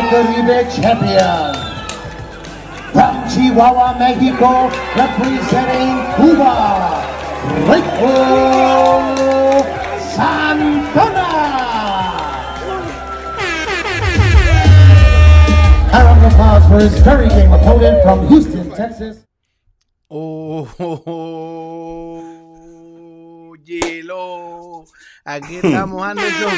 Caribe champion. From Chihuahua, Mexico, representing Cuba, Rico Santana. Round of applause for his very game opponent from Houston, Texas. Oh, oh, oh, hielo. Aquí estamos, Anderson.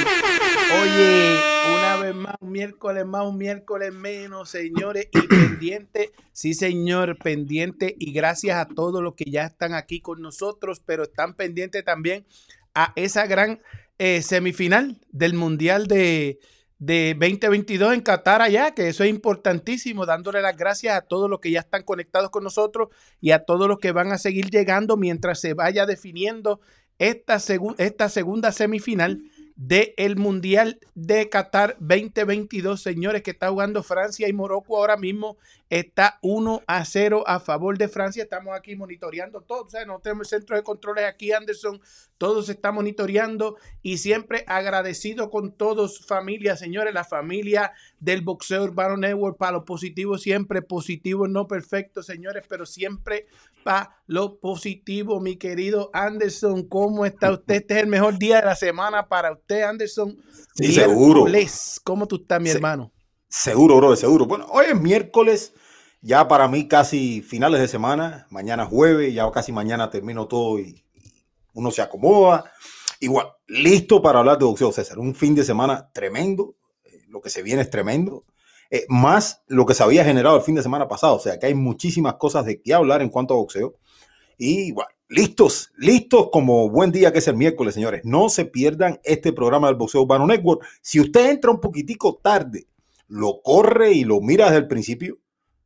Oye, una vez más, un miércoles más, un miércoles menos, señores, y pendiente, sí, señor, pendiente, y gracias a todos los que ya están aquí con nosotros, pero están pendientes también a esa gran eh, semifinal del Mundial de, de 2022 en Qatar allá, que eso es importantísimo, dándole las gracias a todos los que ya están conectados con nosotros y a todos los que van a seguir llegando mientras se vaya definiendo esta, esta segunda semifinal del Mundial de Qatar 2022, señores, que está jugando Francia y Morocco ahora mismo. Está 1 a 0 a favor de Francia. Estamos aquí monitoreando todo. O sea, no tenemos centro de controles aquí, Anderson. Todo se está monitoreando y siempre agradecido con todos, familia, señores, la familia del Boxeo Urbano Network. Para lo positivo, siempre positivo, no perfecto, señores, pero siempre para lo positivo, mi querido Anderson. ¿Cómo está usted? Este es el mejor día de la semana para usted, Anderson. Sí, seguro. ¿Cómo tú estás, mi hermano? Seguro, bro, seguro. Bueno, hoy es miércoles, ya para mí casi finales de semana. Mañana jueves, ya casi mañana termino todo y uno se acomoda. Igual, listo para hablar de boxeo, César. Un fin de semana tremendo. Eh, lo que se viene es tremendo. Eh, más lo que se había generado el fin de semana pasado. O sea, que hay muchísimas cosas de qué hablar en cuanto a boxeo. Y igual, listos, listos como buen día que es el miércoles, señores. No se pierdan este programa del Boxeo Urbano Network. Si usted entra un poquitico tarde, lo corre y lo mira desde el principio.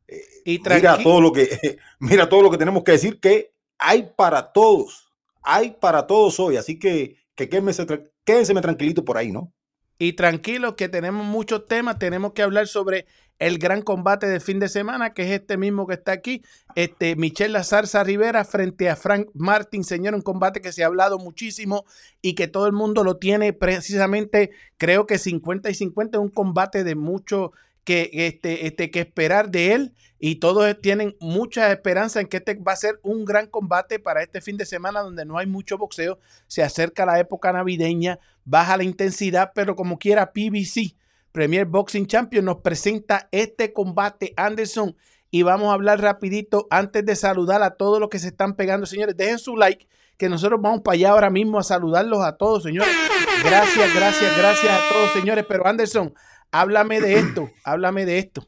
Eh, y mira todo lo que mira todo lo que tenemos que decir que hay para todos hay para todos hoy, así que, que quédense, quédense tranquilito por ahí, ¿no? Y tranquilo que tenemos muchos temas, tenemos que hablar sobre el gran combate de fin de semana, que es este mismo que está aquí, este Michelle Lazarza Rivera frente a Frank Martin, señor, un combate que se ha hablado muchísimo y que todo el mundo lo tiene precisamente, creo que 50 y 50, un combate de mucho que, este, este, que esperar de él. Y todos tienen mucha esperanza en que este va a ser un gran combate para este fin de semana donde no hay mucho boxeo, se acerca la época navideña, baja la intensidad, pero como quiera PBC, Premier Boxing Champion, nos presenta este combate Anderson y vamos a hablar rapidito antes de saludar a todos los que se están pegando, señores, dejen su like que nosotros vamos para allá ahora mismo a saludarlos a todos, señores. Gracias, gracias, gracias a todos, señores. Pero Anderson, Háblame de esto, háblame de esto.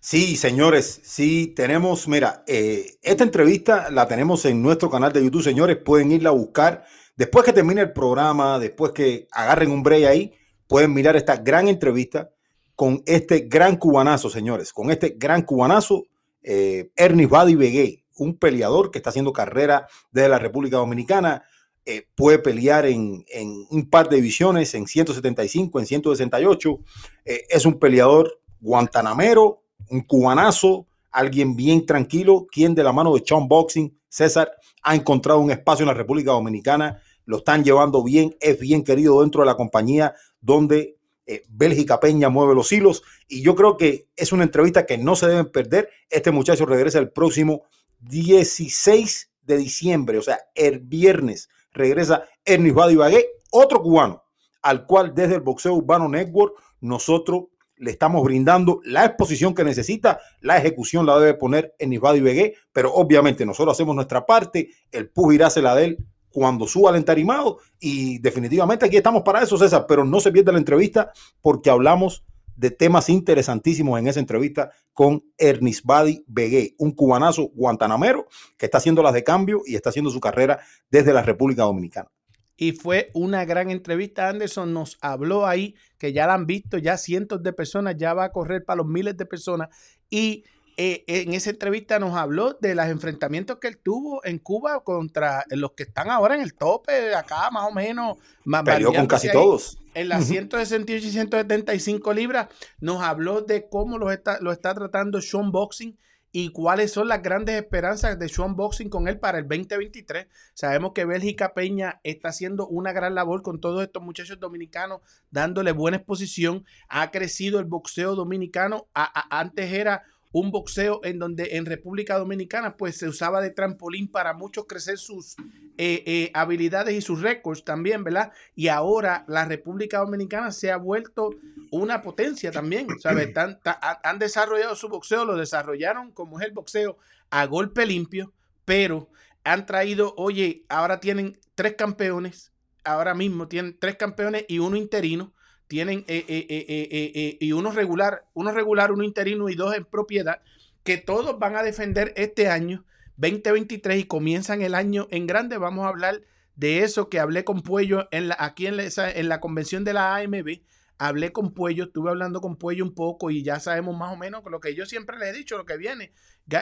Sí, señores, sí, tenemos, mira, eh, esta entrevista la tenemos en nuestro canal de YouTube, señores, pueden irla a buscar. Después que termine el programa, después que agarren un break ahí, pueden mirar esta gran entrevista con este gran cubanazo, señores, con este gran cubanazo, eh, Ernest Badi Begué, un peleador que está haciendo carrera desde la República Dominicana, eh, puede pelear en, un par de divisiones, en 175, en 168. Eh, es un peleador guantanamero, un cubanazo, alguien bien tranquilo, quien de la mano de Chon Boxing, César, ha encontrado un espacio en la República Dominicana, lo están llevando bien, es bien querido dentro de la compañía donde eh, Bélgica Peña mueve los hilos y yo creo que es una entrevista que no se deben perder. Este muchacho regresa el próximo 16 de diciembre, o sea, el viernes regresa Ernest Badibagué, otro cubano, al cual desde el Boxeo Urbano Network nosotros le estamos brindando la exposición que necesita, la ejecución la debe poner Ernest Badibagué, pero obviamente nosotros hacemos nuestra parte, el irá hace la de él cuando suba al entarimado y definitivamente aquí estamos para eso, César, pero no se pierda la entrevista porque hablamos de temas interesantísimos en esa entrevista con Ernest Badi Begué, un cubanazo guantanamero que está haciendo las de cambio y está haciendo su carrera desde la República Dominicana. Y fue una gran entrevista. Anderson nos habló ahí, que ya la han visto, ya cientos de personas, ya va a correr para los miles de personas. Y eh, en esa entrevista nos habló de los enfrentamientos que él tuvo en Cuba contra los que están ahora en el tope, acá más o menos. Peleó con casi todos. En las 168 y 175 libras nos habló de cómo lo está, lo está tratando Sean Boxing y cuáles son las grandes esperanzas de Sean Boxing con él para el 2023. Sabemos que Bélgica Peña está haciendo una gran labor con todos estos muchachos dominicanos, dándole buena exposición. Ha crecido el boxeo dominicano. antes era un boxeo en donde en República Dominicana pues se usaba de trampolín para muchos crecer sus eh, eh, habilidades y sus récords también, ¿verdad? Y ahora la República Dominicana se ha vuelto una potencia también, ¿sabes? han desarrollado su boxeo, lo desarrollaron como es el boxeo a golpe limpio, pero han traído, oye, ahora tienen tres campeones, ahora mismo tienen tres campeones y uno interino tienen eh, eh, eh, y uno regular, uno regular, uno interino y dos en propiedad, que todos van a defender este año 2023 y comienzan el año en grande. Vamos a hablar de eso que hablé con Puello en la, aquí en la, en la convención de la AMB. Hablé con Puello, estuve hablando con Puello un poco y ya sabemos más o menos lo que yo siempre le he dicho, lo que viene.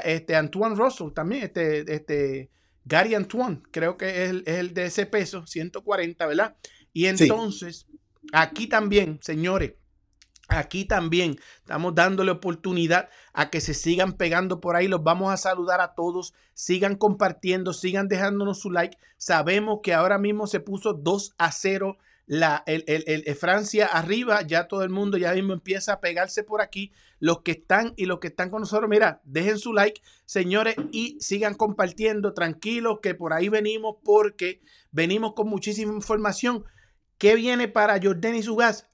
Este Antoine Russell también, este, este Gary Antoine, creo que es el, es el de ese peso, 140, ¿verdad? Y entonces, Aquí también, señores, Aquí también estamos dándole oportunidad a que se sigan pegando por ahí. Los vamos a saludar a todos. Sigan compartiendo, sigan dejándonos su like. Sabemos que ahora mismo se puso 2 a 0 la, el, el, Francia arriba. Ya todo el mundo ya mismo empieza a pegarse por aquí. Los que están y los que están con nosotros, mira, dejen su like, señores, y sigan compartiendo. Tranquilos que por ahí venimos porque venimos con muchísima información. ¿Qué viene para Jordan y?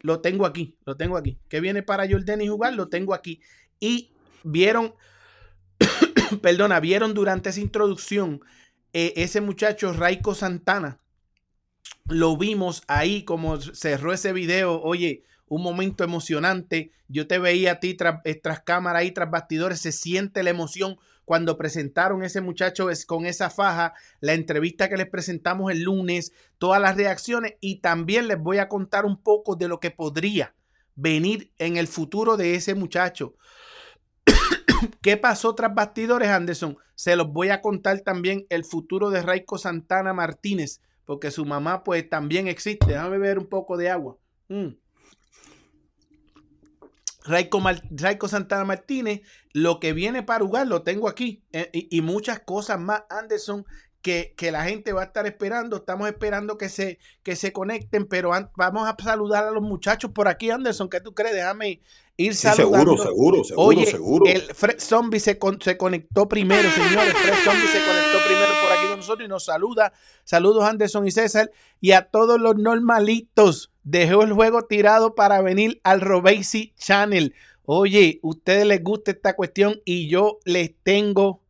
Lo tengo aquí, lo tengo aquí. ¿Qué viene para Jordan y? Lo tengo aquí. Y vieron, perdona, vieron durante esa introducción eh, ese muchacho Raiko Santana. Lo vimos ahí como cerró ese video. Oye, un momento emocionante. Yo te veía a ti tras, eh, tras cámara ahí, tras bastidores. Se siente la emoción cuando presentaron ese muchacho con esa faja, la entrevista que les presentamos el lunes, todas las reacciones y también les voy a contar un poco de lo que podría venir en el futuro de ese muchacho. ¿Qué pasó tras bastidores, Anderson? Se los voy a contar también el futuro de Raico Santana Martínez, porque su mamá pues también existe. Déjame beber un poco de agua. Mm. Raico, Santana Martínez, lo que viene para jugar lo tengo aquí eh, y, muchas cosas más, Anderson, que, que, la gente va a estar esperando. Estamos esperando que se, que se conecten, pero vamos a saludar a los muchachos por aquí, Anderson. ¿Qué tú crees? Déjame ir saludando. seguro, seguro, seguro, Oye, seguro. El Fred Zombie se, se conectó primero, señores. Fred Zombie se conectó primero por aquí con nosotros y nos saluda. Saludos, Anderson y César. Y a todos los normalitos dejó el juego tirado para venir al Robesi Channel. Oye, ustedes les gusta esta cuestión y yo les tengo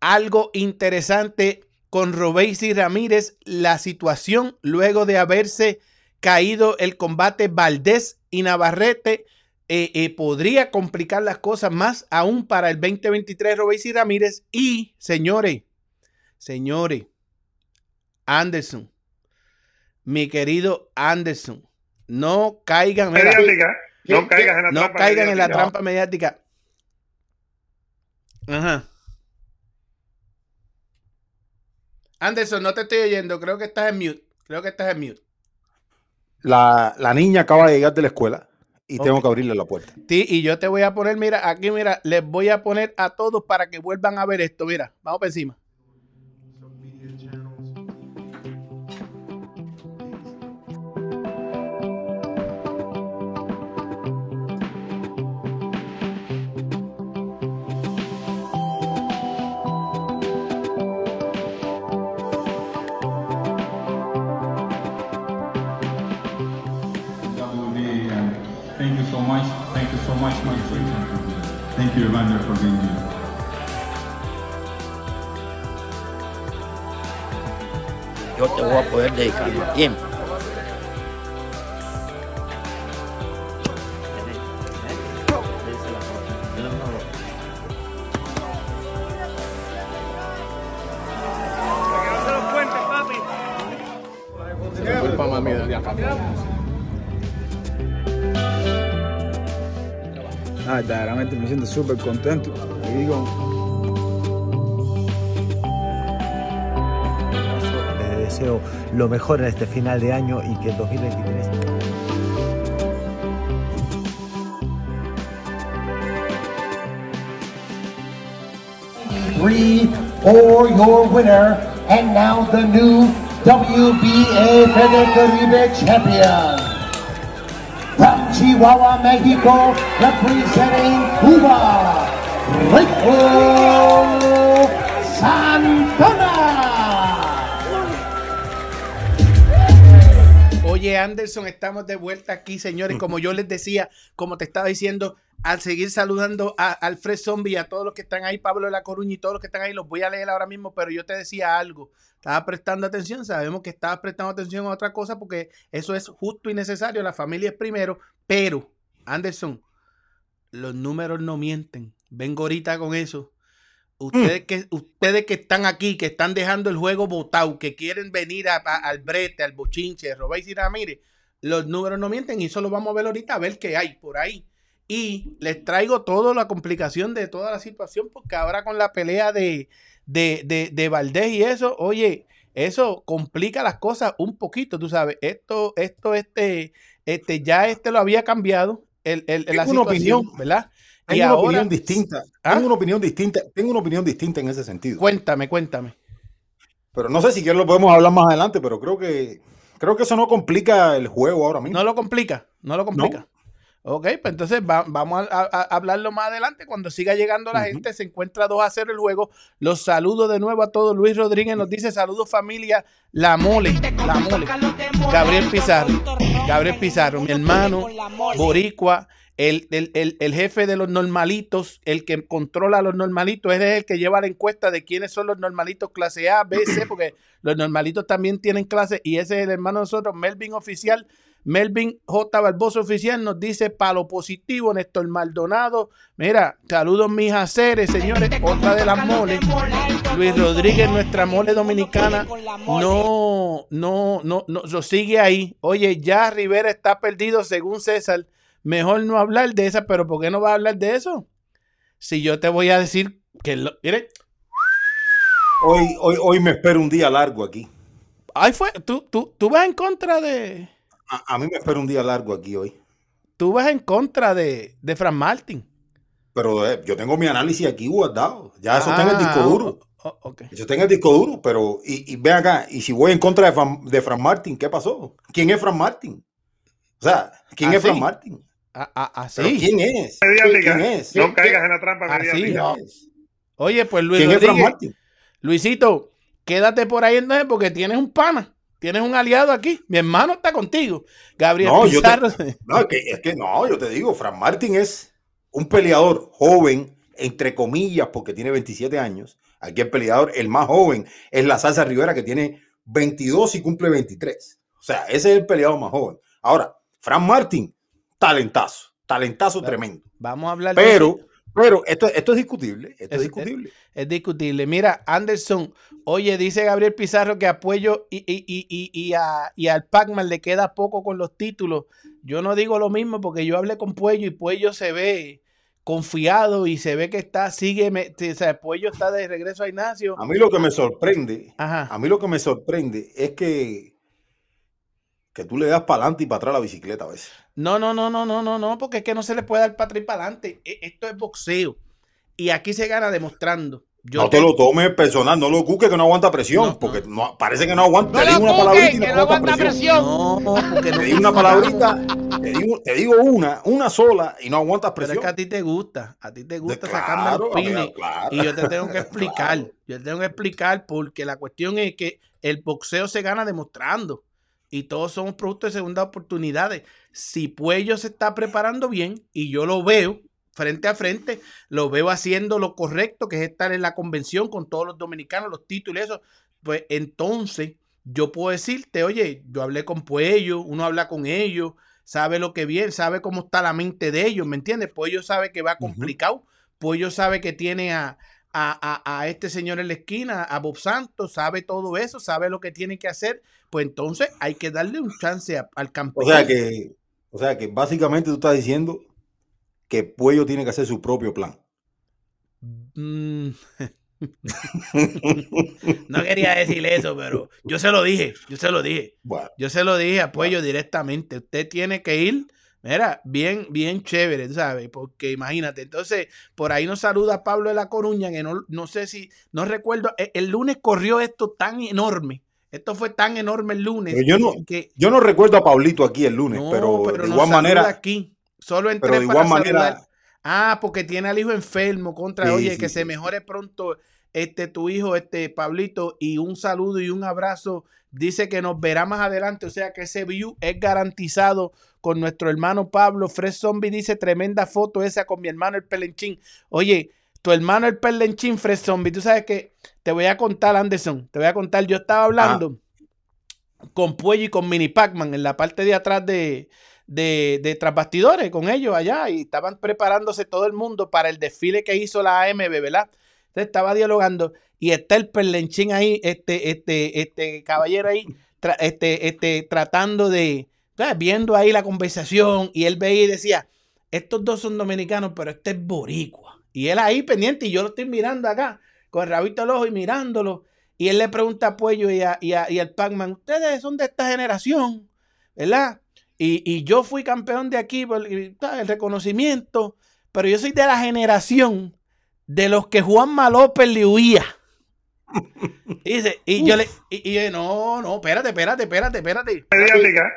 algo interesante con Robesi Ramírez. La situación luego de haberse caído el combate Valdés y Navarrete eh, eh, podría complicar las cosas más aún para el 2023 Robesi Ramírez y señores, señores, Anderson mi querido Anderson, no caigan, no caigan en la, no trampa, caigan mediática. en la trampa mediática. Ajá. Anderson, no te estoy oyendo. Creo que estás en mute. Creo que estás en mute. La, la niña acaba de llegar de la escuela y okay. tengo que abrirle la puerta. Sí, y yo te voy a poner, mira, aquí, mira, les voy a poner a todos para que vuelvan a ver esto. Mira, vamos por encima. Thank you, Evander, for being Ah, verdaderamente me siento súper contento. Te digo. Les deseo lo mejor en este final de año y que el 2023. three for your winner. And now the new WBA Federico champion. Chihuahua, Mexico, representing Cuba, Rico Santana. Oye, Anderson, estamos de vuelta aquí, señores. Como yo les decía, como te estaba diciendo, al seguir saludando a Alfred Zombie y a todos los que están ahí, Pablo de la Coruña y todos los que están ahí, los voy a leer ahora mismo, pero yo te decía algo. Estaba prestando atención, sabemos que estabas prestando atención a otra cosa porque eso es justo y necesario, la familia es primero, pero, Anderson, los números no mienten. Vengo ahorita con eso. Ustedes, que, ustedes que están aquí, que están dejando el juego votado, que quieren venir a, a- al brete, al bochinche, Robéis y Ramírez, los números no mienten y eso lo vamos a ver ahorita, a ver qué hay por ahí. Y les traigo toda la complicación de toda la situación, porque ahora con la pelea de, de, de, de Valdés y eso, oye, eso complica las cosas un poquito, tú sabes. Esto, esto, este, este, ya este lo había cambiado, el, el- la una situación, opinión. ¿verdad? Y Tengo una ahora, opinión distinta. ¿Ah? Tengo una opinión distinta. Tengo una opinión distinta en ese sentido. cuéntame, cuéntame. Pero no sé si quieres lo podemos hablar más adelante, pero creo que creo que eso no complica el juego ahora mismo. No lo complica, no lo complica. Ok, pues entonces va- vamos a, a- a hablarlo más adelante. Cuando siga llegando la gente, se encuentra 2 a 0 el juego. Los saludo de nuevo a todos. Luis Rodríguez nos dice saludos familia, la mole, la mole. Gabriel Pizarro, Gabriel Pizarro, mi hermano, Boricua, el, el- el- el jefe de los normalitos, el que controla a los normalitos, es el que lleva la encuesta de quiénes son los normalitos clase A, B, C, porque los normalitos también tienen clase y ese es el hermano de nosotros, Melvin Oficial. Melvin J. Barbosa Oficial nos dice palo positivo, Néstor Maldonado. Mira, saludos mis aceres, señores. Otra de las moles. Luis Rodríguez, nuestra mole dominicana, no, no, no, no, lo sigue ahí. Oye, ya Rivera está perdido según César. Mejor no hablar de esa, pero ¿por qué no va a hablar de eso? Si yo te voy a decir que, lo, mire, Hoy, hoy, hoy me espero un día largo aquí. ahí fue, tú, tú, tú vas en contra de, A, a mí me espero un día largo aquí hoy. tú vas en contra de, de Fran Martin. Pero eh, yo tengo mi análisis aquí guardado. Ya eso está en el disco Ah, duro. oh, oh, ok. Eso está en el disco duro, pero y, y ven acá, y si voy en contra de Fran, de Fran Martin, ¿qué pasó? ¿Quién es Fran Martin? O sea, ¿quién Ah, es Fran sí. Martin? Ah, ah, ah, ¿Pero sí. ¿Quién es? ¿Quién es? No ¿Quién- caigas en la trampa Ah, sí. mediática. quién es? Oye, pues Luis ¿Quién es Fran Rodríguez, Martin? Luisito, quédate por ahí entonces porque tienes un pana, tienes un aliado aquí. Mi hermano está contigo. Gabriel No, te-. No, es que, es que no, yo te digo, Fran Martin es un peleador joven, entre comillas, porque tiene 27 años. Aquí el peleador, el más joven, es la Salsa Rivera, que tiene 22 y cumple 23. O sea, ese es el peleador más joven. Ahora, Fran Martin, talentazo, talentazo tremendo. Vamos a hablar de Pero, eso. pero esto, esto es discutible, esto es Es- discutible. Es discutible. Mira, Anderson, oye, dice Gabriel Pizarro que a Puello y, y, y, y, y a, y al Pacman le queda poco con los títulos. Yo no digo lo mismo porque yo hablé con Puello y Puello se ve confiado y se ve que está, sigue, me- o sea, Puello está de regreso a Ignacio. A mí lo que me sorprende, Ajá. a mí lo que me sorprende es que, que tú le das para adelante y para atrás la bicicleta a veces. No, no, no, no, no, no, no, porque es que no se le puede dar para atrás y para adelante. E- Esto es boxeo. Y aquí se gana demostrando. Yo no te lo tomes personal, no lo cuques que no aguanta presión, No, porque no, parece que no aguanta. No te digo una palabrita y no aguanta aguanta presión. presión. No, porque no Te digo una palabrita, te digo, te digo una, una sola y no aguantas Pero es presión. que a ti te gusta, a ti te gusta De- sacarme claro, los pines. claro. Y yo te tengo que explicar, Claro. yo te tengo que explicar porque la cuestión es que el boxeo se gana demostrando y todos somos productos de segunda oportunidades. Si Puello se está preparando bien y yo lo veo frente a frente, lo veo haciendo lo correcto, que es estar en la convención con todos los dominicanos, los títulos y eso, pues entonces yo puedo decirte, oye, yo hablé con Puello, uno habla con ellos, sabe lo que viene, sabe cómo está la mente de ellos, ¿me entiendes? Puello sabe que va complicado, Puello sabe que tiene a, a, a- a este señor en la esquina, a Bob Santos, sabe todo eso, sabe lo que tiene que hacer, pues entonces hay que darle un chance al O campeón. sea que, o sea que básicamente tú estás diciendo que Puello tiene que hacer su propio plan. Mm. no quería decir eso, pero yo se lo dije, yo se lo dije. Bueno, Yo se lo dije a Puello directamente. Usted tiene que ir Mira, bien, bien chévere, ¿sabes? Porque imagínate, entonces por ahí nos saluda Pablo de la Coruña, que no, no sé si, no recuerdo, e- el, lunes corrió esto tan enorme, esto fue tan enorme el lunes. Pero yo no, que, yo no recuerdo a Pablito aquí el lunes, no, pero, de nos igual manera, aquí, solo entré pero de para igual manera. Ah, porque tiene al hijo enfermo contra, Sí, oye, sí, que sí, se mejore pronto este tu hijo, este Pablito, y un saludo y un abrazo. Dice que nos verá más adelante, o sea que ese view es garantizado con nuestro hermano Pablo. Fresh Zombie dice tremenda foto esa con mi hermano el Pelenchín. Oye, tu hermano el Pelenchín, Fresh Zombie, tú sabes que te voy a contar, Anderson, te voy a contar, yo estaba hablando con Puello y con Mini Pac-Man en la parte de atrás de, de, de tras bastidores con ellos allá y estaban preparándose todo el mundo para el desfile que hizo la AMB, ¿verdad? Entonces estaba dialogando y está el perlenchín ahí, este, este, este caballero ahí, este, este, tratando de, viendo ahí la conversación y él veía y decía, estos dos son dominicanos, pero este es boricua. Y él ahí pendiente y yo lo estoy mirando acá, con el rabito al ojo y mirándolo. Y él le pregunta a Puello y, a, y, y al Pac-Man, ustedes son de esta generación, ¿verdad? Y, y yo fui campeón de aquí el reconocimiento, pero yo soy de la generación de los que Juanma López le huía. Y, dice, y yo le, y, y yo, no, no, espérate, espérate, espérate, espérate.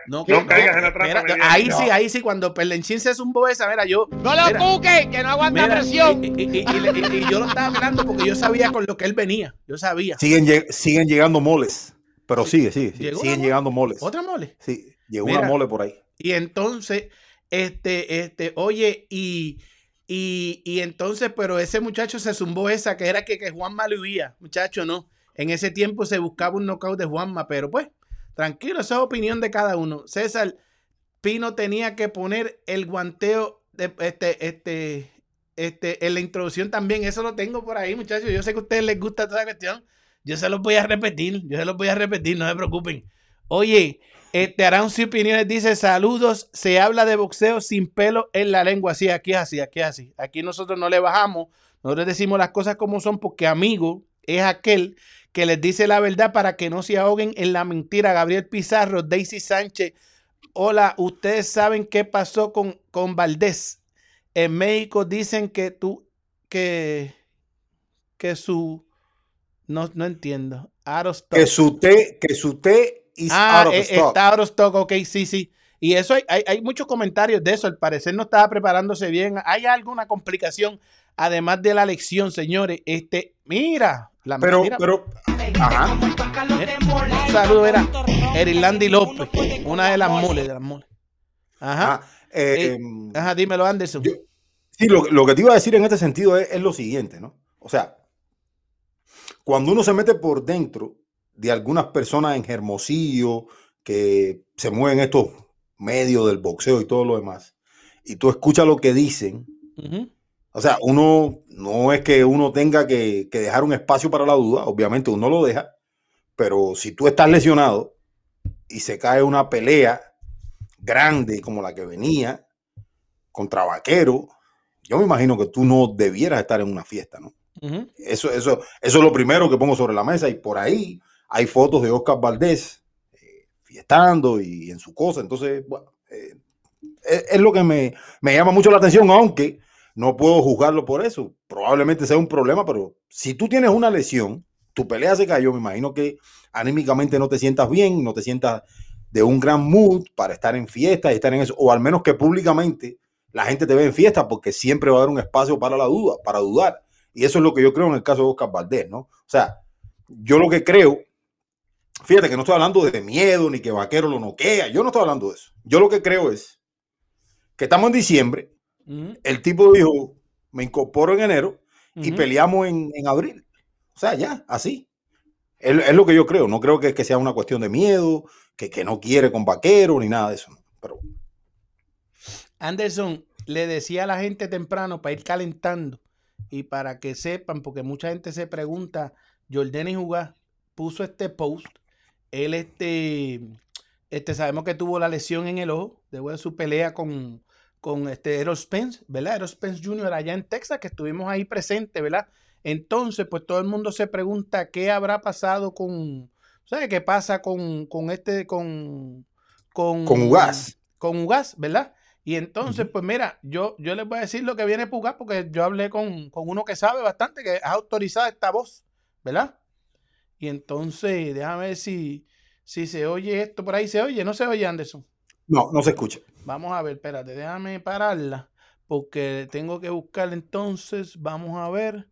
No, No caigas en la trampa. Ahí sí, ahí sí, cuando Perlenchín se zumbó esa, mira, yo. No lo busques, que no aguanta mira, presión. Y, y- y- y le- y- y yo lo estaba mirando porque yo sabía con lo que él venía. Yo sabía. siguen, lleg- siguen llegando moles, pero sigue, sigue, sigue, ¿Llegó una siguen mole? llegando moles. Otra mole. Sí, llegó Mira. una mole por ahí. Y entonces, este, este, oye, y, y, y entonces, pero ese muchacho se zumbó esa, que era que, que Juanma le huía. Muchacho, no. En ese tiempo se buscaba un knockout de Juanma, pero pues, tranquilo, esa es opinión de cada uno. César, Pino tenía que poner el guanteo de este, este, este, en la introducción también. Eso lo tengo por ahí, muchachos. Yo sé que a ustedes les gusta toda la cuestión. Yo se los voy a repetir, yo se los voy a repetir, no se preocupen. Oye, este Around Opiniones dice: Saludos, se habla de boxeo sin pelo en la lengua. Sí, aquí es así, aquí es así. Aquí nosotros no le bajamos, nosotros decimos las cosas como son, porque amigo es aquel que les dice la verdad para que no se ahoguen en la mentira. Gabriel Pizarro, Daisy Sánchez. Hola, ustedes saben qué pasó con, con Valdés. En México dicen que tú, que, que su, no, no entiendo. Que su té, que su té is Ah, out of eh, stock. está out of stock, ok, sí, sí. Y eso hay, hay, hay muchos comentarios de eso. Al parecer no estaba preparándose bien. ¿Hay alguna complicación además de la lección, señores? Este, mira, la Pero, mira, pero, ajá. un saludo era Erilandi López, una de las moles, de las moles. Ajá, ajá, eh, Eh, ajá, dímelo, Anderson. yo- Sí, lo, lo que te iba a decir en este sentido es, es lo siguiente, ¿no? O sea, cuando uno se mete por dentro de algunas personas en Hermosillo que se mueven estos medios del boxeo y todo lo demás, y tú escuchas lo que dicen, o sea, uno no es que uno tenga que, que dejar un espacio para la duda, obviamente uno lo deja, pero si tú estás lesionado y se cae una pelea grande como la que venía contra Vaquero, yo me imagino que tú no debieras estar en una fiesta, ¿no? Eso, eso, eso es lo primero que pongo sobre la mesa y por ahí hay fotos de Oscar Valdés eh, fiestando y en su cosa, entonces, bueno, eh, es, lo que me, me llama mucho la atención, aunque no puedo juzgarlo por eso. Probablemente sea un problema, pero si tú tienes una lesión, tu pelea se cayó, me imagino que anímicamente no te sientas bien, no te sientas de un gran mood para estar en fiesta y estar en eso, o al menos que públicamente la gente te ve en fiesta porque siempre va a haber un espacio para la duda, para dudar. Y eso es lo que yo creo en el caso de Oscar Valdés, ¿no? O sea, yo lo que creo, fíjate que no estoy hablando de miedo ni que Vaquero lo noquea, yo no estoy hablando de eso. Yo lo que creo es que estamos en diciembre, el tipo dijo, me incorporo en enero y peleamos en, en abril. O sea, ya, así. Es, es lo que yo creo. No creo que, que sea una cuestión de miedo, que, que no quiere con vaquero ni nada de eso. Pero Anderson le decía a la gente temprano para ir calentando y para que sepan, porque mucha gente se pregunta, Jordan Jugá puso este post, él este, este sabemos que tuvo la lesión en el ojo, después de su pelea con, con este Errol Spence, ¿verdad? Errol Spence Jr. allá en Texas, que estuvimos ahí presentes, ¿verdad? Entonces, pues todo el mundo se pregunta qué habrá pasado con, ¿sabes qué pasa con, con este, con, con, con Ugas. con Ugas, ¿verdad? Y entonces, pues mira, yo, yo les voy a decir lo que viene Puga, porque yo hablé con, con uno que sabe bastante, que ha autorizado esta voz, ¿verdad? Y entonces, déjame ver si, si se oye esto por ahí. ¿Se oye? ¿No se oye, Anderson? No, no se escucha. Vamos a ver, espérate, déjame pararla, porque tengo que buscar entonces, vamos a ver,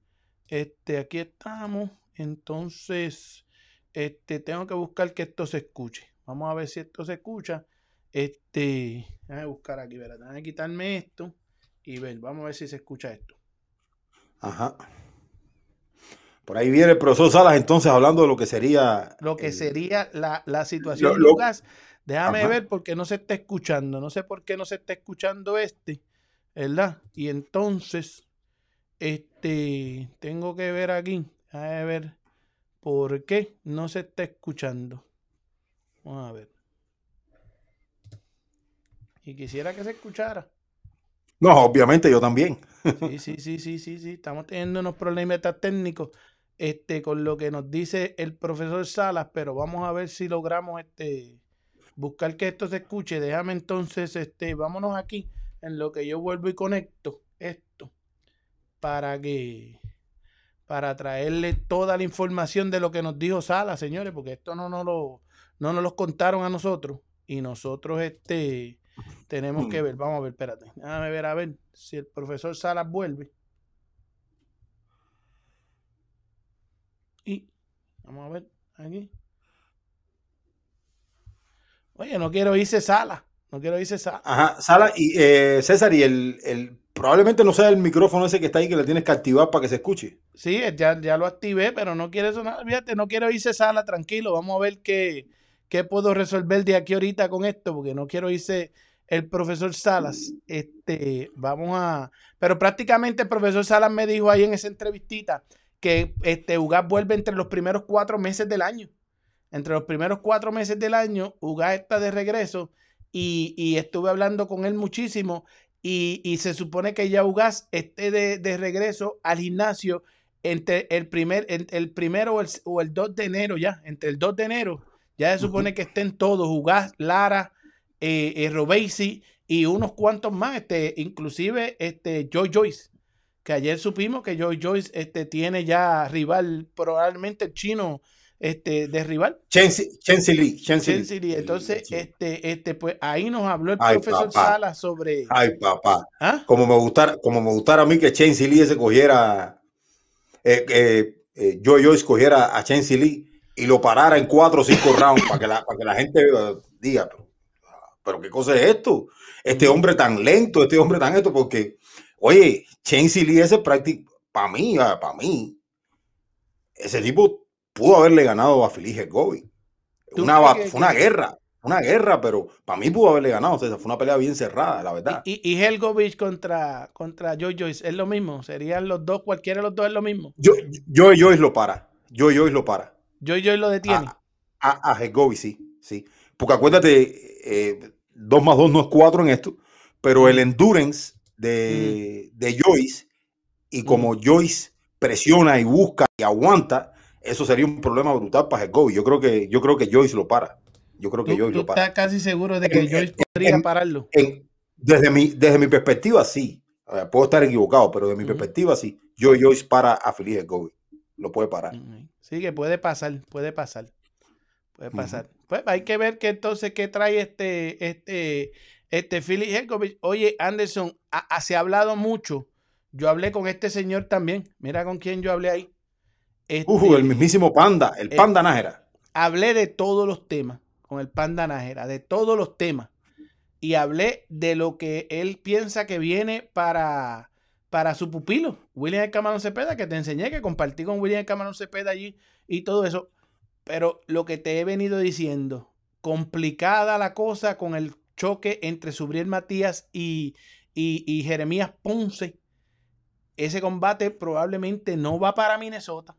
este, aquí estamos, entonces, este, tengo que buscar que esto se escuche. Vamos a ver si esto se escucha. Este, déjame buscar aquí, ¿verdad? Déjame quitarme esto y ver, vamos a ver si se escucha esto. Ajá. Por ahí viene el profesor Salas entonces hablando de lo que sería. Lo que el- sería la, la situación, Lo- lo- Lucas. Déjame Ajá. ver porque no se está escuchando. No sé por qué no se está escuchando este, ¿verdad? Y entonces, este, tengo que ver aquí. Déjame ver por qué no se está escuchando. Vamos a ver. Y quisiera que se escuchara. No, obviamente yo también. Sí, sí, sí, sí, sí, sí. Estamos teniendo unos problemas técnicos este, con lo que nos dice el profesor Salas, pero vamos a ver si logramos este, buscar que esto se escuche. Déjame entonces, este, vámonos aquí en lo que yo vuelvo y conecto esto para que para traerle toda la información de lo que nos dijo Salas, señores, porque esto no nos lo, no nos los contaron a nosotros y nosotros este tenemos que ver, vamos a ver, espérate, déjame ver a ver si el profesor Salas vuelve. Y vamos a ver aquí. Oye, no quiero irse Salas, no quiero irse Salas. Ajá, Sala y eh, César, y el, el probablemente no sea el micrófono ese que está ahí que le tienes que activar para que se escuche. Sí, ya, ya lo activé, pero no quiere sonar. Fíjate, no quiero irse sala, tranquilo. Vamos a ver qué, qué puedo resolver de aquí ahorita con esto, porque no quiero irse el profesor Salas. Este, vamos a. Pero prácticamente el profesor Salas me dijo ahí en esa entrevistita que este Ugas vuelve entre los primeros cuatro meses del año. Entre los primeros cuatro meses del año, Ugas está de regreso y, y estuve hablando con él muchísimo. Y, y se supone que ya Ugas esté de, de regreso al gimnasio entre el primer, el, el primero o el, o el 2 de enero ya, entre el 2 de enero, ya se supone que estén todos, Ugas, Lara, eh, eh, Robesi y unos cuantos más, este, inclusive este Joy Joyce, que ayer supimos que Joy Joyce este, tiene ya rival, probablemente el chino este, de rival. Chensi Lee. Chensi Lee. Entonces, este, este, pues ahí nos habló el Ay, profesor papá. Sala sobre. Ay, papá. ¿Ah? Como me gustara, como me gustara a mí que Chensi Lee se cogiera, eh, eh, eh, Joy Joyce cogiera a Chensi Lee y lo parara en cuatro o cinco rounds para que la, para que la gente diga, pero, pero qué cosa es esto, este hombre tan lento, este hombre tan esto, porque, oye, Chensi Lee ese práctico, para mí, para mí, ese tipo pudo haberle ganado a Feliz Gobi. ¿Tú Una, crees bat- que- fue una que- guerra, una guerra, pero para mí pudo haberle ganado. O sea, fue una pelea bien cerrada, la verdad. Y, y Helgovich contra, contra Joy Joyce es lo mismo. Serían los dos, cualquiera de los dos es lo mismo. Yo, yo, Joyce lo para. Yo, Joyce lo para. Joy Joyce lo detiene. A, a, a Hegovi, sí, sí. Porque acuérdate, eh, dos más dos no es cuatro en esto, pero el endurance de, de Joyce y como Joyce presiona y busca y aguanta, eso sería un problema brutal para Hegovi. Yo creo que, yo creo que Joyce lo para. Yo creo que Joyce lo para. estás casi seguro de que En- Joyce podría en- pararlo. En- desde, mi, desde mi perspectiva, sí. Eh, puedo estar equivocado, pero desde mi perspectiva, sí. Yo Joyce para a Feliz Hegovi. Lo puede parar. Ujú. Sí, que puede pasar, puede pasar. Puede pasar. Pues hay que ver que entonces qué trae este, este, este Philip Hergovich. Oye, Anderson, a- a- se ha hablado mucho. Yo hablé con este señor también. Mira con quién yo hablé ahí. Este, Ujú, el mismísimo Panda, el eh, Panda Nájera. hablé de todos los temas con el Panda Nájera, de todos los temas. Y hablé de lo que él piensa que viene para, para su pupilo, William El Camarón Cepeda, que te enseñé, que compartí con William El Camarón Cepeda allí y todo eso. Pero lo que te he venido diciendo, complicada la cosa con el choque entre Subriel Matías y, y, y Jeremías Ponce. Ese combate probablemente no va para Minnesota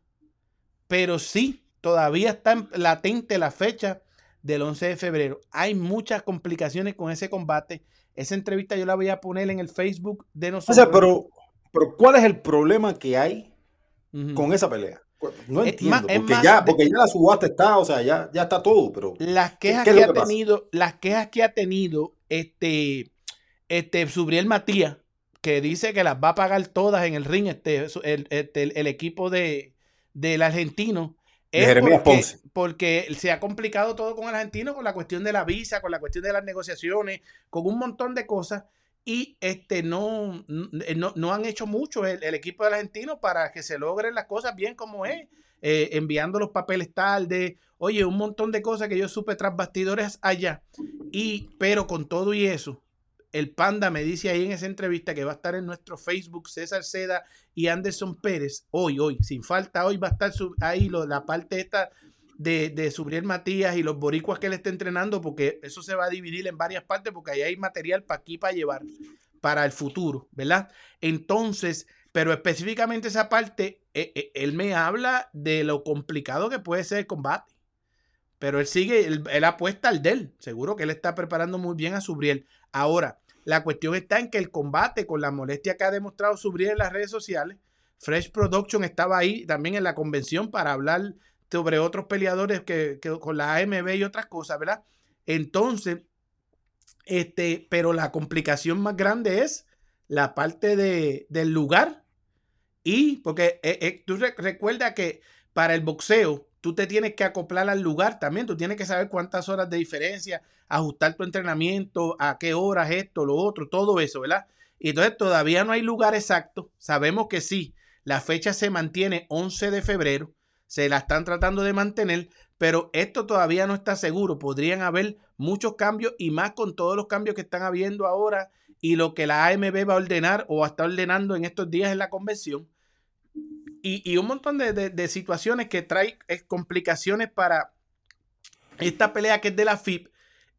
pero sí, todavía está en- latente la fecha del 11 de febrero. Hay muchas complicaciones con ese combate. Esa entrevista yo la voy a poner en el Facebook de O nosotros. sea, pero, pero ¿cuál es el problema que hay con esa pelea? No Es entiendo, más- porque, más ya, de- porque ya la subasta está, o sea, ya, ya está todo, pero las quejas qué que ha que tenido, las quejas que ha tenido este este, Subriel Matías, que dice que las va a pagar todas en el ring, este, el, este, el, el equipo de, del argentino. De Es Jeremías porque, Ponce. porque se ha complicado todo con el argentino, con la cuestión de la visa, con la cuestión de las negociaciones, con un montón de cosas. Y este no, no, no han hecho mucho el, el equipo del argentino para que se logren las cosas bien como es, eh, enviando los papeles tarde, oye, un montón de cosas que yo supe tras bastidores allá. Y, pero con todo y eso, el Panda me dice ahí en esa entrevista que va a estar en nuestro Facebook, César Seda y Anderson Pérez, hoy, hoy, sin falta, hoy va a estar su- ahí lo- la parte esta de, de Subriel Matías y los boricuas que él está entrenando, porque eso se va a dividir en varias partes, porque ahí hay material para aquí para llevar para el futuro, ¿verdad? Entonces, pero específicamente esa parte, eh, eh, él me habla de lo complicado que puede ser el combate. Pero él sigue, él, él apuesta al de él. Seguro que él está preparando muy bien a Subriel. Ahora, la cuestión está en que el combate con la molestia que ha demostrado Subriel en las redes sociales, Fresh Production estaba ahí también en la convención para hablar sobre otros peleadores que, con la AMB y otras cosas, ¿verdad? Entonces, este, pero la complicación más grande es la parte de, del lugar. Y porque eh, eh, tú re- recuerda que para el boxeo tú te tienes que acoplar al lugar también. Tú tienes que saber cuántas horas de diferencia, ajustar tu entrenamiento, a qué horas esto, lo otro, todo eso, ¿verdad? Y entonces todavía no hay lugar exacto. Sabemos que sí, la fecha se mantiene 11 de febrero. Se la están tratando de mantener, pero esto todavía no está seguro. Podrían haber muchos cambios y más con todos los cambios que están habiendo ahora y lo que la AMB va a ordenar o está ordenando en estos días en la convención. Y, y un montón de, de- situaciones que trae eh, complicaciones para esta pelea que es de la FIP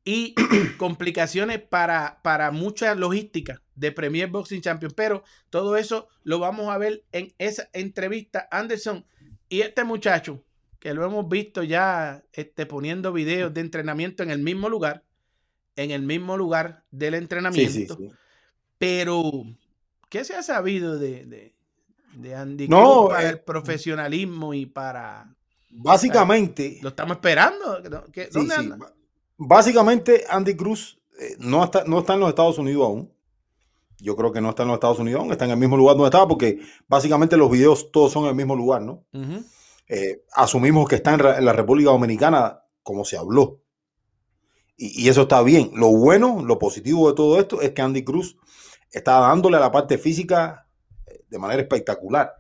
y complicaciones para, para mucha logística de Premier Boxing Champion. Pero todo eso lo vamos a ver en esa entrevista. Anderson y este muchacho, que lo hemos visto ya este, poniendo videos de entrenamiento en el mismo lugar, en el mismo lugar del entrenamiento. sí, sí. Pero, ¿qué se ha sabido de, de, de Andy No, Cruz para eh, el profesionalismo y para... Básicamente, Lo estamos esperando. ¿no? ¿Qué- sí, ¿Dónde anda? básicamente Andy Cruz eh, no, está, no está en los Estados Unidos aún. Yo creo que no está en los Estados Unidos está en el mismo lugar donde estaba, porque básicamente los videos todos son en el mismo lugar, ¿no? Eh, asumimos que está en, la República Dominicana, como se habló. Y, y eso está bien. Lo bueno, lo positivo de todo esto es que Andy Cruz está dándole a la parte física eh, de manera espectacular.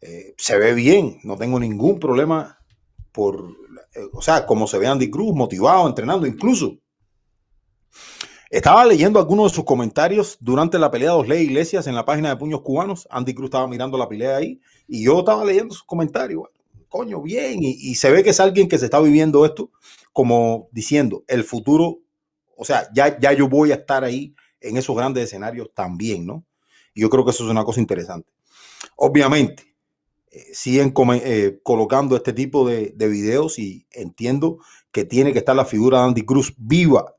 Eh, se ve bien, no tengo ningún problema por, eh, o sea, como se ve Andy Cruz, motivado, entrenando, incluso. Estaba leyendo algunos de sus comentarios durante la pelea de Osley Iglesias en la página de Puños Cubanos. Andy Cruz estaba mirando la pelea ahí y yo estaba leyendo sus comentarios. Coño, bien. Y, se ve que es alguien que se está viviendo esto como diciendo, el futuro, o sea, ya, ya yo voy a estar ahí en esos grandes escenarios también, ¿no? Y yo creo que eso es una cosa interesante. Obviamente, eh, siguen eh, colocando este tipo de, de videos y entiendo que tiene que estar la figura de Andy Cruz viva,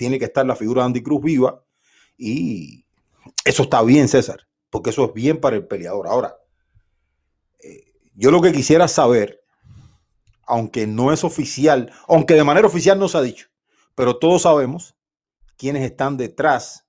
tiene que estar la figura de Andy Cruz viva y eso está bien, César, porque eso es bien para el peleador. Ahora, eh, yo lo que quisiera saber, aunque no es oficial, aunque de manera oficial no se ha dicho, pero todos sabemos quiénes están detrás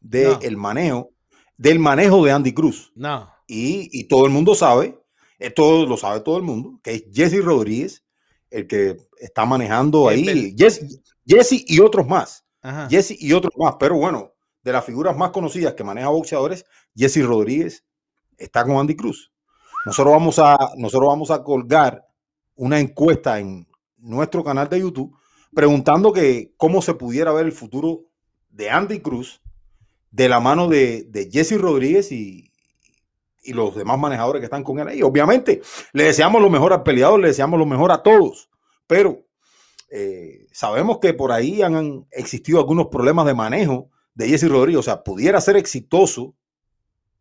No. del manejo, del manejo de Andy Cruz. No. Y, y todo el mundo sabe, eh, todo lo sabe todo el mundo, que es Jesse Rodríguez el que está manejando ahí. Jesse, Jesse y otros más. Ajá. Jesse y otros más. Pero bueno, de las figuras más conocidas que maneja boxeadores, Jesse Rodríguez está con Andy Cruz. Nosotros vamos a, nosotros vamos a colgar una encuesta en nuestro canal de YouTube preguntando que cómo se pudiera ver el futuro de Andy Cruz de la mano de, de Jesse Rodríguez y, y los demás manejadores que están con él ahí. Obviamente, le deseamos lo mejor al peleador, le deseamos lo mejor a todos, pero eh, sabemos que por ahí han, existido algunos problemas de manejo de Jesse Rodríguez. O sea, pudiera ser exitoso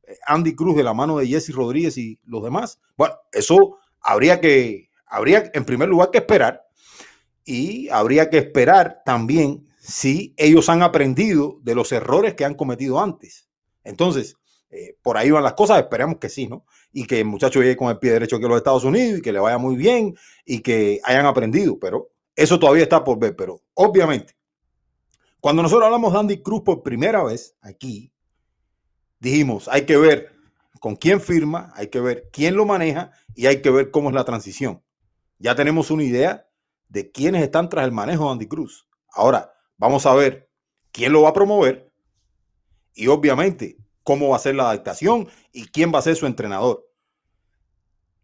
eh, Andy Cruz de la mano de Jesse Rodríguez y los demás. Bueno, eso habría que, habría en primer lugar que esperar y habría que esperar también si ellos han aprendido de los errores que han cometido antes. Entonces, eh, por ahí van las cosas, esperemos que sí, ¿no? Y que el muchacho llegue con el pie derecho aquí a los Estados Unidos y que le vaya muy bien y que hayan aprendido, pero eso todavía está por ver, pero obviamente, Cuando nosotros hablamos de Andy Cruz por primera vez aquí, dijimos, hay que ver con quién firma, hay que ver quién lo maneja y hay que ver cómo es la transición. Ya tenemos una idea de quiénes están tras el manejo de Andy Cruz. Ahora, vamos a ver quién lo va a promover y obviamente cómo va a ser la adaptación y quién va a ser su entrenador.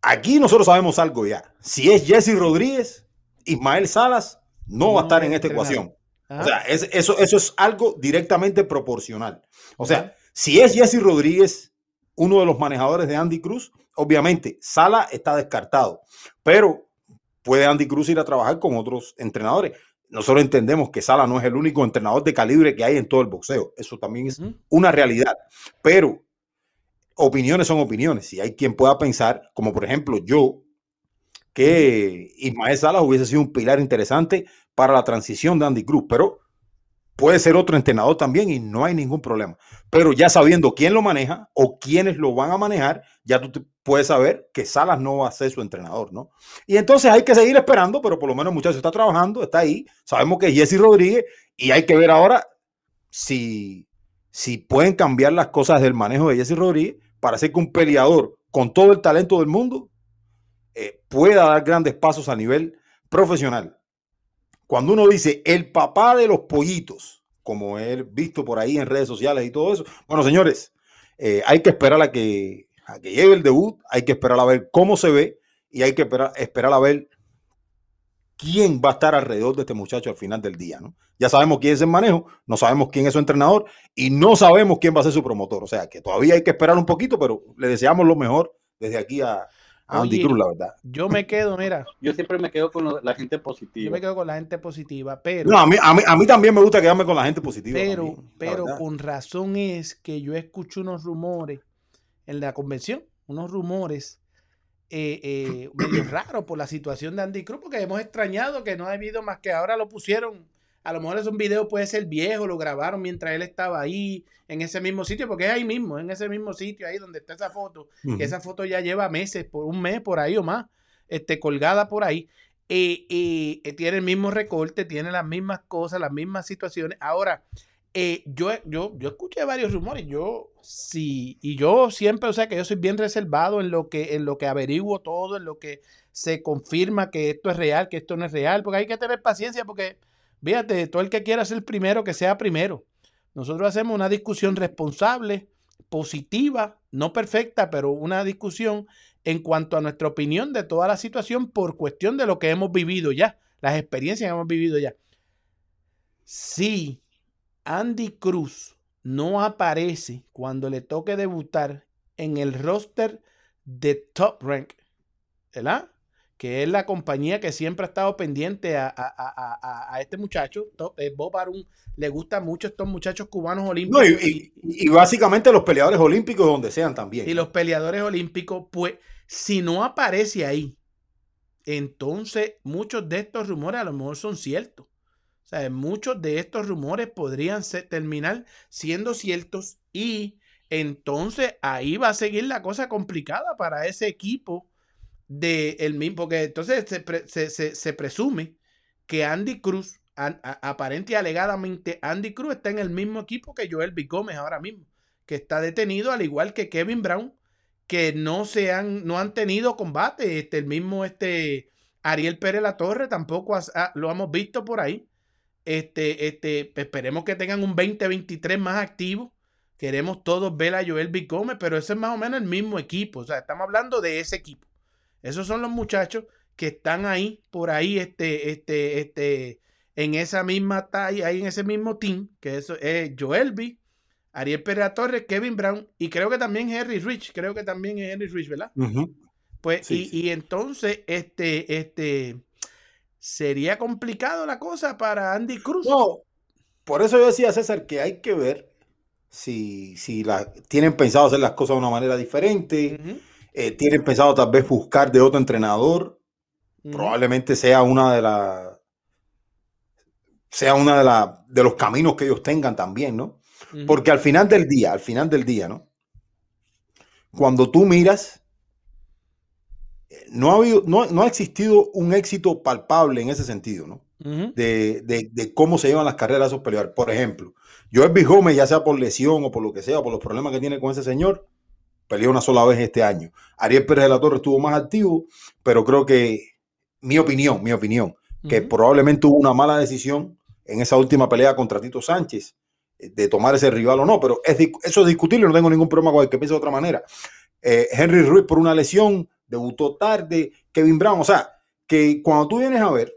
Aquí nosotros sabemos algo ya. Si es Jesse Rodríguez, Ismael Salas no, va a estar en esta ecuación. O sea, es- eso, eso es algo directamente proporcional. O sea, si es Jesse Rodríguez, uno de los manejadores de Andy Cruz, obviamente Sala está descartado, pero puede Andy Cruz ir a trabajar con otros entrenadores. Nosotros entendemos que Sala no es el único entrenador de calibre que hay en todo el boxeo. Eso también es una realidad. Pero opiniones son opiniones. Si hay quien pueda pensar, como por ejemplo yo, que Ismael Salas hubiese sido un pilar interesante para la transición de Andy Cruz, pero puede ser otro entrenador también y no hay ningún problema. Pero ya sabiendo quién lo maneja o quiénes lo van a manejar, ya tú puedes saber que Salas no va a ser su entrenador, ¿no? Y entonces hay que seguir esperando, pero por lo menos el muchacho está trabajando, está ahí. Sabemos que es Jesse Rodríguez y hay que ver ahora si, si pueden cambiar las cosas del manejo de Jesse Rodríguez para hacer que un peleador con todo el talento del mundo eh, pueda dar grandes pasos a nivel profesional. Cuando uno dice el papá de los pollitos, como he visto por ahí en redes sociales y todo eso, bueno, señores, eh, hay que esperar a que, a que llegue el debut, hay que esperar a ver cómo se ve y hay que esperar, esperar a ver quién va a estar alrededor de este muchacho al final del día, ¿no? Ya sabemos quién es el manejo, no sabemos quién es su entrenador y no sabemos quién va a ser su promotor. O sea, que todavía hay que esperar un poquito, pero le deseamos lo mejor desde aquí a, a Andy Oye, Cruz, la verdad. Yo me quedo, mira, Yo siempre me quedo con la gente yo positiva. me quedo con la gente positiva, pero, No, a mí, a, mí, a mí también me gusta quedarme con la gente positiva. pero, también, pero con razón es que yo escucho unos rumores en la convención, unos rumores eh, eh, medio raros por la situación de Andy Cruz, porque hemos extrañado que no ha habido más que ahora lo pusieron. A lo mejor es un video, puede ser viejo, lo grabaron mientras él estaba ahí, en ese mismo sitio, porque es ahí mismo, en ese mismo sitio, ahí donde está esa foto. Que esa foto ya lleva meses, por un mes por ahí o más, este, colgada por ahí. Eh, eh, eh, tiene el mismo recorte, tiene las mismas cosas, las mismas situaciones. Ahora, eh, yo, yo, yo escuché varios rumores, yo sí, y yo siempre, o sea que yo soy bien reservado en lo que, en lo que averiguo todo, en lo que se confirma que esto es real, que esto no es real, porque hay que tener paciencia, porque fíjate, todo el que quiera ser primero, que sea primero. Nosotros hacemos una discusión responsable, positiva, no perfecta, pero una discusión en cuanto a nuestra opinión de toda la situación por cuestión de lo que hemos vivido ya, las experiencias que hemos vivido ya. Si Andy Cruz no aparece cuando le toque debutar en el roster de Top Rank, ¿verdad? Que es la compañía que siempre ha estado pendiente a, a- a- a- este muchacho. Eh, Bob Arum le gusta mucho estos muchachos cubanos olímpicos. No, y, y- y básicamente los peleadores olímpicos donde sean también. y los peleadores olímpicos, pues si no aparece ahí, entonces muchos de estos rumores a lo mejor son ciertos. O sea, muchos de estos rumores podrían ser- terminar siendo ciertos y entonces ahí va a seguir la cosa complicada para ese equipo de el mismo, porque entonces se, se- se- presume que Andy Cruz, aparente y alegadamente, Andy Cruz está en el mismo equipo que Joel B. Gómez ahora mismo, que está detenido al igual que Kevin Brown, que no se han, no han tenido combate. Este, el mismo este, Ariel Pérez La Torre tampoco lo hemos visto por ahí. Este, este, esperemos que tengan un 2023 más activo. Queremos todos ver a Joel B. Pero ese es más o menos el mismo equipo. O sea, estamos hablando de ese equipo. Esos son los muchachos que están ahí, por ahí, este, este, este, en esa misma talla, ahí en ese mismo team, que eso es Joel B., Ariel Pérez Torres, Kevin Brown y creo que también Henry Rich, creo que también es Henry Rich, ¿verdad? Pues, Sí, y, sí. y entonces, este, este, sería complicado la cosa para Andy Cruz. No, por eso yo decía, César, que hay que ver si, si la, tienen pensado hacer las cosas de una manera diferente, eh, tienen pensado tal vez buscar de otro entrenador, probablemente sea una de las sea una de, la- de los caminos que ellos tengan también, ¿no? Porque al final del día, al final del día, ¿no? Cuando tú miras, no ha, habido, no, no ha existido un éxito palpable en ese sentido, ¿no? de, de, de, cómo se llevan las carreras de esos peleadores. Por ejemplo, Joel B. Gómez, ya sea por lesión o por lo que sea, por los problemas que tiene con ese señor, peleó una sola vez este año. Ariel Pérez de la Torre estuvo más activo, pero creo que, mi opinión, mi opinión, que probablemente tuvo una mala decisión en esa última pelea contra Tito Sánchez eh, de tomar ese rival o no, pero es, eso es discutible, no tengo ningún problema con el que piense de otra manera. Eh, Henry Ruiz por una lesión, debutó tarde, Kevin Brown, o sea, que cuando tú vienes a ver,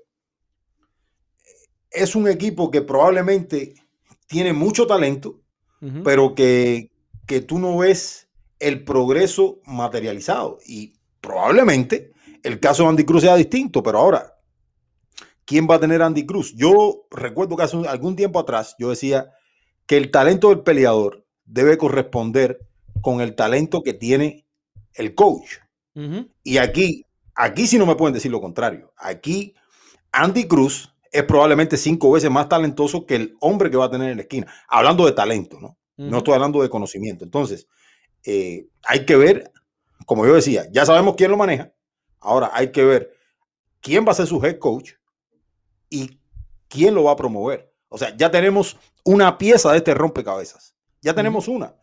es un equipo que probablemente tiene mucho talento, pero que, que tú no ves el progreso materializado. Y probablemente el caso de Andy Cruz sea distinto, pero ahora, ¿quién va a tener Andy Cruz? Yo recuerdo que hace algún tiempo atrás yo decía que el talento del peleador debe corresponder con el talento que tiene el coach. Y aquí, aquí sí no me pueden decir lo contrario. Aquí Andy Cruz es probablemente cinco veces más talentoso que el hombre que va a tener en la esquina. Hablando de talento, ¿no? No estoy hablando de conocimiento. Entonces, eh, hay que ver, como yo decía, ya sabemos quién lo maneja. Ahora hay que ver quién va a ser su head coach y quién lo va a promover. O sea, ya tenemos una pieza de este rompecabezas. Ya tenemos una.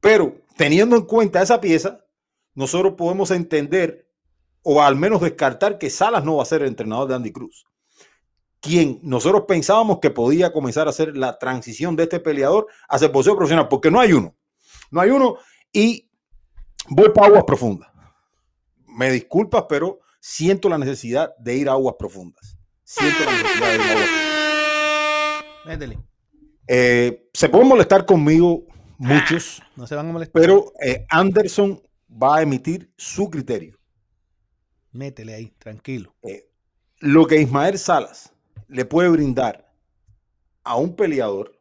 Pero teniendo en cuenta esa pieza, nosotros podemos entender o al menos descartar que Salas no va a ser el entrenador de Andy Cruz. Quien nosotros pensábamos que podía comenzar a hacer la transición de este peleador a ser boxeo profesional, porque no hay uno. No hay uno y voy para aguas profundas. Me disculpas, pero siento la necesidad de ir a aguas profundas. Siento la necesidad de ir a aguas profundas. Eh, se pueden molestar conmigo muchos. Ah, no se van a molestar. Pero eh, Anderson va a emitir su criterio. Métele ahí, tranquilo. Eh, lo que Ismael Salas le puede brindar a un peleador,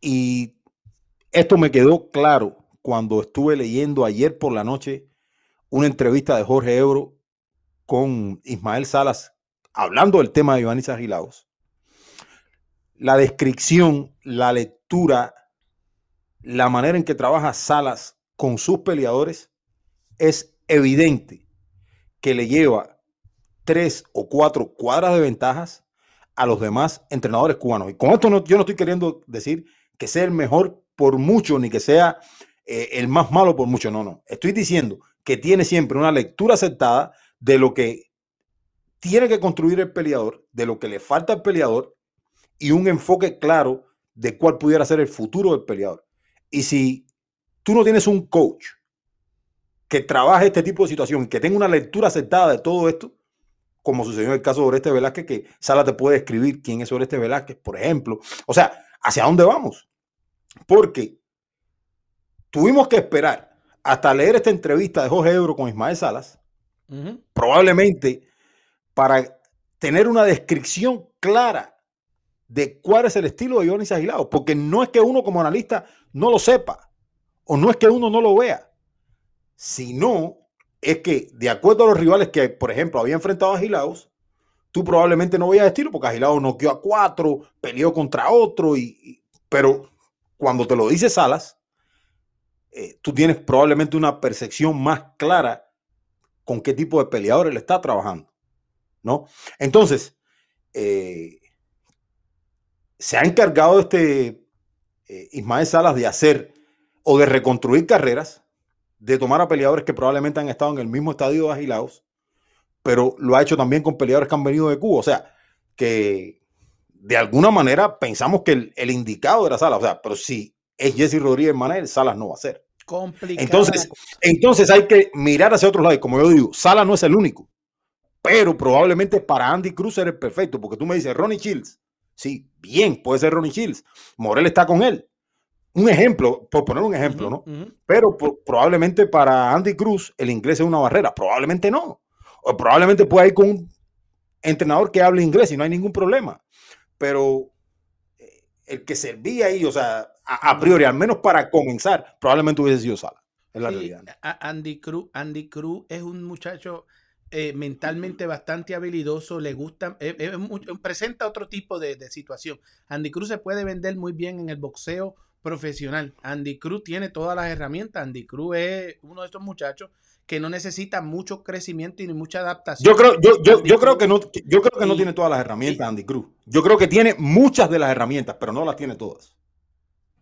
y esto me quedó claro cuando estuve leyendo ayer por la noche una entrevista de Jorge Ebro con Ismael Salas hablando del tema de Iván Agilaos. La descripción, la lectura, la manera en que trabaja Salas con sus peleadores es evidente que le lleva tres o cuatro cuadras de ventajas a los demás entrenadores cubanos. Y con esto no, yo no estoy queriendo decir que sea el mejor por mucho, ni que sea eh, el más malo por mucho. No, no. Estoy diciendo que tiene siempre una lectura aceptada de lo que tiene que construir el peleador, de lo que le falta al peleador y un enfoque claro de cuál pudiera ser el futuro del peleador. Y si tú no tienes un coach que trabaje este tipo de situación, que tenga una lectura aceptada de todo esto, como sucedió en el caso de Oreste Velázquez, que Sala te puede escribir quién es Oreste Velázquez, por ejemplo. O sea, ¿hacia dónde vamos? Porque tuvimos que esperar hasta leer esta entrevista de Jorge Ebro con Ismael Salas, probablemente para tener una descripción clara de cuál es el estilo de Dionis Agilado, porque no es que uno como analista no lo sepa, o no es que uno no lo vea, sino es que de acuerdo a los rivales que, por ejemplo, había enfrentado a Agilados, tú probablemente no veías estilo, porque Agilado noqueó a cuatro, peleó contra otro, y, pero cuando te lo dice Salas, eh, tú tienes probablemente una percepción más clara con qué tipo de peleadores le está trabajando, ¿no? Entonces, eh, se ha encargado este eh, Ismael Salas de hacer o de reconstruir carreras, de tomar a peleadores que probablemente han estado en el mismo estadio de Agilaos, pero lo ha hecho también con peleadores que han venido de Cuba. O sea, que de alguna manera pensamos que el, el indicado era Salas. O sea, pero si es Jesse Rodríguez Manel, Salas no va a ser. Entonces, entonces hay que mirar hacia otro lado. Y como yo digo, Salas no es el único. Pero probablemente para Andy Cruz era el perfecto. Porque tú me dices, Ronnie Shields. Sí, bien, puede ser Ronnie Shields. Morel está con él. Un ejemplo, por poner un ejemplo, ¿no? Pero probablemente para Andy Cruz el inglés es una barrera. Probablemente no. O probablemente pueda ir con un entrenador que hable inglés y no hay ningún problema. Pero el que servía ahí, o sea, a, priori, al menos para comenzar, probablemente hubiese sido Sala. Es la realidad. Andy Cruz, Andy Cruz es un muchacho eh, mentalmente bastante habilidoso, le gusta, eh, eh, presenta otro tipo de, situación. Andy Cruz se puede vender muy bien en el boxeo profesional. Andy Cruz tiene todas las herramientas. Andy Cruz es uno de estos muchachos que no necesita mucho crecimiento y ni mucha adaptación. Yo creo, yo, yo, creo que no, yo creo que no y- tiene todas las herramientas Andy Cruz. Yo creo que tiene muchas de las herramientas, pero no las tiene todas.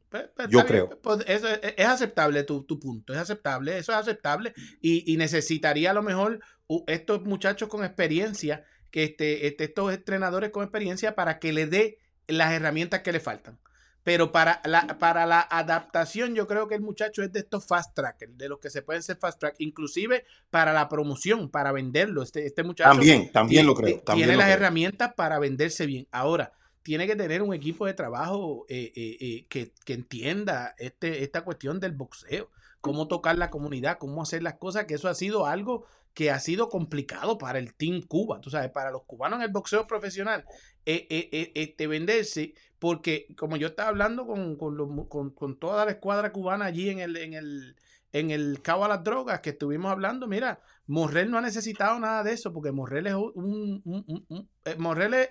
Pues, pues, Yo creo. pues, eso es, es aceptable tu, tu punto, es aceptable, eso es aceptable y, y necesitaría a lo mejor estos muchachos con experiencia, que este, este- estos entrenadores con experiencia para que le dé las herramientas que le faltan. Pero para la, para la adaptación, yo creo que el muchacho es de estos fast trackers, de los que se pueden ser fast track, inclusive para la promoción, para venderlo. Este, este muchacho También, también lo creo. También tiene lo las creo. herramientas para venderse bien. Ahora, tiene que tener un equipo de trabajo eh, eh, eh, que, que entienda este, esta cuestión del boxeo, cómo tocar la comunidad, cómo hacer las cosas, que eso ha sido algo que ha sido complicado para el Team Cuba, tú sabes, para los cubanos en el boxeo profesional, este, venderse, porque como yo estaba hablando con, con, toda la escuadra cubana allí en el, en el, en el cabo a las drogas que estuvimos hablando, mira, Morrel no ha necesitado nada de eso, porque Morrel es un, un- eh, Morrel es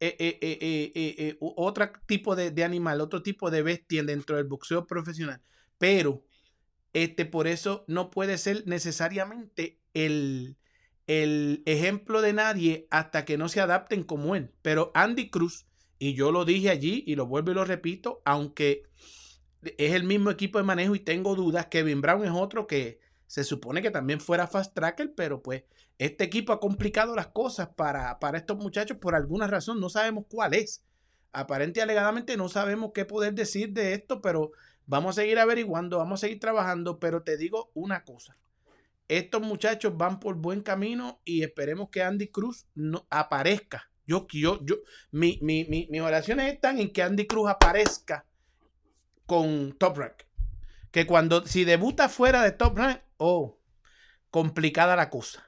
eh, eh, otro tipo de, de animal, otro tipo de bestia dentro del boxeo profesional. Pero este, por eso no puede ser necesariamente el, el ejemplo de nadie hasta que no se adapten como él. Pero Andy Cruz, y yo lo dije allí y lo vuelvo y lo repito, aunque es el mismo equipo de manejo y tengo dudas, Kevin Brown es otro que se supone que también fuera fast tracker, pero pues este equipo ha complicado las cosas para, para estos muchachos por alguna razón, no sabemos cuál es. Aparente y alegadamente no sabemos qué poder decir de esto, pero vamos a seguir averiguando, vamos a seguir trabajando, pero te digo una cosa. Estos muchachos van por buen camino y esperemos que Andy Cruz no aparezca. Yo, yo, yo, mi, mi, mi- mis oraciones están en que Andy Cruz aparezca con Top Rank. Que cuando, si debuta fuera de Top Rank, oh, complicada la cosa.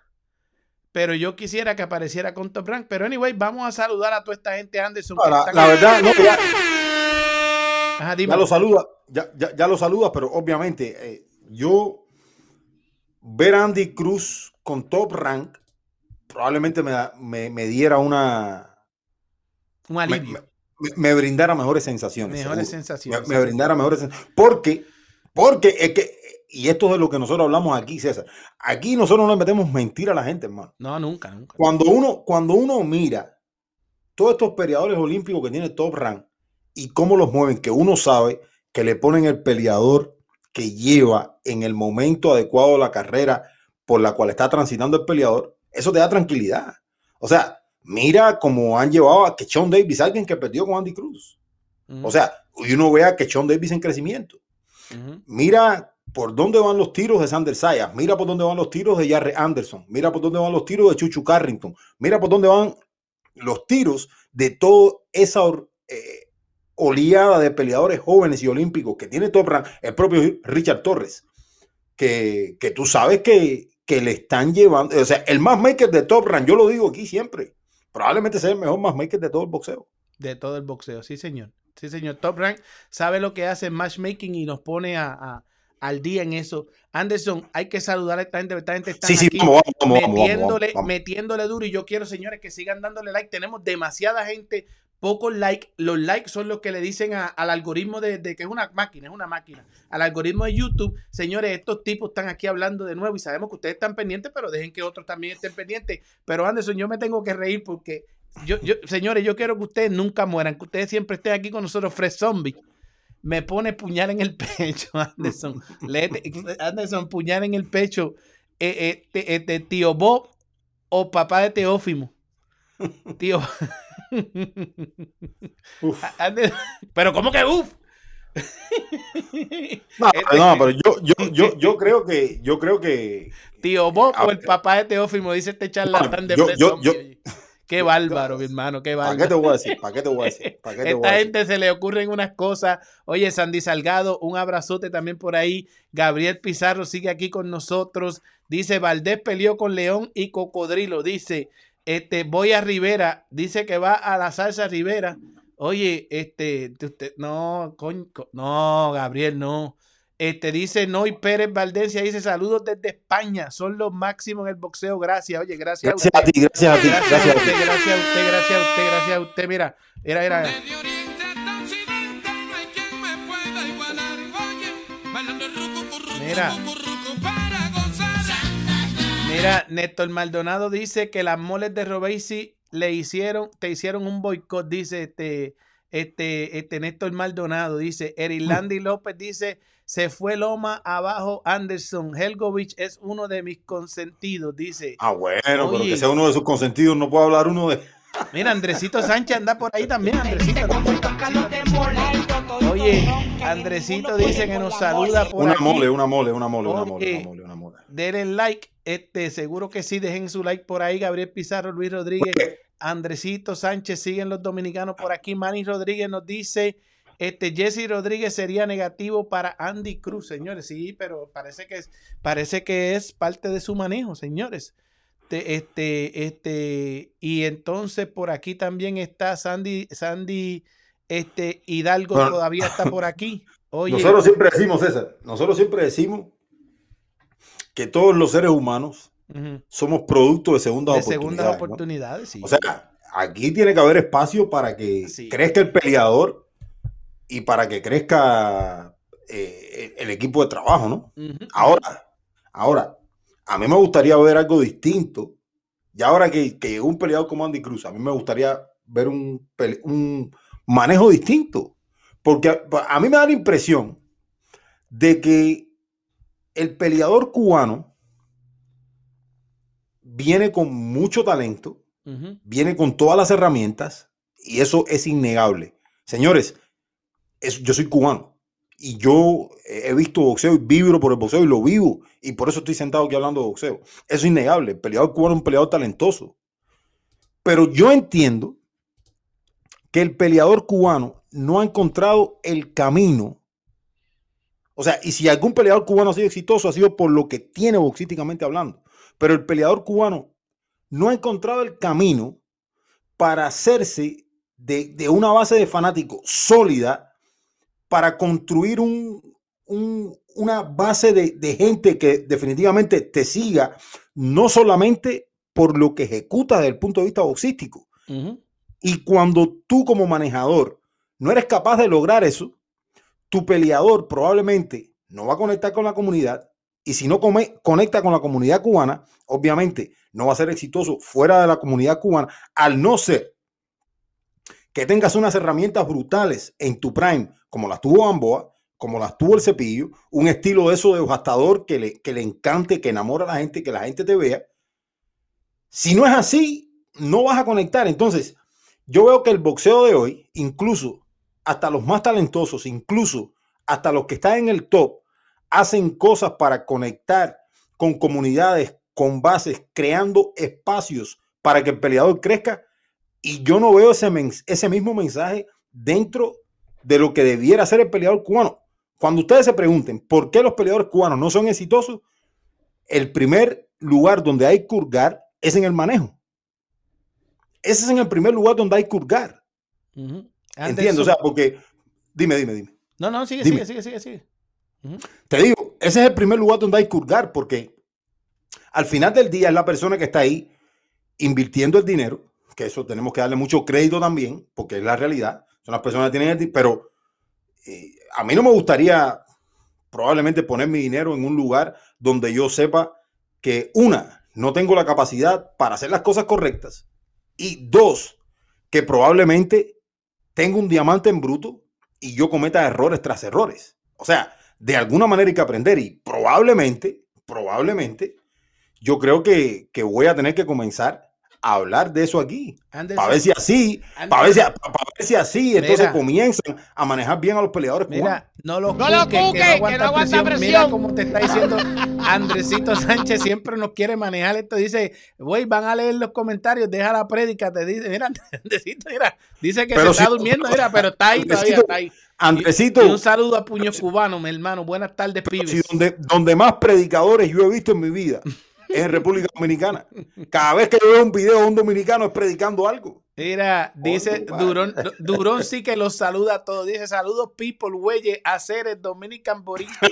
Pero yo quisiera que apareciera con Top Rank. Pero anyway, vamos a saludar a toda esta gente, Anderson. La, verdad, no, ya, Ajá, ya lo saluda, ya, ya, ya lo saludas, pero obviamente eh, yo ver a Andy Cruz con top rank probablemente me, me, me diera una Un me, alivio. me- me brindara mejores sensaciones. Mejores seguro. sensaciones. Me, brindara mejores sensaciones. Porque, porque es que, y esto es de lo que nosotros hablamos aquí, César. Aquí nosotros no le metemos mentira a la gente, hermano. No, nunca, nunca. Cuando uno, cuando uno mira todos estos peleadores olímpicos que tiene top rank y cómo los mueven, que uno sabe que le ponen el peleador que lleva en el momento adecuado de la carrera por la cual está transitando el peleador, eso te da tranquilidad. O sea, mira cómo han llevado a Kechon Davis, alguien que perdió con Andy Cruz. O sea, y uno ve a Kechon Davis en crecimiento. Mira por dónde van los tiros de Sander Sayas, mira por dónde van los tiros de Jarre Anderson, mira por dónde van los tiros de Chuchu Carrington, mira por dónde van los tiros de toda esa eh, oleada de peleadores jóvenes y olímpicos que tiene Top Rank, el propio Richard Torres, que, que tú sabes que, que le están llevando, o sea, el más maker de Top Rank, yo lo digo aquí siempre, probablemente sea el mejor más maker de todo el boxeo. De todo el boxeo, sí, señor. Sí, señor. Top Rank sabe lo que hace en matchmaking y nos pone a, a- al día en eso. Anderson, hay que saludar a esta gente. Esta gente está Sí, sí, aquí vamos, vamos, metiéndole, vamos, vamos. metiéndole duro. Y yo quiero, señores, que sigan dándole like. Tenemos demasiada gente, pocos likes. Los likes son los que le dicen al algoritmo de, que es una máquina, es una máquina. Al algoritmo de YouTube, señores, estos tipos están aquí hablando de nuevo y sabemos que ustedes están pendientes, pero dejen que otros también estén pendientes. Pero Anderson, yo me tengo que reír porque yo, yo, señores, yo quiero que ustedes nunca mueran, que ustedes siempre estén aquí con nosotros, Fresh Zombie. Me pone puñal en el pecho, Anderson. Anderson, puñal en el pecho. Eh, eh, te- de tío Bob o papá de Teófimo. Tío. Uf. Pero, ¿cómo que uf? No, Este- no, pero yo, yo, yo, yo creo que, yo creo que Tío Bob o el papá de Teófimo, dice este charlatán de yo-. Qué bárbaro, mi hermano, qué ¿Para qué te voy a decir? ¿Para qué te voy a decir? ¿Para qué te voy a Esta decir? gente se le ocurren unas cosas. Oye, Sandy Salgado, un abrazote también por ahí. Gabriel Pizarro sigue aquí con nosotros. Dice, Valdés peleó con León y Cocodrilo. Dice, este, voy a Rivera. Dice que va a la salsa Rivera. Oye, este, usted, no, no, Gabriel, no. Este dice Noy Pérez Valdencia, dice saludos desde España, son los máximos en el boxeo, gracias, oye, gracias, Gracias a a usted. ti, gracias a ti, Gracias, gracias a a ti. usted, gracias a usted, gracias a usted, gracias a usted. Mira, mira, mira. Mira. Mira, Néstor Maldonado dice que las moles de Robesi le hicieron, te hicieron un boicot, dice este, este, este Néstor Maldonado, dice, Erilandi López dice, se fue Loma abajo Anderson, Helgovich es uno de mis consentidos, dice. Ah, bueno, pero que sea uno de sus consentidos, no puede hablar uno de. Mira, Andresito Sánchez anda por ahí también, Andresito. Oye, Andresito dice que nos saluda por Una mole, una mole, una mole, una mole, una mole. Denle like, este, seguro que sí, dejen su like por ahí, Gabriel Pizarro, Luis Rodríguez, Andresito Sánchez, siguen los dominicanos por aquí, Manny Rodríguez nos dice, este, Jesse Rodríguez sería negativo para Andy Cruz, señores, sí, pero parece que es, parece que es parte de su manejo, señores. Este, este, este, y entonces por aquí también está Sandy, Sandy, este, Hidalgo Bueno, todavía está por aquí. Oye, Nosotros siempre decimos, César, nosotros siempre decimos que todos los seres humanos somos producto de segundas de oportunidades. segundas ¿no? oportunidades, sí. O sea, aquí tiene que haber espacio para que Sí. crezca el peleador y para que crezca eh, el equipo de trabajo, ¿no? Ahora, ahora, a mí me gustaría ver algo distinto. Y ahora que, que llegó un peleador como Andy Cruz, a mí me gustaría ver un, manejo distinto. Porque a, a mí me da la impresión de que el peleador cubano viene con mucho talento, viene con todas las herramientas y eso es innegable. Señores, es- yo soy cubano y yo he visto boxeo y vibro por el boxeo y lo vivo y por eso estoy sentado aquí hablando de boxeo. Eso es innegable. El peleador cubano es un peleador talentoso. Pero yo entiendo que el peleador cubano no ha encontrado el camino. O sea, y si algún peleador cubano ha sido exitoso, ha sido por lo que tiene boxísticamente hablando. Pero el peleador cubano no ha encontrado el camino para hacerse de, de una base de fanáticos sólida para construir un, un- una base de, de gente que definitivamente te siga, no solamente por lo que ejecuta desde el punto de vista boxístico. Y cuando tú como manejador no eres capaz de lograr eso, tu peleador probablemente no va a conectar con la comunidad y si no conecta con la comunidad cubana, obviamente no va a ser exitoso fuera de la comunidad cubana, al no ser que tengas unas herramientas brutales en tu prime, como las tuvo Gamboa, como las tuvo el cepillo, un estilo de eso de devastador que le, que le encante, que enamora a la gente, que la gente te vea. Si no es así, no vas a conectar. Entonces, yo veo que el boxeo de hoy, incluso hasta los más talentosos, incluso hasta los que están en el top, hacen cosas para conectar con comunidades, con bases, creando espacios para que el peleador crezca. Y yo no veo ese, ese mismo mensaje dentro de lo que debiera ser el peleador cubano. Cuando ustedes se pregunten por qué los peleadores cubanos no son exitosos, el primer lugar donde hay que hurgar es en el manejo. Ese es en el primer lugar donde hay que hurgar. Entiendo, o sea, porque dime, dime, dime. No, no, sigue, Dime. sigue, sigue, sigue, sigue. Te digo, ese es el primer lugar donde hay que hurgar, porque al final del día es la persona que está ahí invirtiendo el dinero, que eso tenemos que darle mucho crédito también, porque es la realidad. Son las personas que tienen el dinero, pero eh, a mí no me gustaría probablemente poner mi dinero en un lugar donde yo sepa que una, no tengo la capacidad para hacer las cosas correctas y dos, que probablemente tengo un diamante en bruto y yo cometa errores tras errores. O sea, de alguna manera hay que aprender y probablemente, probablemente, yo creo que, que voy a tener que comenzar a hablar de eso aquí. Anderson, Para ver si así, Anderson, para ver si, para si así, entonces Mira. comienzan a manejar bien a los peleadores cubanos. Mira, no lo No lo que no aguanta, que no aguanta presión. Mira cómo te está diciendo Andresito Sánchez, siempre nos quiere manejar esto. Dice, güey, van a leer los comentarios, deja la prédica, te dice, mira, Andresito, mira, dice que Pero se está durmiendo, mira, pero está ahí todavía, Andresito, está ahí. Andresito, Y un saludo a Puños Cubanos, mi hermano. Buenas tardes, pibes. si donde, donde más predicadores yo he visto en mi vida es en República Dominicana. Cada vez que yo veo un video de un dominicano es predicando algo. Mira, dice Durón, Du- Durón sí que los saluda a todos. Dice saludos, people, güeyes, haceres, Dominican Boricua.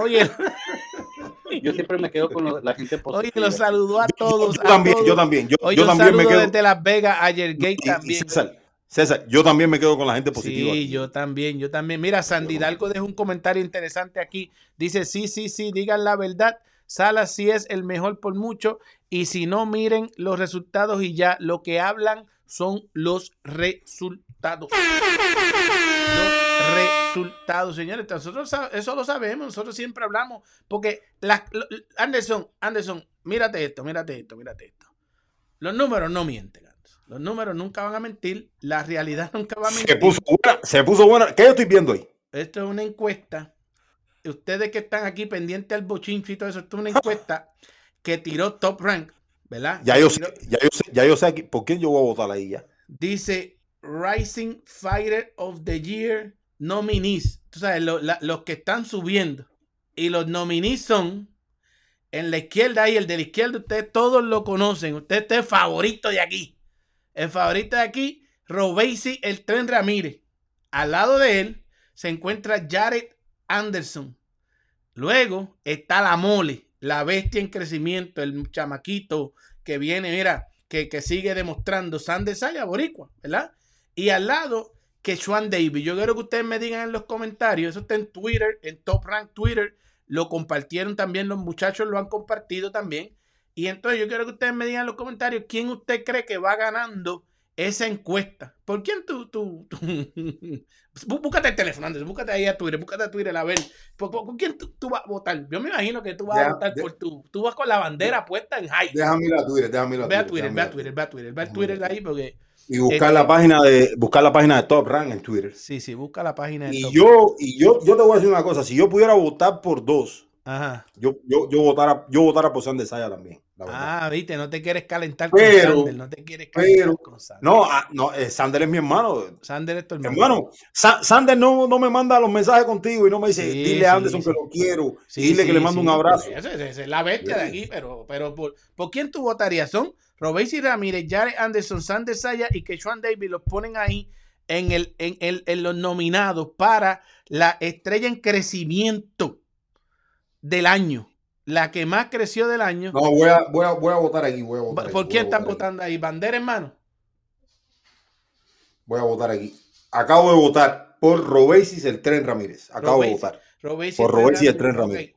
Oye, Yo siempre me quedo con la gente oye, positiva. los saludó a todos. Yo a también, todos. yo también, yo, Oye, también me quedo. desde Las Vegas a Yergate y- y también. César, César, yo también me quedo con la gente positiva. Sí, aquí. yo también, yo también. Mira, Sandy Hidalgo dejó un comentario interesante aquí. Dice, sí, sí, sí, digan la verdad. Salas sí es el mejor por mucho. Y si no, miren los resultados y ya lo que hablan son los resultados. Los resultados, señores. Nosotros eso lo sabemos, nosotros siempre hablamos. Porque, la, lo- Anderson, Anderson, mírate esto, mírate esto, mírate esto. Los números no mienten. Anderson. Los números nunca van a mentir. La realidad nunca va a mentir. Se puso buena, se puso buena. ¿Qué yo estoy viendo ahí? Esto es una encuesta. Ustedes que están aquí pendientes al bochincho y todo eso, esto es una encuesta que tiró Top Rank, ¿verdad? Ya yo sé, ya yo sé, ya yo sé aquí, por quién yo voy a votar ahí ya. Dice Rising Fighter of the Year nominees. Tú sabes, lo- la- los que están subiendo. Y los nominees son en la izquierda ahí, el de la izquierda, ustedes todos lo conocen. Usted, usted es favorito de aquí. El favorito de aquí, Robesi, el Tren Ramírez. Al lado de él se encuentra Jared Anderson. Luego está la mole, la bestia en crecimiento, el chamaquito que viene, mira, que, que sigue demostrando Sander Saya, Boricua, ¿verdad? Y al lado, que Sean Davis. Yo quiero que ustedes me digan en los comentarios, eso está en Twitter, en Top Rank Twitter, lo compartieron también, los muchachos lo han compartido también. Y entonces yo quiero que ustedes me digan en los comentarios quién usted cree que va ganando esa encuesta. ¿Por quién tú, tú, tú? Bú- Búscate el teléfono, Andrés, búscate ahí a Twitter, búscate a Twitter a ver. ¿Por, por- por quién tú, tú vas a votar? Yo me imagino que tú vas a votar de- por tu. Tú vas con la bandera puesta en high. Déjame ir a Twitter, déjame ir a Ve a Twitter. Twitter, ve a Twitter, ve a Twitter, ve a Twitter ahí porque. Y buscar la página de buscar la página de Top Rank en Twitter. Sí, sí, busca la página de Y Top yo, y yo, yo te voy a decir una cosa, si yo pudiera votar por dos, Ajá. yo, yo, yo votara, yo votara por Sander Saya también. Ah, viste, no te quieres calentar Pero- con Sander, no te quieres calentar pero- con Sander. No, ah, no, eh, Sander es mi hermano. Sander es tu hermano. Hermano, Sa- Sander no, no me manda los mensajes contigo y no me dice, Sí, dile a Anderson sí. que lo quiero, dile que le mando un abrazo. pues, Esa esa es la bestia de aquí, pero, pero por, ¿por quién tú votarías? Son Robesi Ramírez, Jared Anderson, Sander Saya y Keshawn Davis los ponen ahí en, el, en, el- en los nominados para la estrella en crecimiento del año. La que más creció del año. No, voy a, voy a, voy a votar aquí, voy a votar aquí, ¿Por voy quién están aquí. votando ahí? ¿Bandera, hermano? Voy a votar aquí. Acabo de votar por Robesis el Tren Ramírez. Acabo de votar. Robesi Por Tren Robesi y el Tren. Ramírez.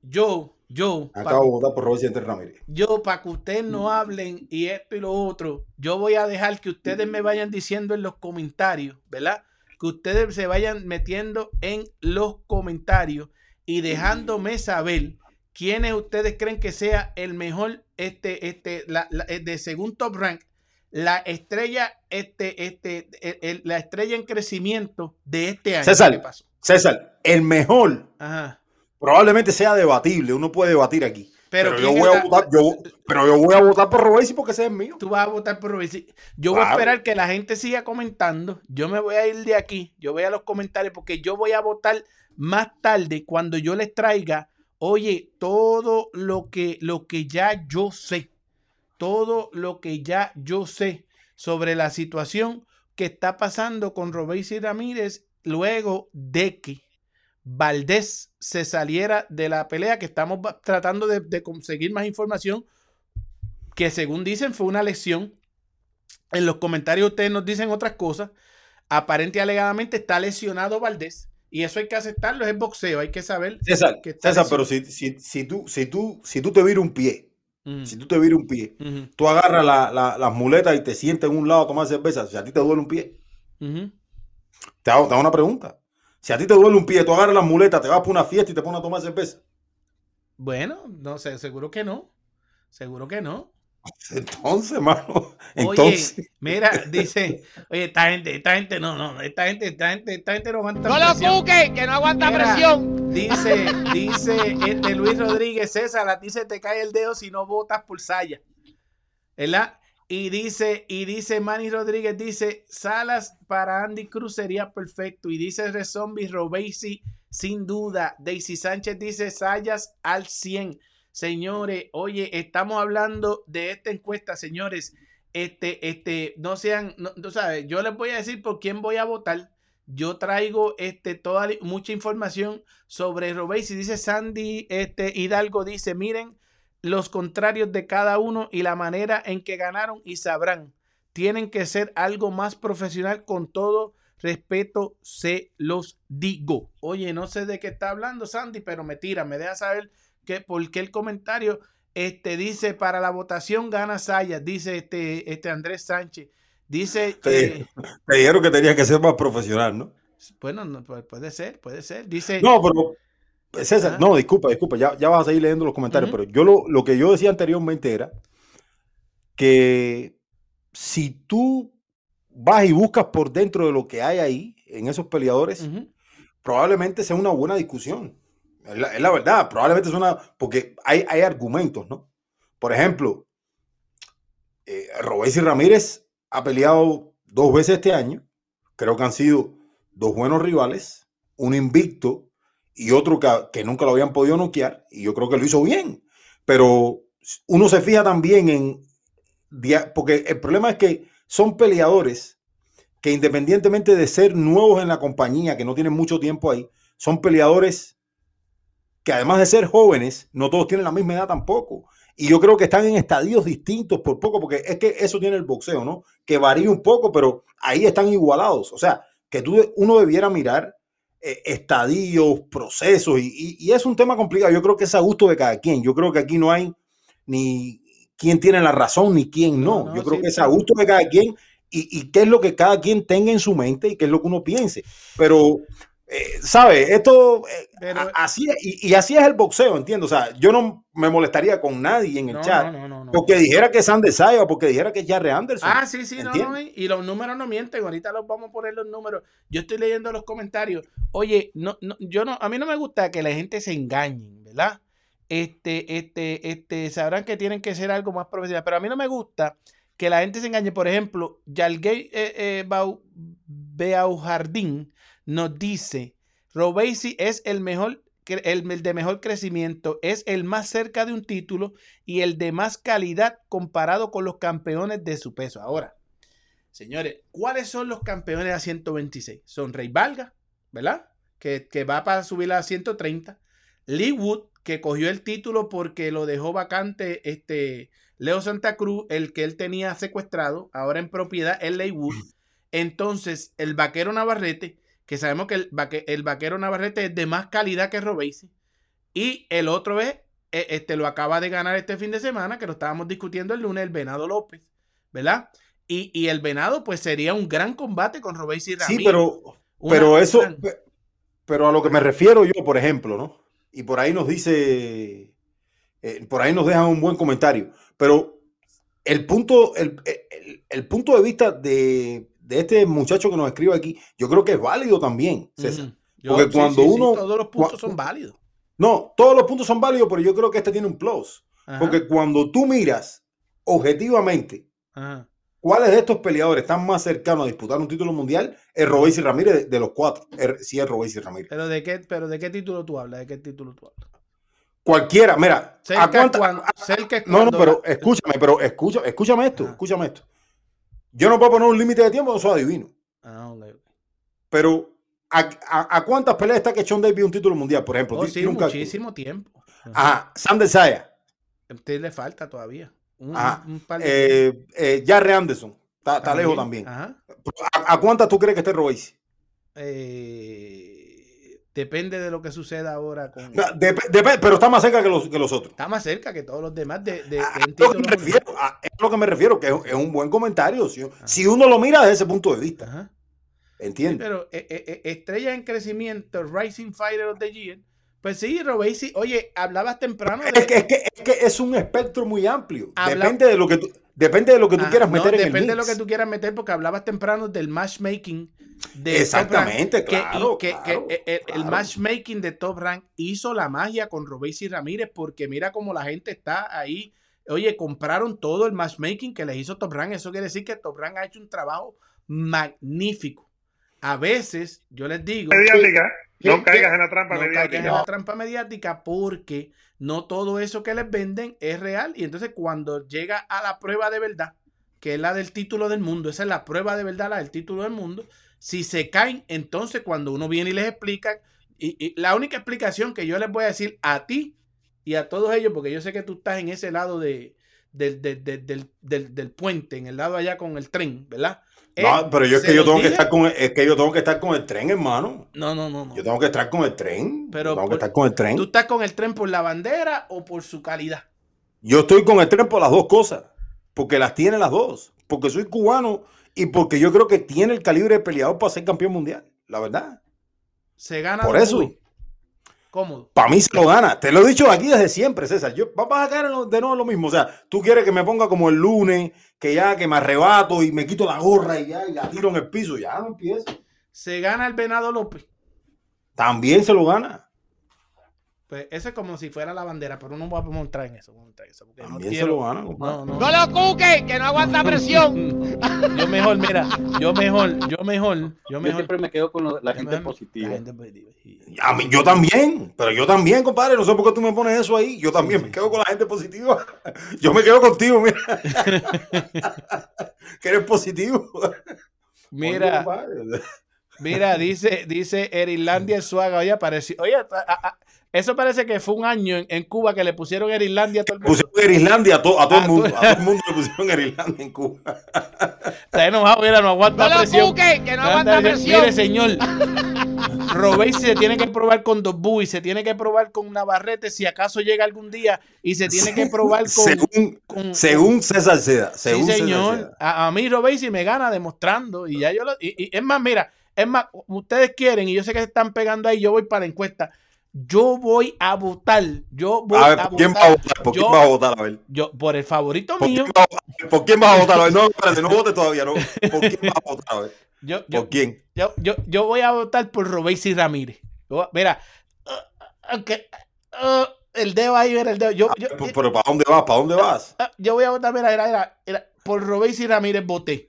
Yo, yo, Acabo de votar por Robesis el Tren Ramírez. yo, para que ustedes no hablen y esto y lo otro, yo voy a dejar que ustedes me vayan diciendo en los comentarios, ¿verdad? Que ustedes se vayan metiendo en los comentarios y dejándome saber quiénes ustedes creen que sea el mejor, este, este, la, la- eh, de según Top Rank, la estrella, este, este, el- el- la estrella en crecimiento de este año. César. ¿Qué pasó? César, el mejor Ajá. probablemente sea debatible. Uno puede debatir aquí. Pero, Pero, yo ¿quién voy a votar, yo, pero yo voy a votar por Robesis porque ese es mío. Tú vas a votar por Robesi. Yo voy a esperar que la gente siga comentando. Yo me voy a ir de aquí. Yo voy a los comentarios porque yo voy a votar más tarde cuando yo les traiga, oye, todo lo que, lo que ya yo sé. Todo lo que ya yo sé sobre la situación que está pasando con Robesi Ramírez luego de que Valdés se saliera de la pelea, que estamos tratando de, de conseguir más información, que según dicen fue una lesión. En los comentarios ustedes nos dicen otras cosas. Aparente y alegadamente está lesionado Valdés. Y eso hay que aceptarlo, es boxeo, hay que saber. César, que César, pero si, si, si, tú, si, tú, si tú te viras un pie, si tú te viras un pie, tú agarras la- la- las muletas y te sientas en un lado a tomar cerveza, si a ti te duele un pie, te hago, te hago una pregunta. Si a ti te duele un pie, tú agarras las muletas, te vas por una fiesta y te pones a tomar cerveza. Bueno, no sé, seguro que no. Seguro que no. Entonces, mano, Oye, entonces, mira, dice, oye, esta gente, esta gente no, no, esta gente, esta gente, esta gente no aguanta No lo presión. cuque, que no aguanta Mira, presión. Dice, dice este Luis Rodríguez, César, a ti se te cae el dedo si no votas por Saya. ¿Verdad? Y dice, y dice Manny Rodríguez, dice, Salas para Andy Cruz sería perfecto. Y dice Rezombie Robesi, sin duda. Daisy Sánchez dice, Sayas al 100. Señores, oye, estamos hablando de esta encuesta, señores. Este, este, no sean, no, tú sabes, yo les voy a decir por quién voy a votar. Yo traigo este, toda mucha información sobre Robesi. Dice Sandy este, Hidalgo, dice, miren los contrarios de cada uno y la manera en que ganaron y sabrán. tienen que ser algo más profesional con todo respeto, se los digo. Oye, no sé de qué está hablando Sandy, pero me tira, me deja saber que, por qué el comentario este, dice para la votación gana Sayas, dice este, este Andrés Sánchez. Dice te, te dijeron que tenía que ser más profesional, ¿no? Bueno, no, puede ser, puede ser. Dice. No, pero César, no, disculpa, disculpa, ya, ya vas a seguir leyendo los comentarios, pero yo lo, lo, que yo decía anteriormente era que si tú vas y buscas por dentro de lo que hay ahí, en esos peleadores, uh -huh. probablemente sea una buena discusión. Es la, verdad, probablemente es una, porque hay, hay argumentos, ¿no? Por ejemplo, eh, Robesi Ramírez ha peleado dos veces este año, creo que han sido dos buenos rivales, un invicto y otro que, que, nunca lo habían podido noquear, y yo creo que lo hizo bien. Pero uno se fija también en. Porque el problema es que son peleadores que, independientemente de ser nuevos en la compañía, que no tienen mucho tiempo ahí, son peleadores que, además de ser jóvenes, no todos tienen la misma edad tampoco. Y yo creo que están en estadios distintos por poco, porque es que eso tiene el boxeo, ¿no? Que varía un poco, pero ahí están igualados. O sea, que tú, uno debiera mirar eh, estadios, procesos, y, y, y, es un tema complicado. Yo creo que es a gusto de cada quien. Yo creo que aquí no hay ni quién tiene la razón ni quién no. no, no Yo creo sí, que es a gusto de cada quien y, y, qué es lo que cada quien tenga en su mente y qué es lo que uno piense. Pero, eh, ¿sabe? Esto, eh, Pero, así y, y, así es el boxeo, entiendo. O sea, yo no me molestaría con nadie en el no, chat no, no, porque dijera que es Saya o porque dijera que es Jarre Anderson. Ah, sí, sí, no, no, y los números no mienten. Ahorita los vamos a poner los números. Yo estoy leyendo los comentarios. Oye, no, no, yo no, a mí no me gusta que la gente se engañe, ¿verdad? Este, este, este, sabrán que tienen que ser algo más profesional, pero a mí no me gusta que la gente se engañe. Por ejemplo, Yalgay eh, eh, Beaujardín nos dice, Robesi es el mejor, el, el de mejor crecimiento, es el más cerca de un título y el de más calidad comparado con los campeones de su peso. Ahora, señores, ¿cuáles son los campeones a 126? Son Rey Valga, ¿verdad? Que, que va para subir a 130. Lee Wood, que cogió el título porque lo dejó vacante este Leo Santa Cruz, el que él tenía secuestrado, ahora en propiedad, es Lee Wood. Entonces, el vaquero Navarrete, que sabemos que el, vaque, el vaquero Navarrete es de más calidad que Robesi. Y el otro es, este lo acaba de ganar este fin de semana, que lo estábamos discutiendo el lunes, el Venado López, ¿verdad? Y, y el Venado, pues sería un gran combate con Robesi Ramírez. Sí, pero, pero eso, gran... pero a lo que me refiero yo, por ejemplo, ¿no? Y por ahí nos dice, eh, por ahí nos dejan un buen comentario, pero el punto, el, el, el punto de vista de, de este muchacho que nos escribe aquí, yo creo que es válido también, César. Yo, Porque cuando sí, sí, uno. Sí, todos los puntos son válidos. No, todos los puntos son válidos, pero yo creo que este tiene un plus. Ajá. Porque cuando tú miras objetivamente Ajá. cuáles de estos peleadores están más cercanos a disputar un título mundial, es Robesi Ramírez de, de, los cuatro. Es, sí, es Robesi Ramírez. ¿Pero de, qué, ¿Pero de qué título tú hablas? ¿De qué título tú hablas? Cualquiera, mira. Cerca ¿a cuánta, cuando, cerca no, no, pero escúchame, pero escucha, escúchame esto, Ajá. escúchame esto. Yo no puedo poner un límite de tiempo, no soy adivino. Ah, okay. Pero, ¿a, a, a cuántas peleas está que Sean Davis un título mundial, por ejemplo? Oh, sí, muchísimo tiempo. Ajá, Sander Saya. A usted le falta todavía. Un, Ajá. Un par de... eh, eh, Jarre Anderson. Está, está lejos también. Ajá. ¿A, ¿A, cuántas tú crees que esté Royce? Eh, depende de lo que suceda ahora con. No, de, de, pero está más cerca que los, que los, otros. Está más cerca que todos los demás. De, de, a, lo que me refiero, a, es lo que me refiero, que es, es un buen comentario. Si, si, uno lo mira desde ese punto de vista. Ajá. ¿Entiendes? Sí, pero eh, eh, estrella en crecimiento, Rising Fighter of the Year. Pues sí, Robesi, oye, hablabas temprano. De... Es, que, es, que, es, que, es un espectro muy amplio. Habla... Depende de lo que tú. Depende de lo que tú ah, quieras meter no, en el Depende de lo que tú quieras meter, porque hablabas temprano del matchmaking de Exactamente, Top Rank, claro, que, claro, que, que, claro. el matchmaking de Top Rank hizo la magia con Robesi Ramírez, porque mira cómo la gente está ahí. Oye, compraron todo el matchmaking que les hizo Top Rank. Eso quiere decir que Top Rank ha hecho un trabajo magnífico. A veces, yo les digo. Mediática. No caigas en la trampa no mediática. Caigas en la trampa mediática porque no todo eso que les venden es real. Y entonces, cuando llega a la prueba de verdad, que es la del título del mundo, esa es la prueba de verdad, la del título del mundo. Si se caen, entonces cuando uno viene y les explica, y, y, la única explicación que yo les voy a decir a ti y a todos ellos, porque yo sé que tú estás en ese lado de, del, del, del, del, puente, en el lado allá con el tren, ¿verdad? No, Eh, pero yo es que yo tengo que estar con el, es que yo tengo que estar con el tren, hermano. No, no, no, no. Yo tengo que estar con el tren. Pero Yo tengo por- que estar con el tren. ¿Tú estás con el tren por la bandera o por su calidad? Yo estoy con el tren por las dos cosas. Porque las tiene las dos. Porque soy cubano y porque yo creo que tiene el calibre de peleador para ser campeón mundial. La verdad. Se gana Por eso. Cómodo. Para mí se lo gana. Te lo he dicho aquí desde siempre, César. Yo, va- vas a caer de nuevo lo mismo. O sea, tú quieres que me ponga como el lunes, que ya que me arrebato y me quito la gorra y ya y la tiro en el piso. Ya no empieza. Se gana el Venado López. También se lo gana. Pues eso es como si fuera la bandera, pero no vamos a entrar en eso. vamos a entrar en eso, porque no También se quiero- lo gana. compadre. No, no. ¡No lo cuque, que no aguanta presión! Yo mejor, mira, yo mejor, yo mejor, yo Yo mejor. siempre me quedo con lo- la yo gente mejor- positiva. la gente positiva, sí. A mí- yo también, pero yo también, compadre. No sé por qué tú me pones eso ahí. Yo también me quedo con la gente positiva. Yo me quedo contigo, mira. que eres positivo. Mira, mira, dice, dice Erilandia Suaga, oye, apareció, oye, a- a- a- eso parece que fue un año en, en Cuba que le pusieron Erilandia a todo el mundo. Pusieron en Islandia a, to- a todo Ah, el mundo. tú- A todo el mundo le pusieron en Islandia en Cuba. Está enojado, mira, no aguanta ¡No lo presión. cuque, que no aguanta mire, presión! Mire, señor. Robey se tiene que probar con dos y se tiene que probar con Navarrete si acaso llega algún día y se tiene que probar con. según, con- según César Seda. Según sí, César señor. Seda. A, a mí Robey si me gana demostrando y ya yo lo. Y, y es más, mira, es más, ustedes quieren y yo sé que se están pegando ahí. Yo voy para la encuesta. Yo voy a votar. Yo voy A ver, a ¿por quién vas a votar. ¿Por Yo- quién vas a votar? A ver. Yo, por el favorito ¿Por mío. quién, ¿Por quién vas a votar? A ver, no, espérate, no votes todavía. No. ¿Por quién vas a votar? A ver. Yo, yo, ¿Por quién? yo, yo, yo voy a votar por Robeysi Ramírez. Yo- mira, uh, aunque, uh, el dedo ahí, mira el dedo. Yo, yo, Pero, pero ¿para dónde vas? ¿Para dónde vas? ah, yo voy a votar, mira, mira, mira, mira, por Robeysi Ramírez voté.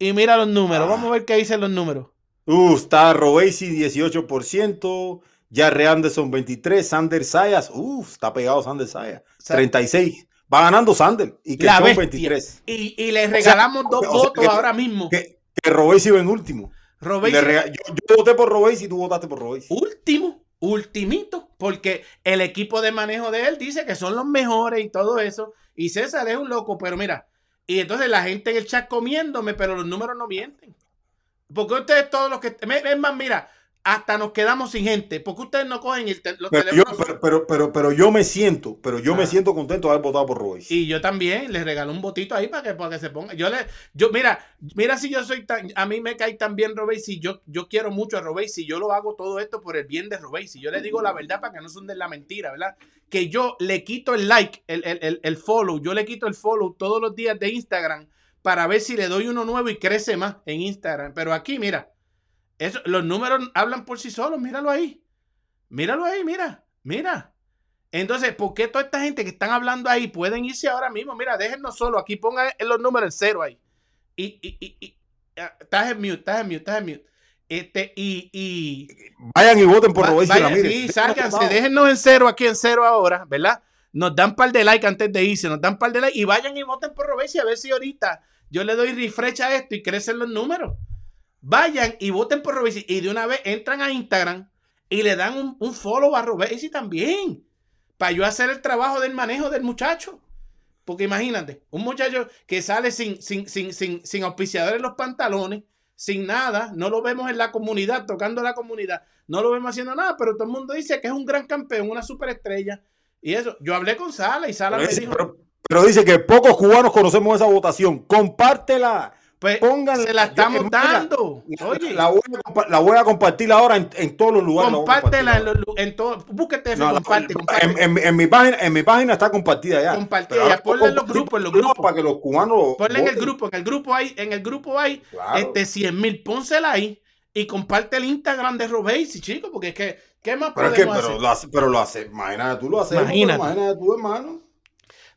Y mira los números, Ah. vamos a ver qué dicen los números. Uh, está Robesi 18%, Jarre Anderson 23%, Sander Sayas, uh, está pegado Sander Sayas, sea, 36%. Va ganando Sander y que son bestia. 23. Y, y le regalamos dos o sea votos que- ahora mismo. Que, que Robesi va en último. Yo voté por Robesi y tú votaste por Robesi. último, ultimito, porque el equipo de manejo de él dice que son los mejores y todo eso. Y César es un loco, pero mira, y entonces la gente en el chat comiéndome, pero los números no mienten. Porque ustedes todos los que... Es más, mira, hasta nos quedamos sin gente. Porque ustedes no cogen el los Pero yo, pero, pero, pero, pero yo me siento, pero yo me Ah. siento contento de haber votado por Robesi. Y yo también les regalé un botito ahí para que, para que se ponga. Yo le, yo, mira, mira si yo soy tan, a mí me cae tan bien Robey, si yo, yo quiero mucho a Robey, si yo lo hago todo esto por el bien de Robey, si yo le digo la verdad para que no se hunden la mentira, ¿verdad? Que yo le quito el like, el, el, el, el follow, yo le quito el follow todos los días de Instagram para ver si le doy uno nuevo y crece más en Instagram. Pero aquí, mira, eso, los números hablan por sí solos, míralo ahí. Míralo ahí, mira, mira. Entonces, ¿por qué toda esta gente que están hablando ahí pueden irse ahora mismo? Mira, déjennos solo. Aquí pongan los números en cero ahí. Y, y, y, y- ah, estás en mute, estás en mute, estás en mute. Este, y, y Vayan y voten por vaya, Ramírez. sí, sálganse, déjennos en cero aquí en cero ahora, ¿verdad? Nos dan par de like antes de irse, nos dan par de like y vayan y voten por Robesi a ver si ahorita yo le doy refresh a esto y crecen los números. Vayan y voten por Robesi y de una vez entran a Instagram y le dan un, un follow a Robesi también. Para yo hacer el trabajo del manejo del muchacho. Porque imagínate, un muchacho que sale sin, sin, sin, sin, sin auspiciador en los pantalones, sin nada, no lo vemos en la comunidad, tocando la comunidad, no lo vemos haciendo nada, pero todo el mundo dice que es un gran campeón, una superestrella. Y eso, yo hablé con Sala y Sala Pero me dice, dijo, pero- pero dice que pocos cubanos conocemos esa votación. Compártela. Pues pónganle- se la estamos dando. Oye, La voy, a, la voy a compartir ahora en, en todos los lugares. la compártela en, los, en todo, búsquete. No, la- comparte, comparte. en, en- en mi página, en mi página está compartida ya. Compartida ya, ponla en los grupos, en los grupos. Para que los cubanos. Ponle en el grupo, en el grupo hay, en el grupo hay Claro. este 100 mil, pónsela ahí y comparte el Instagram de Robesi, chicos, porque es que, ¿qué más Pero es que, podemos pero hacer? lo hace, pero lo hace. Imagínate, tú lo haces. Imagínate. Imagínate tú, hermano.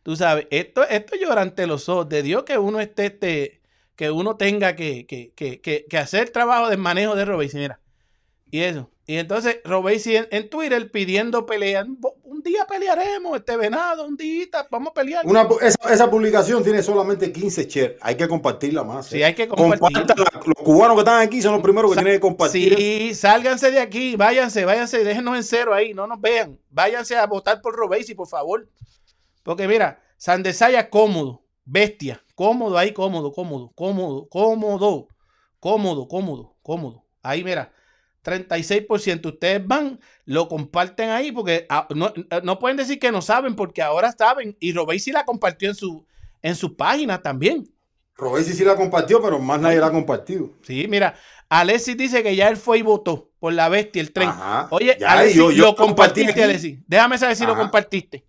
Tú sabes, esto, esto llora ante los ojos de Dios que uno esté, este, que uno tenga que, que, que, que, hacer trabajo de manejo de Robesi, mira. Y eso. Y entonces Robesi en, en Twitter pidiendo pelea. Un día pelearemos, este venado, un día vamos a pelear. Una, esa, esa publicación tiene solamente 15 shares. Hay que compartirla más. Sí, ¿eh? hay que compartirla. Los cubanos que están aquí son los primeros que Sa- tienen que compartir. Sí, sálganse de aquí, váyanse, váyanse, déjenos en cero ahí, no nos vean. Váyanse a votar por Robesi, por favor. Porque mira, Sandesaya cómodo, bestia, cómodo ahí, cómodo, cómodo, cómodo, cómodo, cómodo, cómodo, cómodo. Ahí mira, 36%. Ustedes van, lo comparten ahí porque ah, no, no pueden decir que no saben porque ahora saben. Y Robey sí la compartió en su, en su página también. Robey sí, sí la compartió, pero más nadie la ha compartido. Sí, mira, Alexis dice que ya él fue y votó por la bestia, el tren. Ajá, Oye, ya, Alexis, yo- yo lo compartí compartiste. Alexis. Déjame saber si lo compartiste.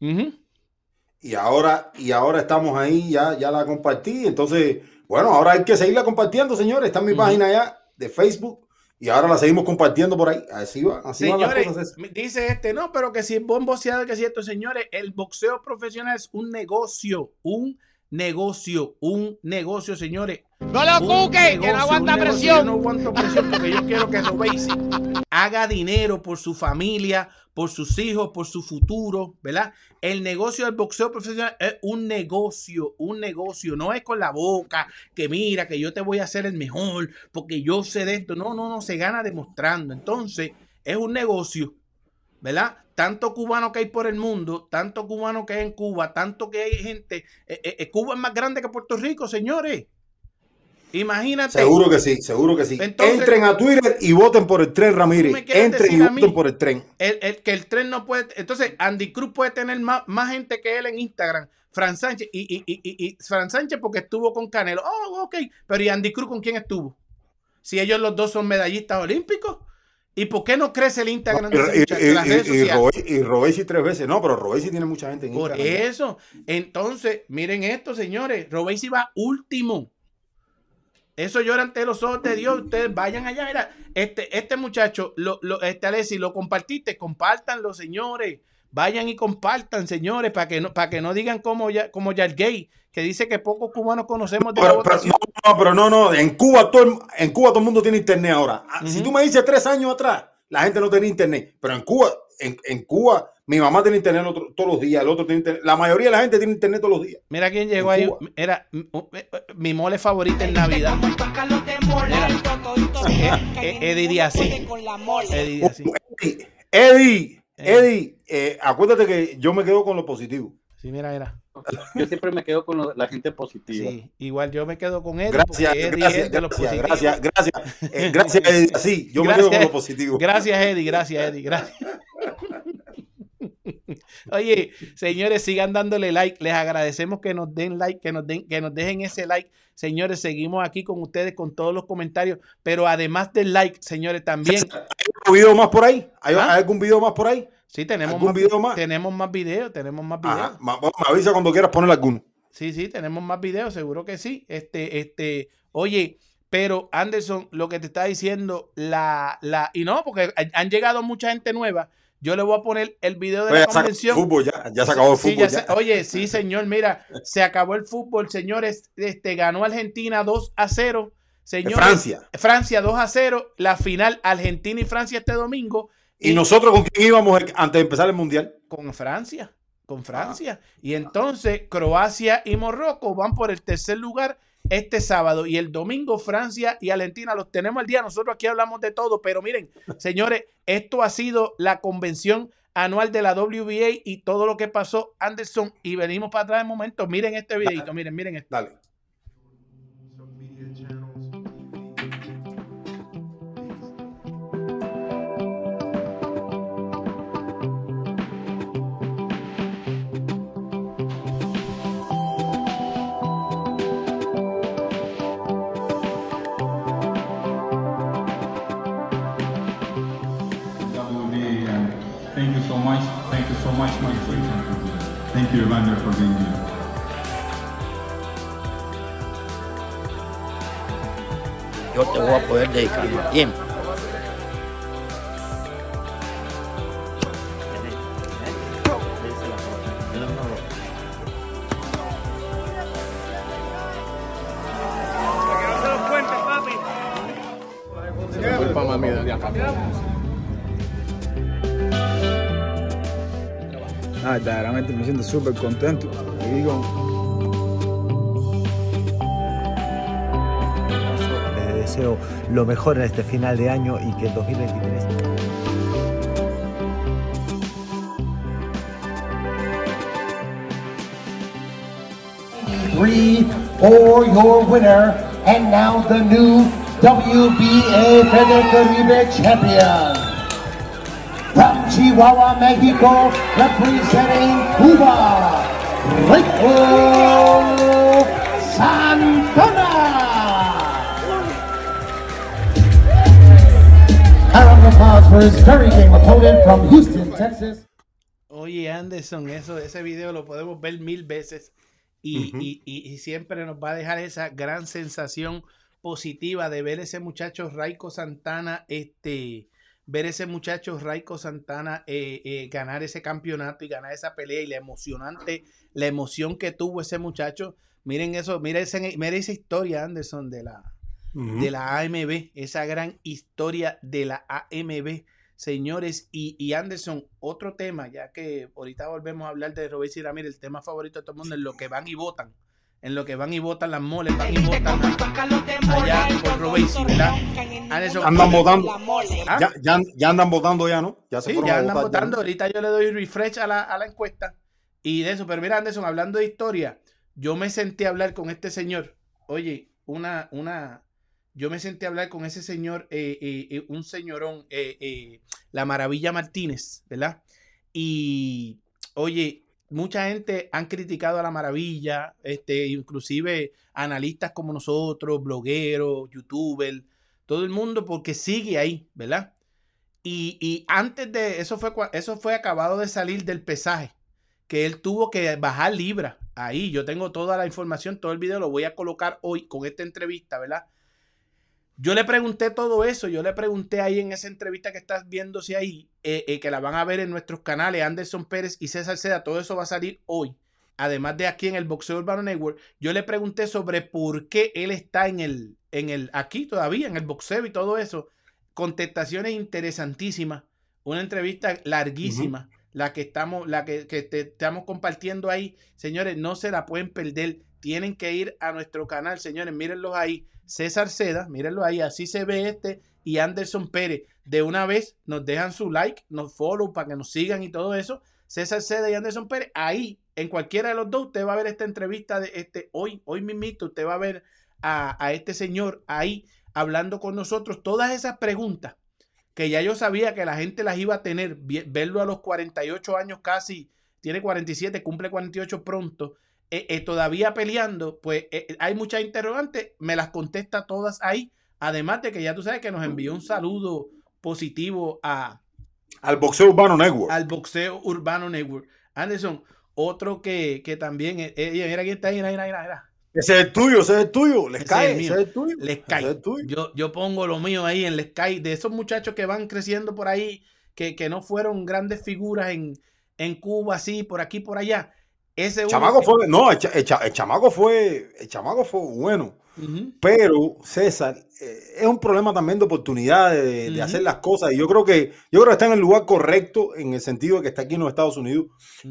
Ujú. Y ahora, y ahora estamos ahí, ya, ya la compartí. Entonces, bueno, ahora hay que seguirla compartiendo, señores. Está en mi página ya de Facebook. Y ahora la seguimos compartiendo por ahí. Así va, así van las Señores, cosas. dice este, no, pero que si es buen boxeador, que si esto, señores, el boxeo profesional es un negocio, un negocio, un negocio, señores. ¡No lo Un cuque! ¡Que no aguanta negocio. presión! Yo no aguanto presión porque yo quiero que Robesi haga dinero por su familia, por sus hijos, por su futuro, ¿verdad? El negocio del boxeo profesional es un negocio, un negocio. No es con la boca, que mira, que yo te voy a hacer el mejor, porque yo sé de esto. No, no, no, se gana demostrando. Entonces, es un negocio, ¿verdad? Tanto cubano que hay por el mundo, tanto cubano que hay en Cuba, tanto que hay gente. eh, eh, eh, Cuba es más grande que Puerto Rico, señores. Imagínate. Seguro que sí, seguro que sí. Entonces- Entren a Twitter y voten por el tren, Ramírez. ¿Tú me quieres Entren y voten por el tren. el, el- que el tren no puede. Entonces, Andy Cruz puede tener más, más gente que él en Instagram. Fran Sánchez, y, y, y, y- Fran Sánchez porque estuvo con Canelo. Oh, ok. Pero ¿y Andy Cruz con quién estuvo? Si ellos los dos son medallistas olímpicos. ¿Y por qué no crece el Instagram de Y, y, Las redes y, y, tres veces. No, pero Robey sí tiene mucha gente en Por Instagram. eso. Entonces, miren esto, señores. Robey va último. Eso llora ante los ojos de Dios. Ustedes vayan allá. Mira, este, este muchacho, lo, lo, este Alexis, lo compartiste, compártanlo, señores. Vayan y compartan, señores, para que no, para que no digan como ya, como ya el gay, que dice que pocos cubanos conocemos de la Pero, pero- no, no, pero no, no. En Cuba, todo el, en Cuba todo el mundo tiene internet ahora. Ah, Si tú me dices tres años atrás, la gente no tenía internet. Pero en Cuba, en, en Cuba, mi mamá tiene internet otro- todos los días, el otro tiene internet. La mayoría de la gente tiene internet todos los días. Mira quién llegó ahí. Era mi mole favorita en Navidad. Eh, eh, Eddie Díaz, sí. Eddie. Eddie, Eddie, Eh. Eddie, eh, acuérdate que yo me quedo con lo positivo. Sí, mira, era. Yo siempre me quedo con lo- la gente positiva. Sí, igual yo me quedo con Eddie. Gracias, Eddie gracias, es de los gracias, gracias, gracias, gracias, Eddie. Sí, yo me quedo con lo positivo. Gracias, Eddie. Gracias, Eddie. Gracias. Oye, señores, sigan dándole like. Les agradecemos que nos den like, que nos den, que nos dejen ese like. Señores, seguimos aquí con ustedes con todos los comentarios. Pero además del like, señores, también. ¿Hay algún video más por ahí? ¿Hay, ¿Ah? hay algún video más por ahí? Sí, tenemos ¿Algún más, video más? Tenemos más videos, tenemos más videos. Me avisa cuando quieras poner alguno. Sí, sí, tenemos más videos, seguro que sí. Este, este, oye, pero Anderson, lo que te está diciendo, la, la, y no, porque han llegado mucha gente nueva. Yo le voy a poner el video de Oye, la se convención. fútbol, ya, ya se acabó el Sí, fútbol. ya ya. se- oye, sí, señor, mira, se acabó el fútbol, señores. Este ganó Argentina 2 a 0. En Señores, Francia. Francia 2 a 0. La final Argentina y Francia este domingo. ¿Y nosotros con quién íbamos antes de empezar el mundial? con Francia, con Francia. Y entonces Croacia y Marruecos van por el tercer lugar este sábado y el domingo Francia y Argentina los tenemos al día. Nosotros aquí hablamos de todo, pero miren, señores, esto ha sido la convención anual de la WBA y todo lo que pasó Anderson y venimos para atrás de momento. Miren este videito, miren, miren esto. Dale. kuigawanya kwa vingine. yote wapo yadaikamaim siento súper contento. Aquí con, Les deseo lo mejor en este final de año y que el 2023 I three for your winner. And now the new WBA Feather Caribe champion. Chihuahua, Mexico, representing Cuba, Rico Santana. Round of applause for his very game opponent from Houston, Texas. Oye, Anderson, eso, ese video lo podemos ver mil veces y, Ujú. y- y- y siempre nos va a dejar esa gran sensación positiva de ver ese muchacho Raico Santana, este, ver ese muchacho Raico Santana eh, eh, ganar ese campeonato y ganar esa pelea y la emocionante, la emoción que tuvo ese muchacho. Miren eso, miren, ese, miren esa historia, Anderson, de la, de la AMB, esa gran historia de la AMB, señores. Y, y Anderson, otro tema, ya que ahorita volvemos a hablar de Robert Ramírez, el tema favorito de todo el mundo, en lo que van y votan, en lo que van y votan las moles, van y votan allá por Robert, ¿verdad? Andan votando. ¿Ah? Ya, ya, ya andan votando ya, ¿no? Ya se Sí, ya andan votar, votando. Ahorita yo le doy refresh a la, a la encuesta y de eso. Pero mira, Anderson, hablando de historia, yo me senté a hablar con este señor. Oye, una, una, yo me senté a hablar con ese señor, eh, eh, eh, un señorón, eh, la Maravilla Martínez, ¿verdad? Y, oye, mucha gente han criticado a la Maravilla, este, inclusive analistas como nosotros, blogueros, youtubers, todo el mundo, porque sigue ahí, ¿verdad? Y, y antes de eso fue eso fue acabado de salir del pesaje, que él tuvo que bajar libra. Ahí yo tengo toda la información, todo el video lo voy a colocar hoy con esta entrevista, ¿verdad? Yo le pregunté todo eso, yo le pregunté ahí en esa entrevista que estás viéndose ahí, eh, eh, que la van a ver en nuestros canales, Anderson Pérez y César Seda, todo eso va a salir hoy. Además de aquí en el Boxeo Urbano Network, yo le pregunté sobre por qué él está en el, en el, aquí todavía, en el boxeo y todo eso. Contestaciones interesantísimas. Una entrevista larguísima. La que estamos, la que, que te- estamos compartiendo ahí. Señores, no se la pueden perder. Tienen que ir a nuestro canal, señores. Mírenlos ahí. César Seda, mírenlo ahí. Así se ve este. Y Anderson Pérez. De una vez nos dejan su like, nos follow para que nos sigan y todo eso. César Seda y Anderson Pérez, ahí, en cualquiera de los dos, usted va a ver esta entrevista de este hoy, hoy mismito, usted va a ver a, a este señor ahí hablando con nosotros todas esas preguntas que ya yo sabía que la gente las iba a tener, verlo a los 48 años casi, tiene 47, cumple 48 pronto, eh, eh, todavía peleando, pues eh, hay muchas interrogantes, me las contesta todas ahí, además de que ya tú sabes que nos envió un saludo positivo a, Al Boxeo Urbano Network. al Boxeo Urbano Network. Anderson, otro que, que también, eh, eh, mira quién está ahí, mira, mira, mira, mira. Ese es el tuyo, ese es el tuyo. Les Ese cae, ese es el tuyo. Les cae. es el tuyo. Yo, yo pongo lo mío ahí en el Sky, de esos muchachos que van creciendo por ahí, que, que no fueron grandes figuras en, en Cuba, así, por aquí, por allá. Ese uno Chamaco fue, no, el, el cha- el chamaco fue, el chamaco fue bueno. Pero, César, eh, es un problema también de oportunidad de, hacer las cosas. Y yo creo que, yo creo que está en el lugar correcto en el sentido de que está aquí en los Estados Unidos.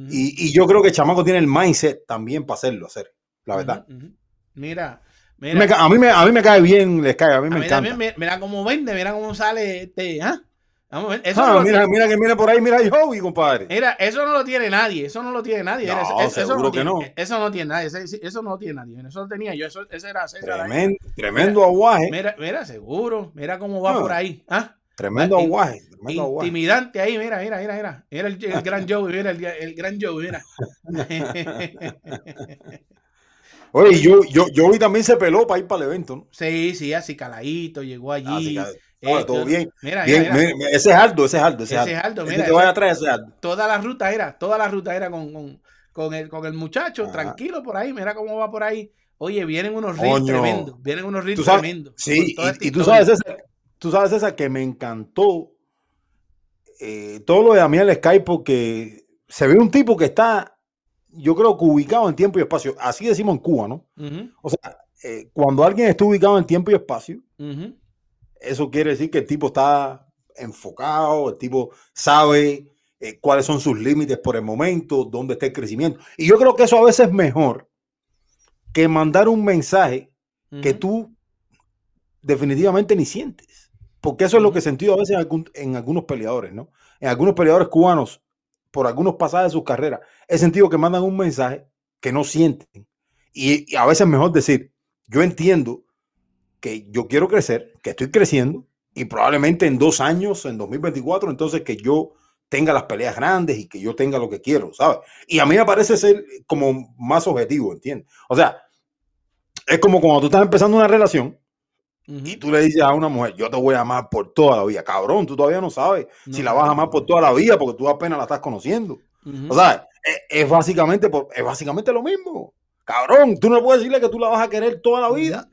Y, y yo creo que el chamaco tiene el mindset también para hacerlo, hacer, la verdad. Mira, Me mira. a, mí me, a mí me cae bien, les cae, a mí a me mí encanta. también, mira, mira cómo vende, mira cómo sale este, ¿ah? Eso, Ah, no mira, tiene, mira que viene por ahí, mira Joey, compadre. mira, eso no lo tiene nadie, eso no lo tiene nadie. No, eso, eso seguro que tiene, no. Eso no tiene nadie, eso no lo tiene nadie. Eso lo tenía yo, eso, ese era César. Tremendo, tremendo aguaje. Mira, mira, seguro, mira cómo va Ah. por ahí. ¿ah? Tremendo Ah, aguaje. Tremendo aguaje. Intimidante ahí, mira, mira, mira, mira. Mira el, el gran Joey, mira el, el gran Joey, mira. Oye, yo, yo, Joey también se peló para ir para el evento, ¿no? sí, sí, así caladito, llegó allí. Así Eh, todo bien. Mira, Bien, mira, mira. mira, mira, ese es Aldo, ese es Aldo, ese, Ese es Aldo, mira, ese- atrás, ese es Aldo. Toda la ruta era, toda la ruta era con, con, con el, con el muchacho, Ajá. tranquilo por ahí, mira cómo va por ahí. Oye, vienen unos Coño. tremendos, vienen unos sabes- tremendos. Sí, y, y tú sabes, César, tú sabes, César, que me encantó eh, todo lo de Damián Sky porque se ve un tipo que está, yo creo que ubicado en tiempo y espacio. Así decimos en Cuba, ¿no? O sea, eh, cuando alguien está ubicado en tiempo y espacio, eso quiere decir que el tipo está enfocado, el tipo sabe eh, cuáles son sus límites por el momento, dónde está el crecimiento. Y yo creo que eso a veces es mejor que mandar un mensaje que tú definitivamente ni sientes. Porque eso es lo que he sentido a veces en, algún- en algunos peleadores, ¿no? En algunos peleadores cubanos, por algunos pasajes de sus carreras, he sentido que mandan un mensaje que no sienten. y, y a veces es mejor decir, yo entiendo que yo quiero crecer, que estoy creciendo y probablemente en dos años, en 2024, entonces que yo tenga las peleas grandes y que yo tenga lo que quiero, ¿sabes? Y a mí me parece ser como más objetivo, ¿entiendes? O sea, es como cuando tú estás empezando una relación y tú le dices a una mujer, yo te voy a amar por toda la vida. Cabrón, tú todavía no sabes si la vas a amar por toda la vida porque tú apenas la estás conociendo. O sea, es, es básicamente, por- es básicamente lo mismo. Cabrón, tú no puedes decirle que tú la vas a querer toda la vida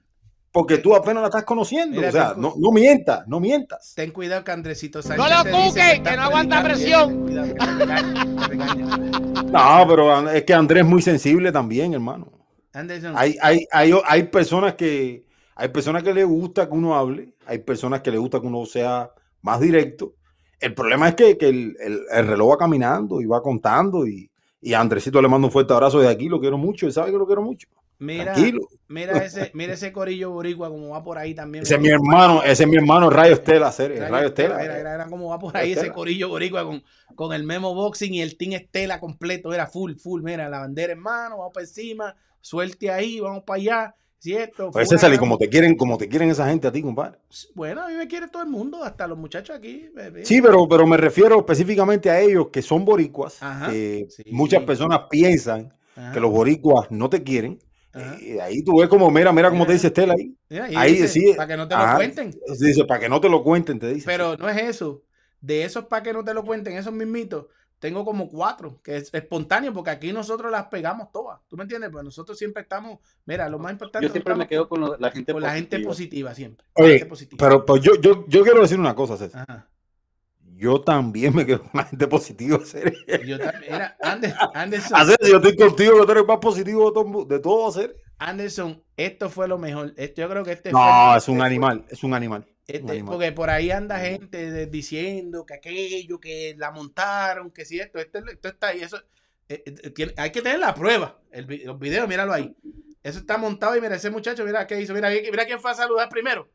porque tú apenas la estás conociendo. Mira, o sea, ten- no, no mientas, no mientas. Ten cuidado que Andresito Sánchez. lo te dice cuques, que no aguanta presión. cuidado, que te regaña, te regaña. No, pero es que Andrés es muy sensible también, hermano. Anderson, Hay, hay, hay, hay personas que hay personas que le gusta que uno hable, hay personas que le gusta que uno sea más directo. El problema es que, que el, el- el reloj va caminando y va contando y, y a Andresito le mando un fuerte abrazo de aquí, lo quiero mucho, él sabe que lo quiero mucho. Mira, Tranquilo. mira ese, mira ese corillo boricua como va por ahí también. Ese es mi hermano, ese es mi hermano Rayo Estela, serie, Rayo Rayo Estela, Estela. Mira, mira cómo va por ahí ese corillo boricua con, con el Memo Boxing y el Team Estela completo. Era full, full. Mira, la bandera en mano, vamos para encima, suelte ahí, vamos para allá. ¿Cierto? Pues César, y como te quieren, como te quieren esa gente a ti, compadre. Bueno, a mí me quiere todo el mundo, hasta los muchachos aquí. bebé. Sí, pero, pero me refiero específicamente a ellos que son boricuas, Ajá, sí. muchas personas piensan Ajá, que los boricuas no te quieren. Y ahí tú ves como, mira, mira cómo te dice Estela ahí. Ahí dice, sí. Para que no te lo Ajá. cuenten. Dice, para que no te lo cuenten, te dice. Pero no es eso. De esos para que no te lo cuenten, esos mismitos, tengo como cuatro, que es espontáneo, porque aquí nosotros las pegamos todas. ¿Tú me entiendes? Pues nosotros siempre estamos, mira, lo más importante Yo siempre me quedo con la gente con la gente positiva. positiva siempre. Oye, gente positiva. Pero pues, yo, yo, yo quiero decir una cosa, César. Ajá. Yo también me quedo con la gente positiva. serio. Yo también, Anderson, Hacer, yo estoy contigo, que tú eres más positivo de todo, de todo hacer. Anderson, esto fue lo mejor. Esto- yo creo que este No, fue, es un este animal, es un animal. fue- un este- animal. porque por ahí anda gente de- diciendo que aquello, que la montaron, que si esto, esto, esto está ahí. Eso, eh, eh, tiene- hay que tener la prueba. El, los videos, míralo ahí. Eso está montado y mira, ese muchacho, mira qué hizo. Mira, mira quién fue a saludar primero.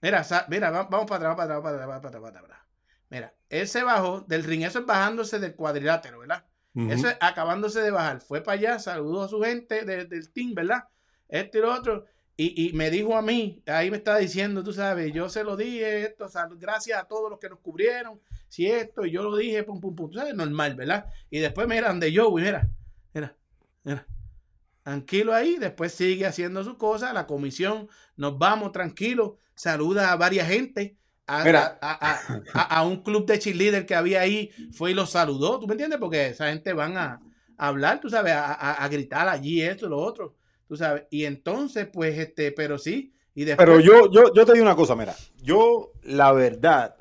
Mira, mira, va- vamos para atrás, para atrás, para atrás, para atrás. Mira, él se bajó del ring, eso es bajándose del cuadrilátero, ¿verdad? Eso es acabándose de bajar. Fue para allá, saludó a su gente de- del team, ¿verdad? Este y lo otro. Y, y me dijo a mí, ahí me está diciendo, tú sabes, yo se lo dije, esto, gracias a todos los que nos cubrieron, si esto, y yo lo dije, pum, pum, pum, tú sabes, normal, ¿verdad? Y después miran de Joey, mira, mira, mira. Tranquilo ahí, después sigue haciendo su cosa, la comisión, nos vamos tranquilos, saluda a varias gente, a, a- a- a- un club de cheerleader que había ahí, fue y lo saludó, ¿tú me entiendes? Porque esa gente van a, hablar, tú sabes, a, gritar allí esto, lo otro, tú sabes, y entonces, pues, este, pero sí, y después... Pero yo, yo, yo te digo una cosa, mira, yo la verdad,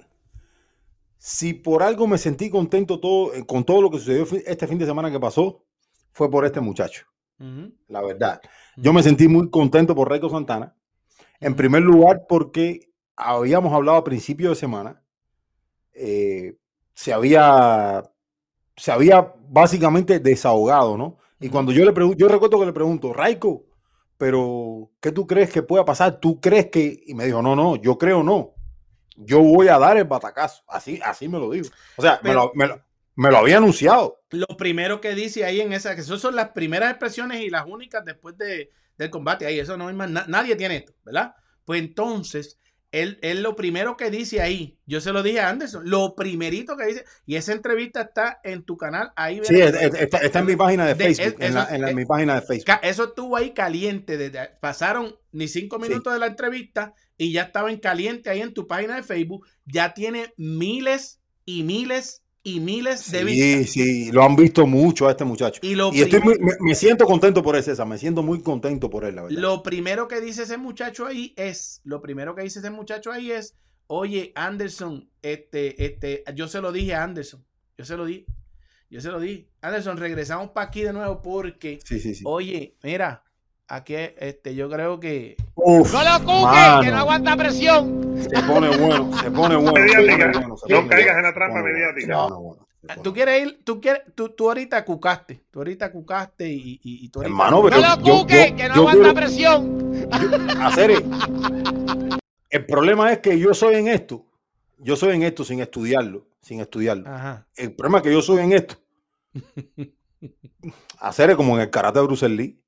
si por algo me sentí contento todo, eh, con todo lo que sucedió este fin de semana que pasó, fue por este muchacho, la verdad. Yo me sentí muy contento por Raico Santana. En primer lugar, porque habíamos hablado a principio de semana, eh, se había, se había básicamente desahogado, ¿no? Y cuando yo le pregunto, yo recuerdo que le pregunto, Raico, pero ¿qué tú crees que pueda pasar? ¿Tú crees que? Y me dijo, no, no, yo creo no. Yo voy a dar el batacazo. Así, así me lo digo. O sea, me lo, me lo- me lo había anunciado. lo primero que dice ahí en esa, que esas son las primeras expresiones y las únicas después de, del combate. Ahí, eso no hay más, na- nadie tiene esto, ¿verdad? Pues entonces, él, él lo primero que dice ahí, yo se lo dije a Anderson, lo primerito que dice, y esa entrevista está en tu canal, ahí Sí, verás- es- es- está, está en mi página de De- Facebook. es- en la- en la- es- mi página de Facebook. Eso estuvo ahí caliente. desde- pasaron ni cinco Sí. minutos de la entrevista y ya estaba en caliente ahí en tu página de Facebook. Ya tiene miles y miles y miles de Sí, vistas. sí, lo han visto mucho a este muchacho. Y lo, Y estoy muy- me, me siento contento por él, César. Me siento muy contento por él, la verdad. lo primero que dice ese muchacho ahí es, lo primero que dice ese muchacho ahí es, oye, Anderson, este, este, yo se lo dije a Anderson, yo se lo di, yo se lo di. Anderson, regresamos para aquí de nuevo porque, Sí, sí, sí. oye, mira, aquí, este, yo creo que Uf, No lo cuques, que no aguanta presión. Se pone bueno, se pone bueno. se Mediática. pone bueno, se No caigas en la trampa mediática. pone bueno, Tú quieres ir, tú quieres, tú, tú ahorita cucaste, tú ahorita cucaste y, y, y tú ahorita- Hermano, No pero lo yo- cuques, yo- que no aguanta quiero- presión. hacer el problema es que yo soy en esto yo soy en esto sin estudiarlo sin estudiarlo Ajá. el problema es que yo soy en esto hacer como en el karate de Bruce Lee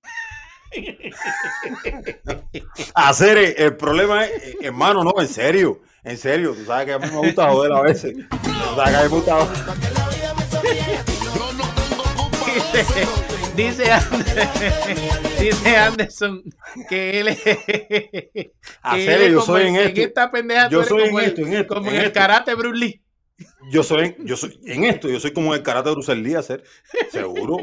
Hacer eh, el problema es, hermano, no, en serio, en serio, tú sabes que a mí me gusta joder a veces. Tú sabes que a mí me gusta dice, dice Anderson que él es. que Hacer, él es yo como soy el- en esto. esta pendeja, Yo soy en como el- esto, en esto, Como en en el esto. karate Bruce Lee. Yo soy, yo soy en esto, yo soy como el karate Bruce Lee, hacer, seguro.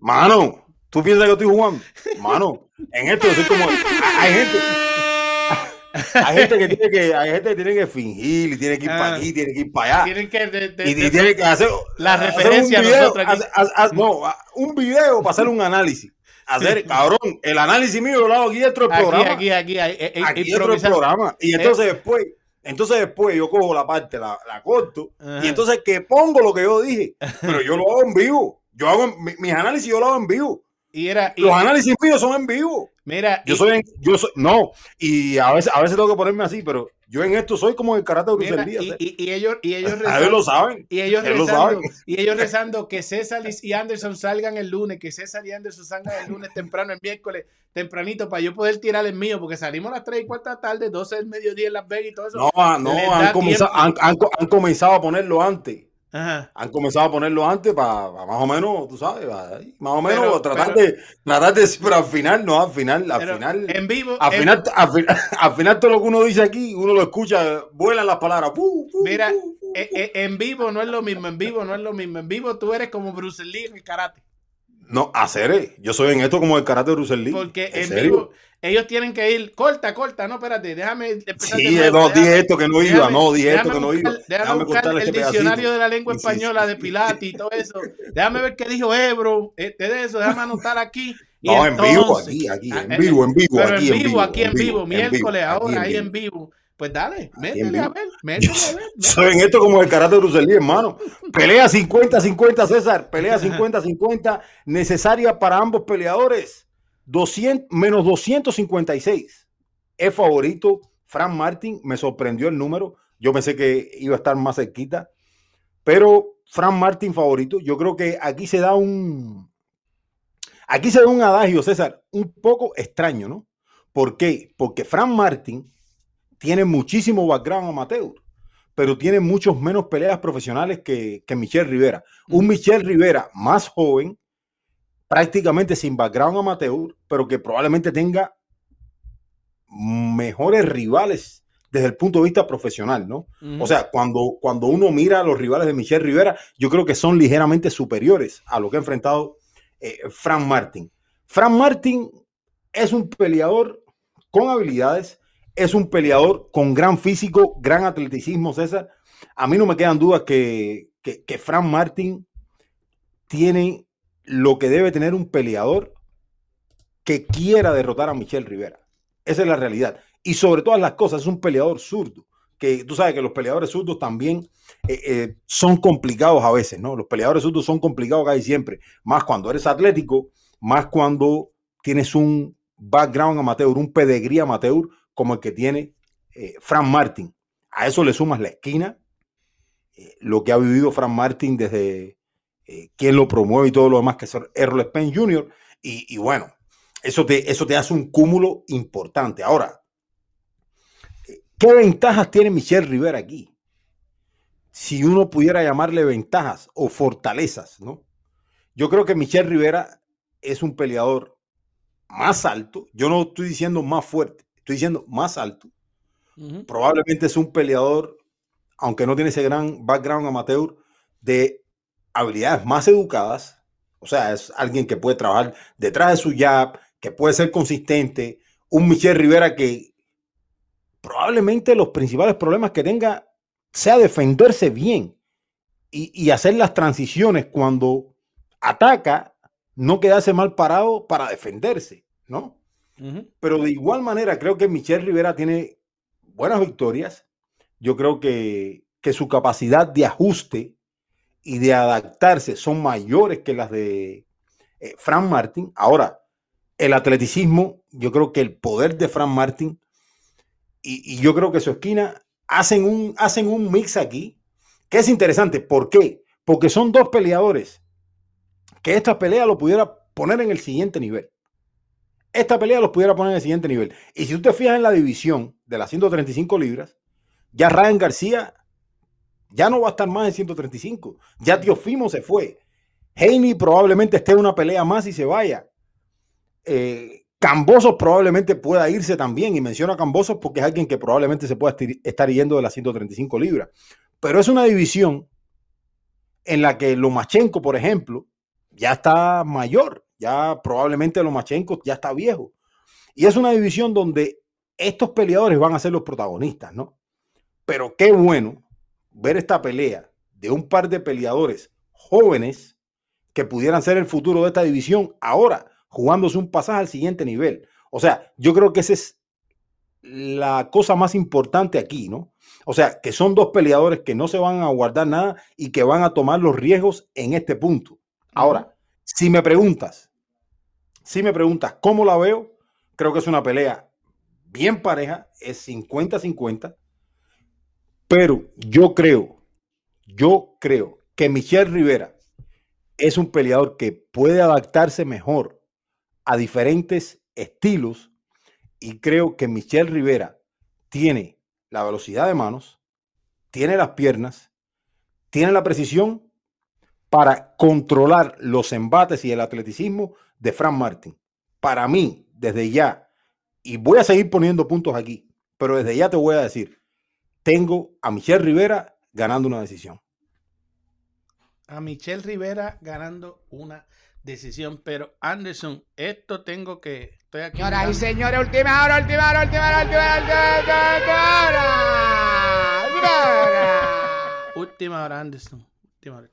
Mano, ¿tú piensas que yo estoy jugando? Mano, en esto yo soy como. Hay gente. Hay gente que tiene que, hay gente que tiene que fingir y tiene que ir Ah. para aquí, tiene que ir para allá. Tienen que. de- de- Y, y de- tiene que hacer La hacer un referencia a video, aquí. hacer- no, a- un video para hacer un análisis. Hacer, cabrón, el análisis mío yo lo hago aquí dentro del programa. aquí, aquí, aquí, eh, eh, aquí dentro del programa. Y Eh. entonces después, entonces después yo cojo la parte, la, la corto, Ajá. y entonces que pongo lo que yo dije. Pero yo lo hago en vivo. Yo hago mis análisis yo lo hago en vivo. Y era. y- Los análisis míos son en vivo. mira, Yo y- soy en- yo soy, no, y a veces, a veces tengo que ponerme así, pero yo en esto soy como el karate de mira, Lee, y, ellos, y ellos A ellos lo saben. Y ellos Ellos lo rezando, saben. y ellos rezando que César y Anderson salgan el lunes, que César y Anderson salgan el lunes temprano, el miércoles, tempranito, para yo poder tirar el mío, porque salimos a las 3 y cuarta de la tarde, 12 del mediodía en Las Vegas y todo eso. No, ah, no, han comenzado, han comenzado a ponerlo antes. Ajá. Han comenzado a ponerlo antes para más o menos, tú sabes, más o menos Pero- tratar pero- de, tratar de, pero al final, no, al final, al final, en vivo, al en- final, al final, al final todo lo que uno dice aquí, uno lo escucha, vuelan las palabras. pu, pu, mira, pu, eh, eh, en vivo no es lo mismo, en vivo no es lo mismo, en vivo tú eres como Bruce Lee en el karate, No, hacer, yo soy en esto como el karate de Bruce Lee. porque ¿En vivo ellos tienen que ir, corta, corta, no, espérate, déjame empezar de Sí, nuevo, no, dije esto que no iba, déjame- no, dije esto que no iba. Déjame Déjame buscar el este diccionario pedacito. de la lengua española de sí. Pilates y todo eso. Déjame ver qué dijo Ebro, este de eso, déjame anotar aquí. Y No, en vivo, aquí, aquí, Ah, en vivo, en vivo, Pero aquí, en vivo, aquí en vivo, miércoles, ahora, ahí en vivo. Pues dale, en métele a ver, métele a ver. Soy en esto como el Bruce Lee, hermano. Pelea 50-50, César. Pelea 50-50, necesaria para ambos peleadores. 200, menos 256. Es favorito. Frank Martin, me sorprendió el número. Yo pensé que iba a estar más cerquita. Pero Frank Martin favorito. Yo creo que aquí se da un. Aquí se da un adagio, César, un poco extraño, ¿no? ¿Por qué? Porque Frank Martin tiene muchísimo background amateur, pero tiene muchos menos peleas profesionales que, que Michelle Rivera. Un Michelle Rivera más joven, prácticamente sin background amateur, pero que probablemente tenga mejores rivales desde el punto de vista profesional, ¿no? O sea, cuando, cuando uno mira a los rivales de Michelle Rivera, yo creo que son ligeramente superiores a lo que ha enfrentado eh, Frank Martin. Frank Martin es un peleador con habilidades, es un peleador con gran físico, gran atleticismo, César. A mí no me quedan dudas que, que, Frank Martin tiene lo que debe tener un peleador que quiera derrotar a Michelle Rivera. Esa es la realidad. Y sobre todas las cosas, es un peleador zurdo. Que tú sabes que los peleadores zurdos también eh, eh, son complicados a veces, ¿no? Los peleadores zurdos son complicados casi siempre. Más cuando eres atlético, más cuando tienes un background amateur, un pedigrí amateur como el que tiene eh, Frank Martin. A eso le sumas la esquina, eh, lo que ha vivido Frank Martin desde eh, quien lo promueve y todo lo demás que es Errol Spence Jr. Y, bueno, eso te, eso te hace un cúmulo importante. Ahora, eh, ¿qué ventajas tiene Michelle Rivera aquí? Si uno pudiera llamarle ventajas o fortalezas, ¿no? Yo creo que Michelle Rivera es un peleador más alto. Yo no estoy diciendo más fuerte, estoy diciendo más alto. Probablemente es un peleador, aunque no tiene ese gran background amateur, de habilidades más educadas. O sea, es alguien que puede trabajar detrás de su jab, que puede ser consistente. Un Michelle Rivera que probablemente los principales problemas que tenga sea defenderse bien y, y hacer las transiciones cuando ataca, no quedarse mal parado para defenderse, ¿no? Pero de igual manera, creo que Michelle Rivera tiene buenas victorias. Yo creo que, que su capacidad de ajuste y de adaptarse son mayores que las de eh, Frank Martin. Ahora, el atleticismo, yo creo que el poder de Frank Martin y, y yo creo que su esquina hacen un, hacen un mix aquí que es interesante. ¿Por qué? Porque son dos peleadores que esta pelea lo pudiera poner en el siguiente nivel. Esta pelea los pudiera poner en el siguiente nivel. Y si tú te fijas en la división de las 135 libras, ya Ryan García ya no va a estar más en 135. Ya Fimo se fue. Haney probablemente esté en una pelea más y se vaya. Eh, Cambosos probablemente pueda irse también. Y menciona a Cambosos porque es alguien que probablemente se pueda estar yendo de las 135 libras. Pero es una división en la que Lomachenko, por ejemplo, ya está mayor. Ya probablemente Lomachenko ya está viejo. Y es una división donde estos peleadores van a ser los protagonistas, ¿no? Pero qué bueno ver esta pelea de un par de peleadores jóvenes que pudieran ser el futuro de esta división ahora jugándose un pasaje al siguiente nivel. O sea, yo creo que esa es la cosa más importante aquí, ¿no? O sea, que son dos peleadores que no se van a guardar nada y que van a tomar los riesgos en este punto. Ahora, si me preguntas, si me preguntas cómo la veo, creo que es una pelea bien pareja, es 50-50. Pero yo creo, yo creo que Michelle Rivera es un peleador que puede adaptarse mejor a diferentes estilos y creo que Michelle Rivera tiene la velocidad de manos, tiene las piernas, tiene la precisión para controlar los embates y el atleticismo de Frank Martin. Para mí, desde ya, y voy a seguir poniendo puntos aquí, pero desde ya te voy a decir, tengo a Michelle Rivera ganando una decisión. A Michelle Rivera ganando una decisión, pero Anderson, esto tengo que. Estoy aquí. Señoras y señores, última hora, última hora, última hora, última hora, última hora. Anderson. Última hora, última hora,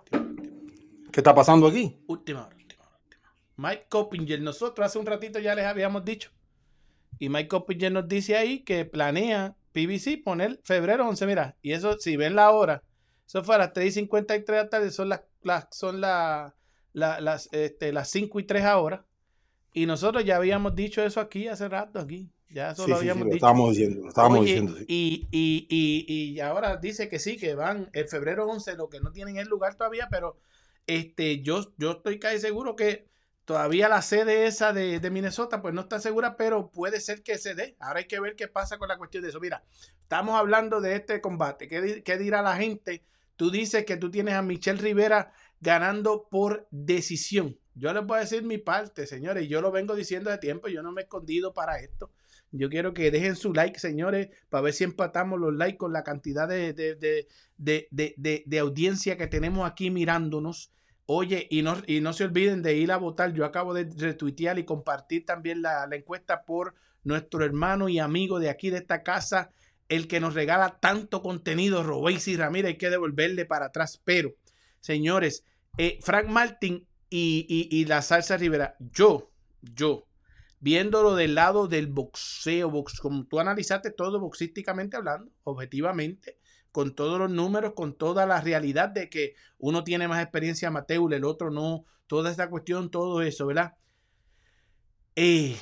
¿Qué está pasando aquí? Última hora, última hora, última hora. Mike Coppinger, nosotros hace un ratito ya les habíamos dicho. Y Mike Coppinger nos dice ahí que planea PBC poner febrero 11, mira, y eso, si ven la hora, eso fue a las 3 y 53 de la tarde, son las, las, son las, las, este, las 5 y 3 ahora. Y nosotros ya habíamos dicho eso aquí hace rato, aquí. Ya eso lo habíamos dicho. Estábamos diciendo, lo estábamos diciendo. Y, y, y, y, ahora dice que sí, que van el febrero 11, lo que no tienen el lugar todavía, pero este, yo, yo estoy casi seguro que Todavía la sede esa de, Minnesota, pues no está segura, pero puede ser que se dé. Ahora hay que ver qué pasa con la cuestión de eso. Mira, estamos hablando de este combate. ¿Qué, dirá la gente? Tú dices que tú tienes a Michelle Rivera ganando por decisión. Yo les voy a decir mi parte, señores. Yo lo vengo diciendo de tiempo. Yo no me he escondido para esto. Yo quiero que dejen su like, señores, para ver si empatamos los likes con la cantidad de, de, de audiencia que tenemos aquí mirándonos. Oye, y no, y no se olviden de ir a votar. Yo acabo de retuitear y compartir también la, encuesta por nuestro hermano y amigo de aquí de esta casa, el que nos regala tanto contenido, y Ramírez, hay que devolverle para atrás. Pero, señores, eh, Frank Martin y, y, la salsa Rivera, yo, yo, viéndolo del lado del boxeo, box, como tú analizaste todo boxísticamente hablando, objetivamente, con todos los números, con toda la realidad de que uno tiene más experiencia amateur, el otro no, toda esta cuestión, todo eso, ¿verdad? Eh,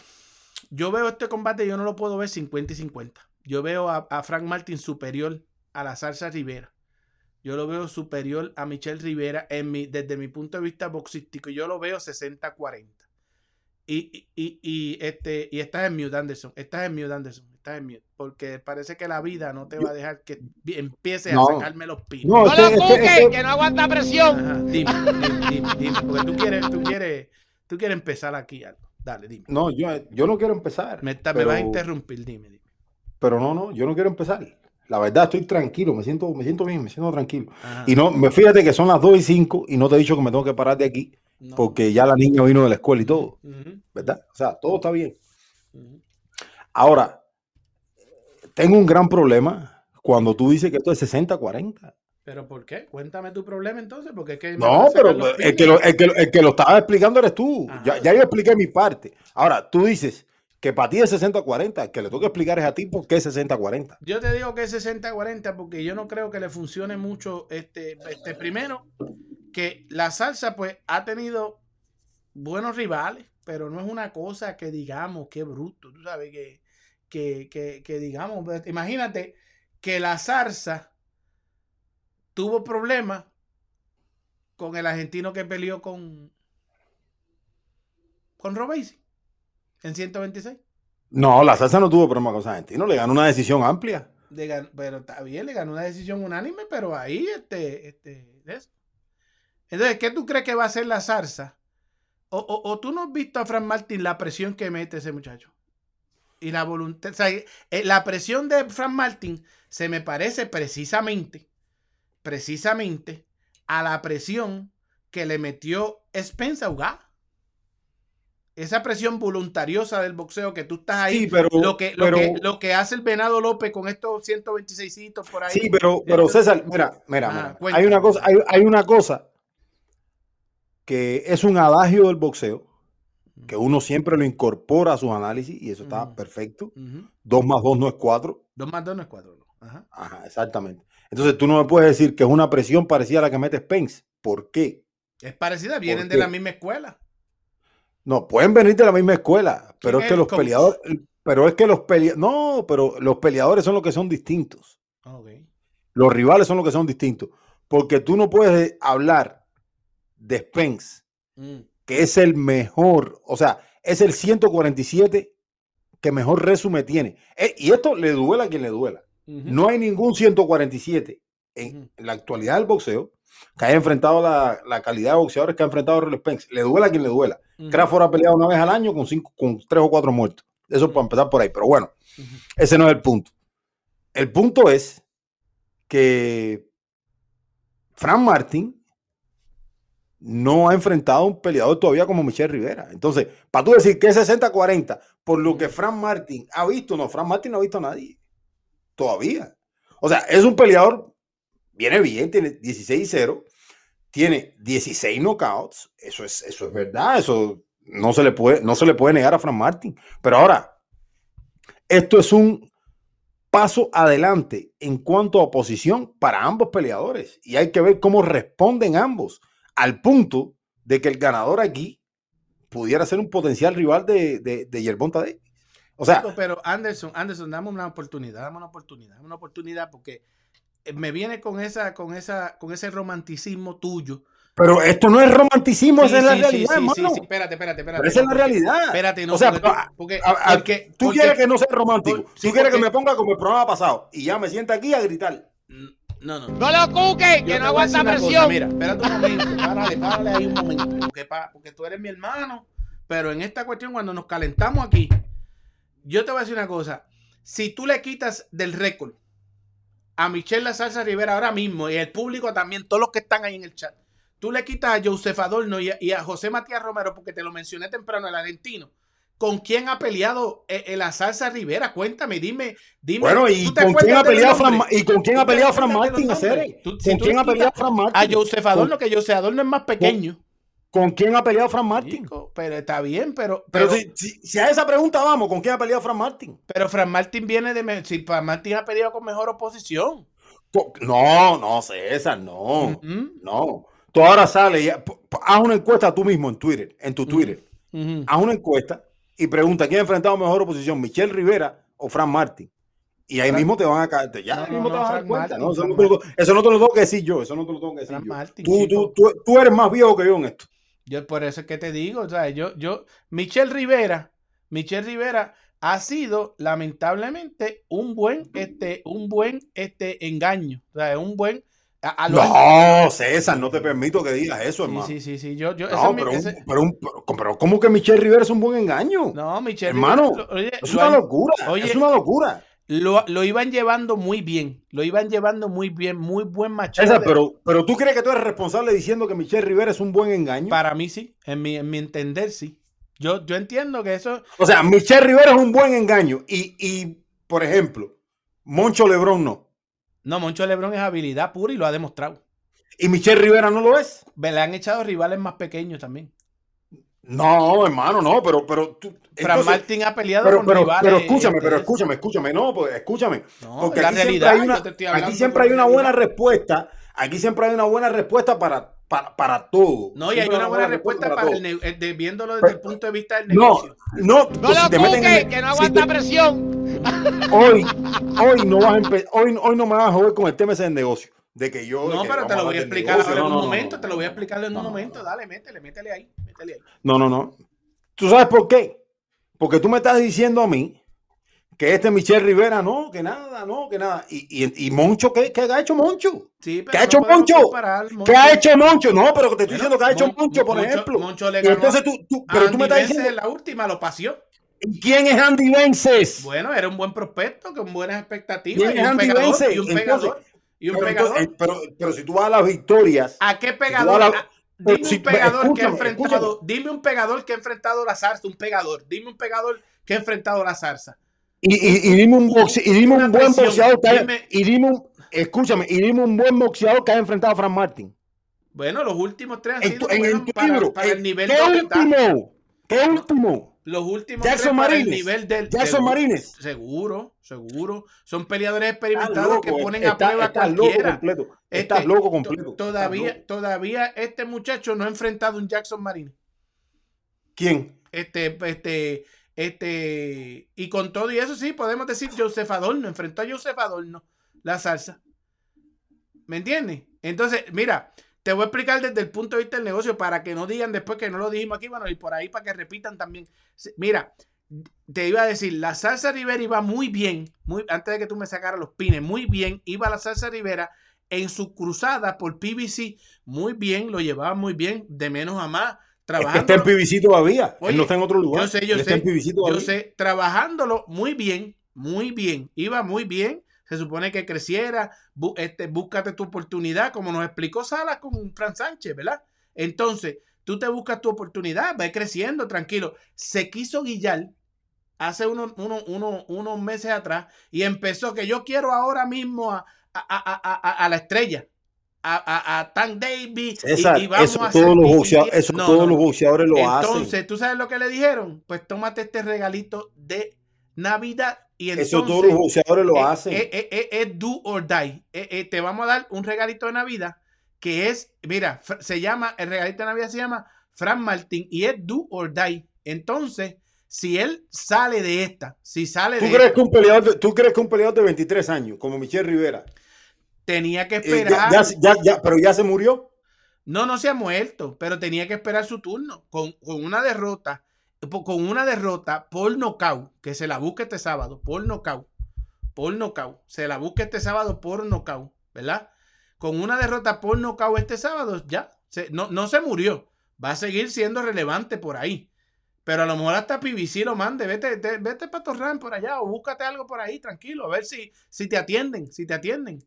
yo veo este combate, yo no lo puedo ver 50 y 50. Yo veo a, Frank Martin superior a la Salsa Rivera. Yo lo veo superior a Michelle Rivera en mi, desde mi punto de vista boxístico. Yo lo veo 60-40. Y, y, y, este, y estás en mute, Anderson. Estás en mute, Anderson. Estás en mute. Porque parece que la vida no te va a dejar que empiece a sacarme los pinos. No, no lo busques, que no aguanta presión. dime, dime, dime, Porque tú quieres, tú quieres, tú quieres empezar aquí algo. Dale, dime. No, yo, yo no quiero empezar. Me, me vas a interrumpir, dime, dime. Pero no, no, yo no quiero empezar. La verdad, estoy tranquilo, me siento, me siento bien, me siento tranquilo. Y no, me fíjate que son las 2 y 5 y no te he dicho que me tengo que parar de aquí porque ya la niña vino de la escuela y todo, ¿verdad? O sea, todo está bien. Ahora, tengo un gran problema cuando tú dices que esto es 60-40. ¿Pero por qué? Cuéntame tu problema entonces, porque es que... No, pero el que, lo, el, que, el que, lo, estaba explicando eres tú. Ya, ya, yo expliqué mi parte. Ahora, tú dices que para ti es 60-40, que le tengo que explicar es a ti por qué es 60-40. Yo te digo que es 60-40 porque yo no creo que le funcione mucho este, este primero que la salsa pues ha tenido buenos rivales, pero no es una cosa que digamos que bruto, tú sabes que, que, que, digamos, pues, imagínate que la salsa tuvo problemas con el argentino que peleó con con Robesi. en 126. No, la salsa no tuvo problema con Santino, le ganó una decisión amplia. Gan- pero está bien, le ganó una decisión unánime, pero ahí, este, este, de eso. Entonces, ¿qué tú crees que va a hacer la zarza? O, o- o tú no has visto a Fran Martín la presión que mete ese muchacho. Y la voluntad, o sea, eh, la presión de Fran Martín se me parece precisamente, precisamente a la presión que le metió Spence a Uga. Esa presión voluntariosa del boxeo que tú estás ahí. Sí, pero- lo, que, lo, pero- que, lo que hace el Venado López con estos 126 por ahí. Sí, pero, pero César, mira, mira, mira, hay una cosa, hay, hay una cosa que es un adagio del boxeo, que uno siempre lo incorpora a sus análisis y eso está perfecto. Ujú. Dos más dos no es cuatro. Dos más dos no es cuatro. ¿no? Ajá. Ajá, exactamente. Entonces tú no me puedes decir que es una presión parecida a la que mete Spence. ¿Por qué? Es parecida, vienen de la misma escuela. No, pueden venir de la misma escuela, pero ¿Quién es es que los peleadores, pero es que los peleadores, no, pero los peleadores son los que son distintos. Ok. Los rivales son los que son distintos. Porque tú no puedes hablar de Spence, Mm. que es el mejor, o sea, es el 147 que mejor resumen tiene. Eh, y esto le duela a quien le duela. No hay ningún 147 en, la actualidad del boxeo que haya enfrentado la, la calidad de boxeadores que ha enfrentado Errol Spence. Le duela a quien le duela. Ujú. Crawford ha peleado una vez al año con, cinco, con tres o cuatro muertos. Eso para empezar por ahí. Pero bueno, ese no es el punto. El punto es que Fran Martin no ha enfrentado a un peleador todavía como Michelle Rivera. Entonces, para tú decir que es 60-40, por lo que Fran Martin ha visto, no, Fran Martin no ha visto a nadie. Todavía. O sea, es un peleador, viene bien, tiene 16-0, tiene 16 knockouts. Eso es, eso es verdad, eso no se, le puede, no se le puede negar a Fran Martin. Pero ahora, esto es un paso adelante en cuanto a posición para ambos peleadores. Y hay que ver cómo responden ambos, al punto de que el ganador aquí pudiera ser un potencial rival de, de, de Yerbonta Davis. O sea, pero Anderson, Anderson, dame una oportunidad, dame una oportunidad, dame una oportunidad porque eh, me viene con esa, con esa, con ese romanticismo tuyo. pero esto no es romanticismo, Sí, esa es la realidad, sí, hermano. espérate, espérate, espérate. Pero esa es la realidad. Espérate, no, o sea, porque, tú- porque- a- a- porque- tú porque- quieres que no sea romántico. tú quieres que me ponga como el programa pasado y ya me sienta aquí a gritar. No, no. No lo cuque, Yo que no aguanta una cosa, presión. Mira, espérate un momento, párale, párale ahí un momento. Porque, pa- porque tú eres mi hermano, pero en esta cuestión, cuando nos calentamos aquí, yo te voy a decir una cosa. Si tú le quitas del récord a Michelle La Salsa Rivera ahora mismo y el público también, todos los que están ahí en el chat, tú le quitas a Joseph Adorno y a, y a José Matías Romero, porque te lo mencioné temprano, el argentino. ¿Con quién ha peleado eh, eh, la salsa Rivera? Cuéntame, dime, dime. Bueno, ¿y ¿tú te con quién ha peleado Fran, y con quién ¿Tú ha peleado Fran Martin, si ¿Con quién ha peleado Fran Martin? A Joseph Adorno, que Joseph Adorno es más pequeño. ¿Con quién ha peleado Fran Martin? Chico, pero está bien, pero. Pero, Pero, si, si- si a esa pregunta vamos, ¿con quién ha peleado Fran Martin? pero Fran Martin viene de. Si Fran Martin ha peleado con mejor oposición. No, no, César, no. No. Tú ahora sales y haz una encuesta tú mismo en Twitter, en tu Twitter. ujú. Haz una encuesta y pregunta quién ha enfrentado mejor oposición, Michelle Rivera o Fran Martin. Y ahí mismo te van a caer. te- Ya No, ahí mismo no, te vas a dar cuenta. Martin, ¿no? Eso, no te lo, eso no te lo tengo que decir yo. Eso no te lo tengo que decir yo. Martin, Tú, tú, tú, tú eres más viejo que yo en esto. Yo por eso es que te digo, o sea, yo, yo, Michelle Rivera, Michelle Rivera ha sido lamentablemente un buen, este, un buen, este, engaño, o sea, un buen, a, a lo- No, César, no te permito que digas eso, hermano. sí, sí, sí, yo, yo, No, pero, un- ese- pero, un- pero- ¿cómo que Michelle Rivera es un buen engaño? no, Michelle Hermano, Rivera, oye, es una locura. oye, es una locura. Lo, lo iban llevando muy bien, lo iban llevando muy bien, muy buen machete. César, pero, pero tú crees que tú eres responsable diciendo que Michelle Rivera es un buen engaño. Para mí sí, en mi, en mi entender sí. Yo, yo entiendo que eso, O sea, Michelle Rivera es un buen engaño. Y, y, por ejemplo, Moncho Lebrón no. No, Moncho Lebrón es habilidad pura y lo ha demostrado. Y Michelle Rivera no lo es. Le han echado rivales más pequeños también. No, hermano, no, pero, pero tú. Fran entonces- Martin ha peleado pero, con pero, rivales. pero escúchame, pero escúchame, escúchame, no, pues escúchame. No, porque la aquí siempre realidad, hay una, aquí siempre hay una realidad. buena respuesta. Aquí siempre hay una buena respuesta para, para, para todo. No, y hay una buena respuesta para el, ne- eh, de- viéndolo desde el punto de vista del No, negocio. no, No pues, si lo te meten en el- que no si aguanta te- presión. Hoy, hoy no vas a hoy, hoy no me vas a joder con el tema ese del negocio. De que yo. de No, que pero te lo voy a explicar negocio. ahora en un momento, te lo voy a explicar en un momento. Dale, métele, métele ahí, métele ahí. No, no, no. ¿Tú sabes por qué? porque tú me estás diciendo a mí que este Michelle Rivera, no, que nada, no, que nada. Y, y, y Moncho, ¿qué, ¿qué, ha hecho Moncho? Sí, ¿Qué ha hecho Moncho? ¿Qué ha hecho Moncho? No, pero te estoy diciendo que ha hecho Moncho, por ejemplo. Moncho le ganó entonces tú, tú- pero tú me estás diciendo, en la última lo paseó. ¿Y ¿quién es Andy Vences? Bueno, era un buen prospecto con buenas expectativas ¿Quién y es un Andy pegador, Vences? y un Entonces, pegador y un pero, pegador. entonces, eh, pero, pero si tú vas a las victorias, ¿A qué pegador? Ah, Dime un pegador que ha enfrentado, dime un pegador que ha enfrentado la zarza, un pegador, dime un pegador que ha enfrentado la zarza. Y, y, y dime un, boxe- y dime un buen boxeador que haya- dime- y dime un, escúchame, y dime un buen boxeador que haya enfrentado a Frank Martin. Bueno, los últimos tres han En, sido en el para, libro, para el eh, nivel ¿qué último? ¿Qué último? Los últimos Jackson Marines. nivel del Jackson seguro, Marines. Seguro, seguro. Son peleadores experimentados loco, que ponen está- a prueba a estás loco cualquiera. completo. Este, Estás loco to- completo. Todavía, loco. todavía este muchacho no ha enfrentado un Jackson Marine. ¿Quién? Este, este, este, y con todo y eso sí, podemos decir Joseph Adorno, enfrentó a Joseph Adorno, la salsa. ¿Me entiendes? Entonces, mira, te voy a explicar desde el punto de vista del negocio para que no digan después que no lo dijimos aquí, bueno, y por ahí para que repitan también. Mira, te iba a decir, la salsa Rivera iba muy bien, muy, antes de que tú me sacaras los pines, muy bien, iba la salsa Rivera en su cruzada por PBC, muy bien, lo llevaba muy bien, de menos a más, trabajando. Está en PBC todavía. Oye, Él no está en otro lugar. Yo sé, yo Él sé. Está en PBC todavía. Yo sé, trabajándolo muy bien, muy bien. Iba muy bien. Se supone que creciera. Bu- este, búscate tu oportunidad, como nos explicó Salas con Fran Sánchez, ¿verdad? Entonces, tú te buscas tu oportunidad, va creciendo, tranquilo. Se quiso guillar hace unos, unos, unos, unos meses atrás y empezó que yo quiero ahora mismo a, a, a- a- la estrella. A, Tank Davis y, y vamos eso a hacer- todos los boxeadores, eso no, todos no, los boxeadores lo Entonces, hacen. ¿tú sabes lo que le dijeron? Pues tómate este regalito de Navidad y entonces... Eso todos los boxeadores lo eh, hacen. eh, eh, eh, Es do or die. Te vamos a dar un regalito de Navidad que es, mira, se llama, el regalito de Navidad se llama Fran Martín y es do or die. Entonces, si él sale de esta, si sale ¿Tú de crees, esta, que un peleador ¿Tú crees que un peleador de 23 años, como Michelle Rivera, tenía que eh, ya- esperar... ya, ya, ya- pero ya se murió? No, no se ha muerto, pero tenía que esperar su turno con, con una derrota, con una derrota por nocaut, que se la busque este sábado, por nocaut, por nocaut, se la busque este sábado por nocaut, ¿verdad? Con una derrota por nocaut este sábado, ya, no, no se murió, va a seguir siendo relevante por ahí. Pero a lo mejor hasta PBC lo mande, vete, te- vete para Torran por allá o búscate algo por ahí, tranquilo, a ver si, si te atienden, si te atienden.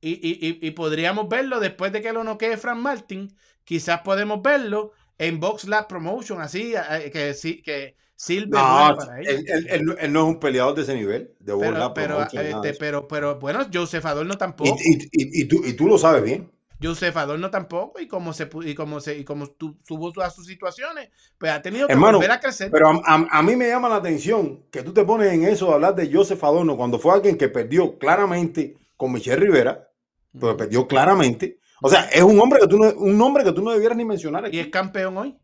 Y, y- y- y podríamos verlo después de que lo noquee Frank Martin. Quizás podemos verlo en Box Lab Promotion, así eh, que sí, que sirve No, para él, él- él no- él no es un peleador de ese nivel. De Pero, World pero, Promotion, este, pero, pero, bueno, Joseph Adorno tampoco. y- y- y tú, y tú lo sabes bien. Joseph Adorno tampoco. Y como se y como se, y como tu- tuvo todas sus situaciones, pues ha tenido que Hermano, volver a crecer. Pero a, a- a mí me llama la atención que tú te pones en eso de hablar de Joseph Adorno cuando fue alguien que perdió claramente con Michelle Rivera, pero perdió claramente. O sea, es un hombre que tú no, un nombre que tú no debieras ni mencionar aquí. y es campeón hoy.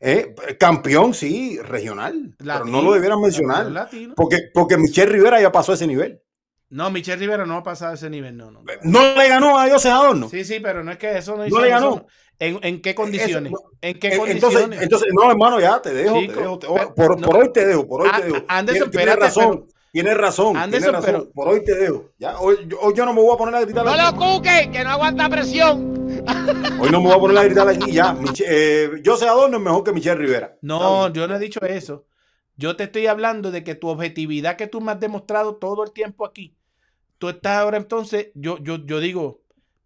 Eh, campeón, sí, regional, pero no lo debieras mencionar. latino. Porque, porque Michelle Rivera ya pasó a ese nivel. No, Michelle Rivera no ha pasado ese nivel, no, no. No le ganó a Joseph Adorno. Sí, sí, pero no es que eso no No hizo. le eso ganó. no- ¿En, en qué condiciones? Eso, ¿En qué Eh, condiciones? Entonces, entonces, no, hermano, ya te dejo. Chico, te dejo, te- pero- por, no. por hoy te dejo, por hoy Ah, te dejo. Anderson, Tienes- tienes espérate, razón, tienes razón, Anderson, tienes razón. pero- por hoy te dejo. Ya, hoy, yo- hoy yo no me voy a poner a gritar No aquí. lo cuque, que no aguanta presión. Hoy no me voy a poner a gritar aquí. Ya, Mich- eh, José Adorno es mejor que Michelle Rivera. No, yo no he dicho eso. Yo te estoy hablando de que tu objetividad que tú me has demostrado todo el tiempo aquí, tú estás ahora entonces, yo, yo, yo digo,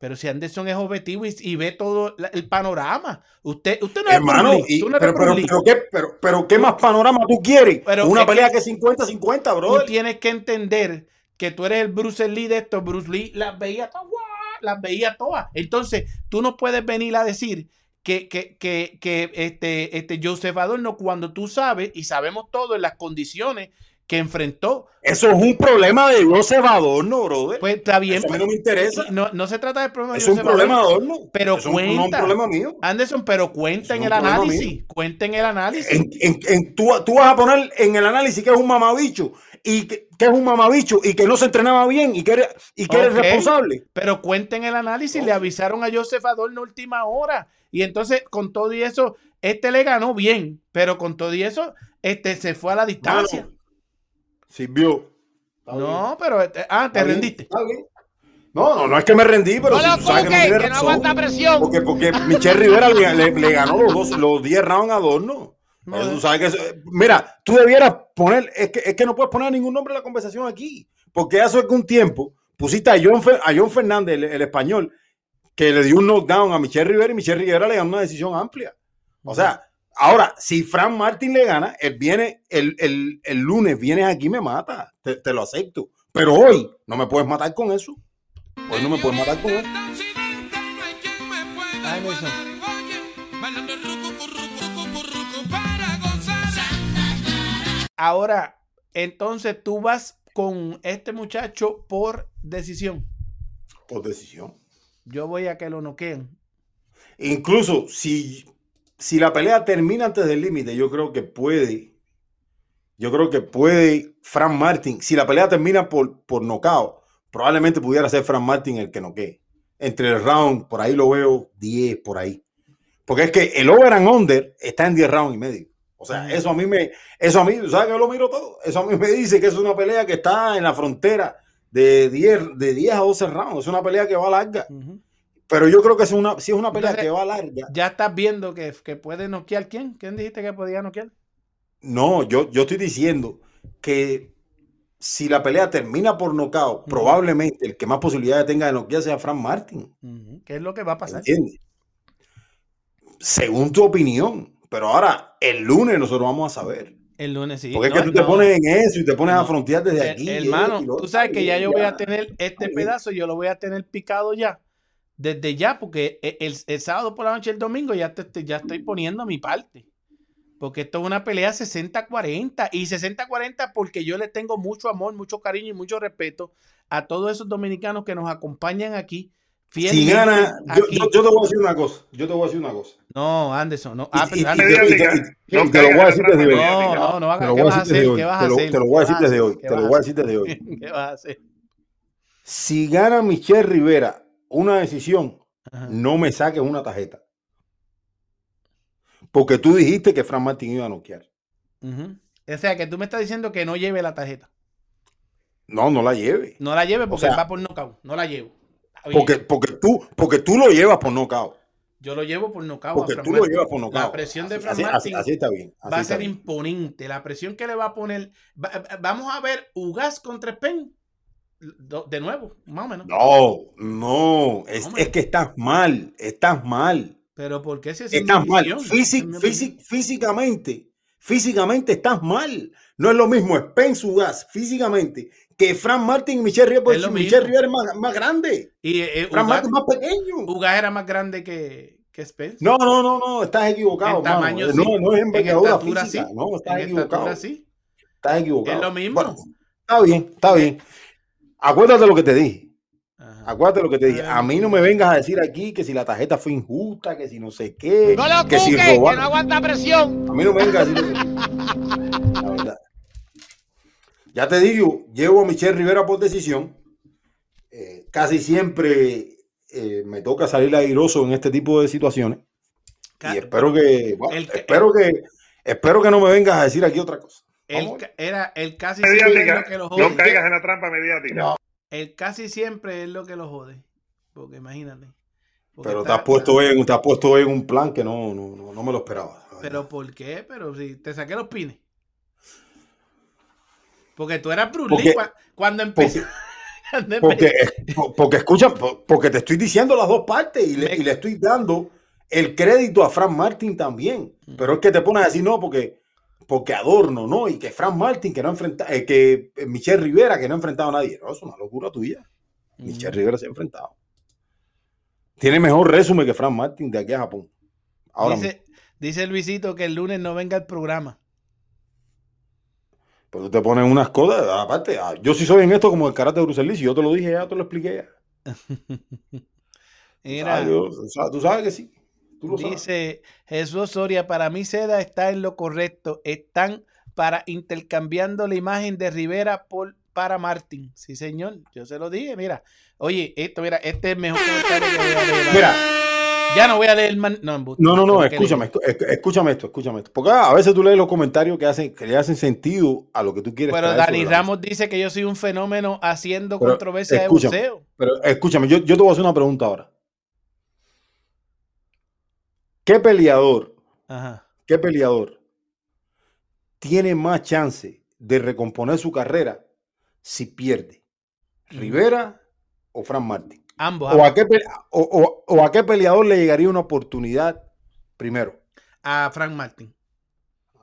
pero si Anderson es objetivo y, y ve todo la- el panorama, usted, usted no es Hermano, y- tú no pero, pero, pero, ¿qué, pero, pero ¿qué más panorama tú quieres? Pero Una que- pelea que es 50-50, tú bro. tienes que entender que tú eres el Bruce Lee de esto. Bruce Lee las veía todas, las veía todas. Entonces, tú no puedes venir a decir que, que, que, que este, este Joseph Adorno, cuando tú sabes y sabemos todo en las condiciones que enfrentó, Eso es un problema de Joseph Adorno, brother. pues está bien. Eso a mí pues, no me interesa. No, no se trata del problema de Es un problema de Adorno, pero es un- no es un cuenta. problema mío. Anderson, pero cuenta en el análisis. Cuenta en el análisis. En- en- tú, tú vas a poner en el análisis que es un mamabicho y que, que es un mamabicho y que no se entrenaba bien y que era, y que era Ok, responsable. Pero cuenten el análisis, le avisaron a Joseph Adorno última hora. Y entonces, con todo y eso, este le ganó bien, pero con todo y eso, este se fue a la distancia. Sirvió. Está bien. no, pero este- ah, te Está bien, rendiste. está bien. No, no, no es que me rendí, pero No si lo tú sabes que no que no razón. aguanta presión. Porque, porque Michelle Rivera le, le- le ganó los, dos, los 10 rounds a Adorno. No, Pero eh. tú sabes que eso- mira, tú debieras poner, es que, es que no puedes poner ningún nombre en la conversación aquí, porque hace algún tiempo pusiste a John, a John Fernández, el, el español, que le dio un knockdown a Michelle Rivera y Michelle Rivera le ganó una decisión amplia. O sea, ahora, si Frank Martin le gana, él viene, el, el- el lunes vienes aquí y me mata, te, te lo acepto. Pero hoy no me puedes matar con eso. Hoy no me puedes matar con eso. Ay. Ahora, entonces tú vas con este muchacho por decisión. Por decisión. Yo voy a que lo noqueen. Incluso si, si la pelea termina antes del límite, yo creo que puede. Yo creo que puede Frank Martin. Si la pelea termina por, por knockout, probablemente pudiera ser Frank Martin el que noquee. Entre el round, por ahí lo veo 10 por ahí. Porque es que el over and under está en 10 rounds y medio. O sea, eso a mí me, eso a mí, ¿sabes que yo lo miro todo? Eso a mí me dice que es una pelea que está en la frontera de 10, de 10 a 12 rounds. Es una pelea que va larga. Ujú. Pero yo creo que es una, si es una pelea Entonces, que va larga. Ya estás viendo que, que puede noquear quién. ¿Quién dijiste que podía noquear? No, yo, yo estoy diciendo que si la pelea termina por nocaut, probablemente el que más posibilidades tenga de noquear sea Frank Martin. ¿Qué es lo que va a pasar? ¿Entiendes? Según tu opinión. Pero ahora, el lunes nosotros vamos a saber. El lunes sí. Porque es que tú te pones en eso y te pones a frontear desde Eh, aquí. y hermano, y lo tú sabes que ya yo voy a tener este pedazo, yo lo voy a tener picado ya. Desde ya, porque e- el, el sábado por la noche, el domingo, ya, te, te- ya estoy poniendo mi parte. Porque esto es una pelea 60-40. Y 60-40 porque yo le tengo mucho amor, mucho cariño y mucho respeto a todos esos dominicanos que nos acompañan aquí. Si gana, yo, aquí. yo- yo te voy a decir una cosa. Yo te voy a decir una cosa. No, Anderson, no. Ah, y- pero y te- Anderson, y te- y te- No y te lo voy a decir desde hoy. no, no, no Te hagas. lo ¿Qué vas a hacer? ¿Qué vas a hacer? te lo ¿Qué voy a decir desde hoy. ¿Qué Te lo voy a decir desde hoy. ¿Qué vas a hacer? Si gana Michelle Rivera una decisión, Ajá. no me saques una tarjeta. Porque tú dijiste que Fran Martín iba a noquear. Ujú. O sea, que tú me estás diciendo que no lleve la tarjeta. No, no la lleve. No la lleve porque sea, va por nocaut. No la llevo. Porque, porque, tú, porque tú lo llevas por nocaut. Yo lo llevo por nocaut. Porque tú lo llevas por nocaut. La presión de Fran así, así- Martin así está bien. va a ser bien. imponente. La presión que le va a poner. va- vamos a ver Ugas contra Spain. De nuevo, más o menos. No, no. Es, es que estás mal. Estás mal. Pero ¿por qué si Estás mal. Físic- físic- físicamente. Físicamente estás mal. No es lo mismo Spence Ugas físicamente que Fran Martin y Michelle Rivera. porque Michelle. Rivera es más, más grande. Y eh, Fran Ugas, Martin es más pequeño. Ugas era más grande que, que Spence. No, no, no, no, estás equivocado. En tamaño no, sí. no es En envergadura estatura física. sí. No, estás En equivocado. estatura sí. Estás equivocado. Es lo mismo. Bueno, está bien, está bien. Acuérdate lo que te dije. Ajá. Acuérdate lo que te dije. A mí no me vengas a decir aquí que si la tarjeta fue injusta, que si no sé qué, No lo que si cuque, que robaron. no aguanta presión. A mí no me vengas a decir eso. La verdad. Ya te digo, llevo a Michelle Rivera por decisión. Eh, casi siempre eh, me toca salir airoso en este tipo de situaciones. Y espero que, bueno, el que- espero que, espero que no me vengas a decir aquí otra cosa. Era el casi siempre es lo que lo jode. No caigas en la trampa mediática. El casi siempre es lo que lo jode. Porque imagínate. Porque Pero te está- has puesto en, te has puesto en un plan que no, no, no, no me lo esperaba. Pero. ¿por qué? Pero si te saqué los pines. Porque tú eras Bruce Porque- Lee cuando empezó. cuando Porque, empezó- porque escucha, po- porque te estoy diciendo las dos partes y le, Me- y le estoy dando el crédito a Frank Martin también. Mm. Pero es que te pones a decir no, porque, porque adorno, ¿no? Y que Frank Martin, que no enfrenta, eh, que Michelle Rivera, que no ha enfrentado a nadie. No, es una locura tuya. Michelle Rivera se ha enfrentado. Tiene mejor resumen que Frank Martin de aquí a Japón. Ahora mismo. dice, dice Luisito que el lunes no venga el programa. Pero tú te pones unas cosas, aparte, ah, yo sí soy en esto como el karate de Bruce Lee, si yo te lo dije ya, te lo expliqué ya. Mira, yo- o sea, tú sabes que sí. Dice Jesús Soria, para mí Seda está en lo correcto. Están para intercambiando la imagen de Rivera por, para Martín. Sí, señor, yo se lo dije. Mira, oye, esto, mira, este es el mejor comentario que voy a leer. Mira. Ya no voy a leer man- no, embuste, No, no, escúchame, escúchame esto, escúchame esto. Porque ah, a veces tú lees los comentarios que hacen, que le hacen sentido a lo que tú quieres. Pero Dani Ramos dice que yo soy un fenómeno haciendo Pero, controversia de boxeo. Pero escúchame, yo, yo te voy a hacer una pregunta ahora. ¿Qué peleador, Ajá. qué peleador tiene más chance de recomponer su carrera si pierde? ¿Rivera o Fran Martín? Ambos. ¿O ambos. a, qué, pe- o, o- o a qué peleador le llegaría una oportunidad primero? A Frank Martin.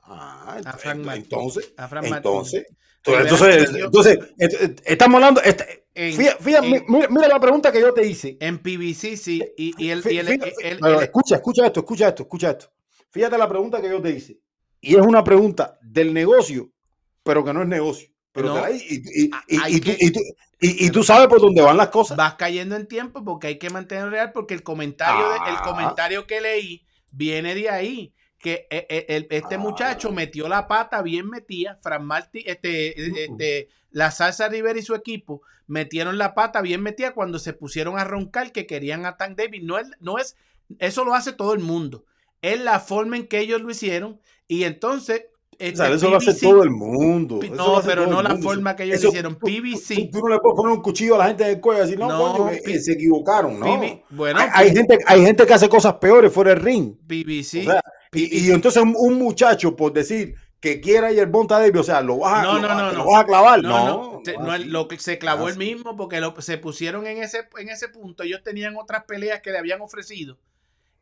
Ah, A Frank Martin. entonces, A Frank Martin. entonces, entonces, entonces, et- estamos hablando, est- en- fía- fía- en- mira, mira la pregunta que yo te hice. En PBC, sí. Y, y el, Fí- y el- el- escucha, escucha esto, escucha esto, escucha esto. Fíjate la pregunta que yo te hice. Y es una pregunta del negocio, pero que no es negocio. Pero No. la- y, tú, que- y tú- y- y tú sabes por dónde van las cosas. vas cayendo en tiempo porque hay que mantener real porque el comentario, de- el Ah. comentario que leí viene de ahí. Que eh, eh, este Ah. muchacho metió la pata bien metida, Fran Martín, este, eh, este, la Salsa Rivera y su equipo metieron la pata bien metida cuando se pusieron a roncar que querían a Tank Davis. No es, no es, eso lo hace todo el mundo. Es la forma en que ellos lo hicieron. Y entonces. O sea, eso lo hace todo el mundo. Eso no, pero no la forma que ellos Eso- hicieron. tú- PBC. Tú, tú no le puedes poner un cuchillo a la gente del cuello y decir, no, No, coño, P- se equivocaron, ¿no? PB bueno, hay, hay gente, hay gente que hace cosas peores fuera del ring. PBC. O sea, y, y entonces un, un muchacho, por decir que quiera ir el Bonta Davis, o sea, lo vas a, No, lo no, no, te no. lo vas a clavar. No, No, lo que se clavó el así. mismo porque lo- se pusieron en ese, en ese punto. Ellos tenían otras peleas que le habían ofrecido.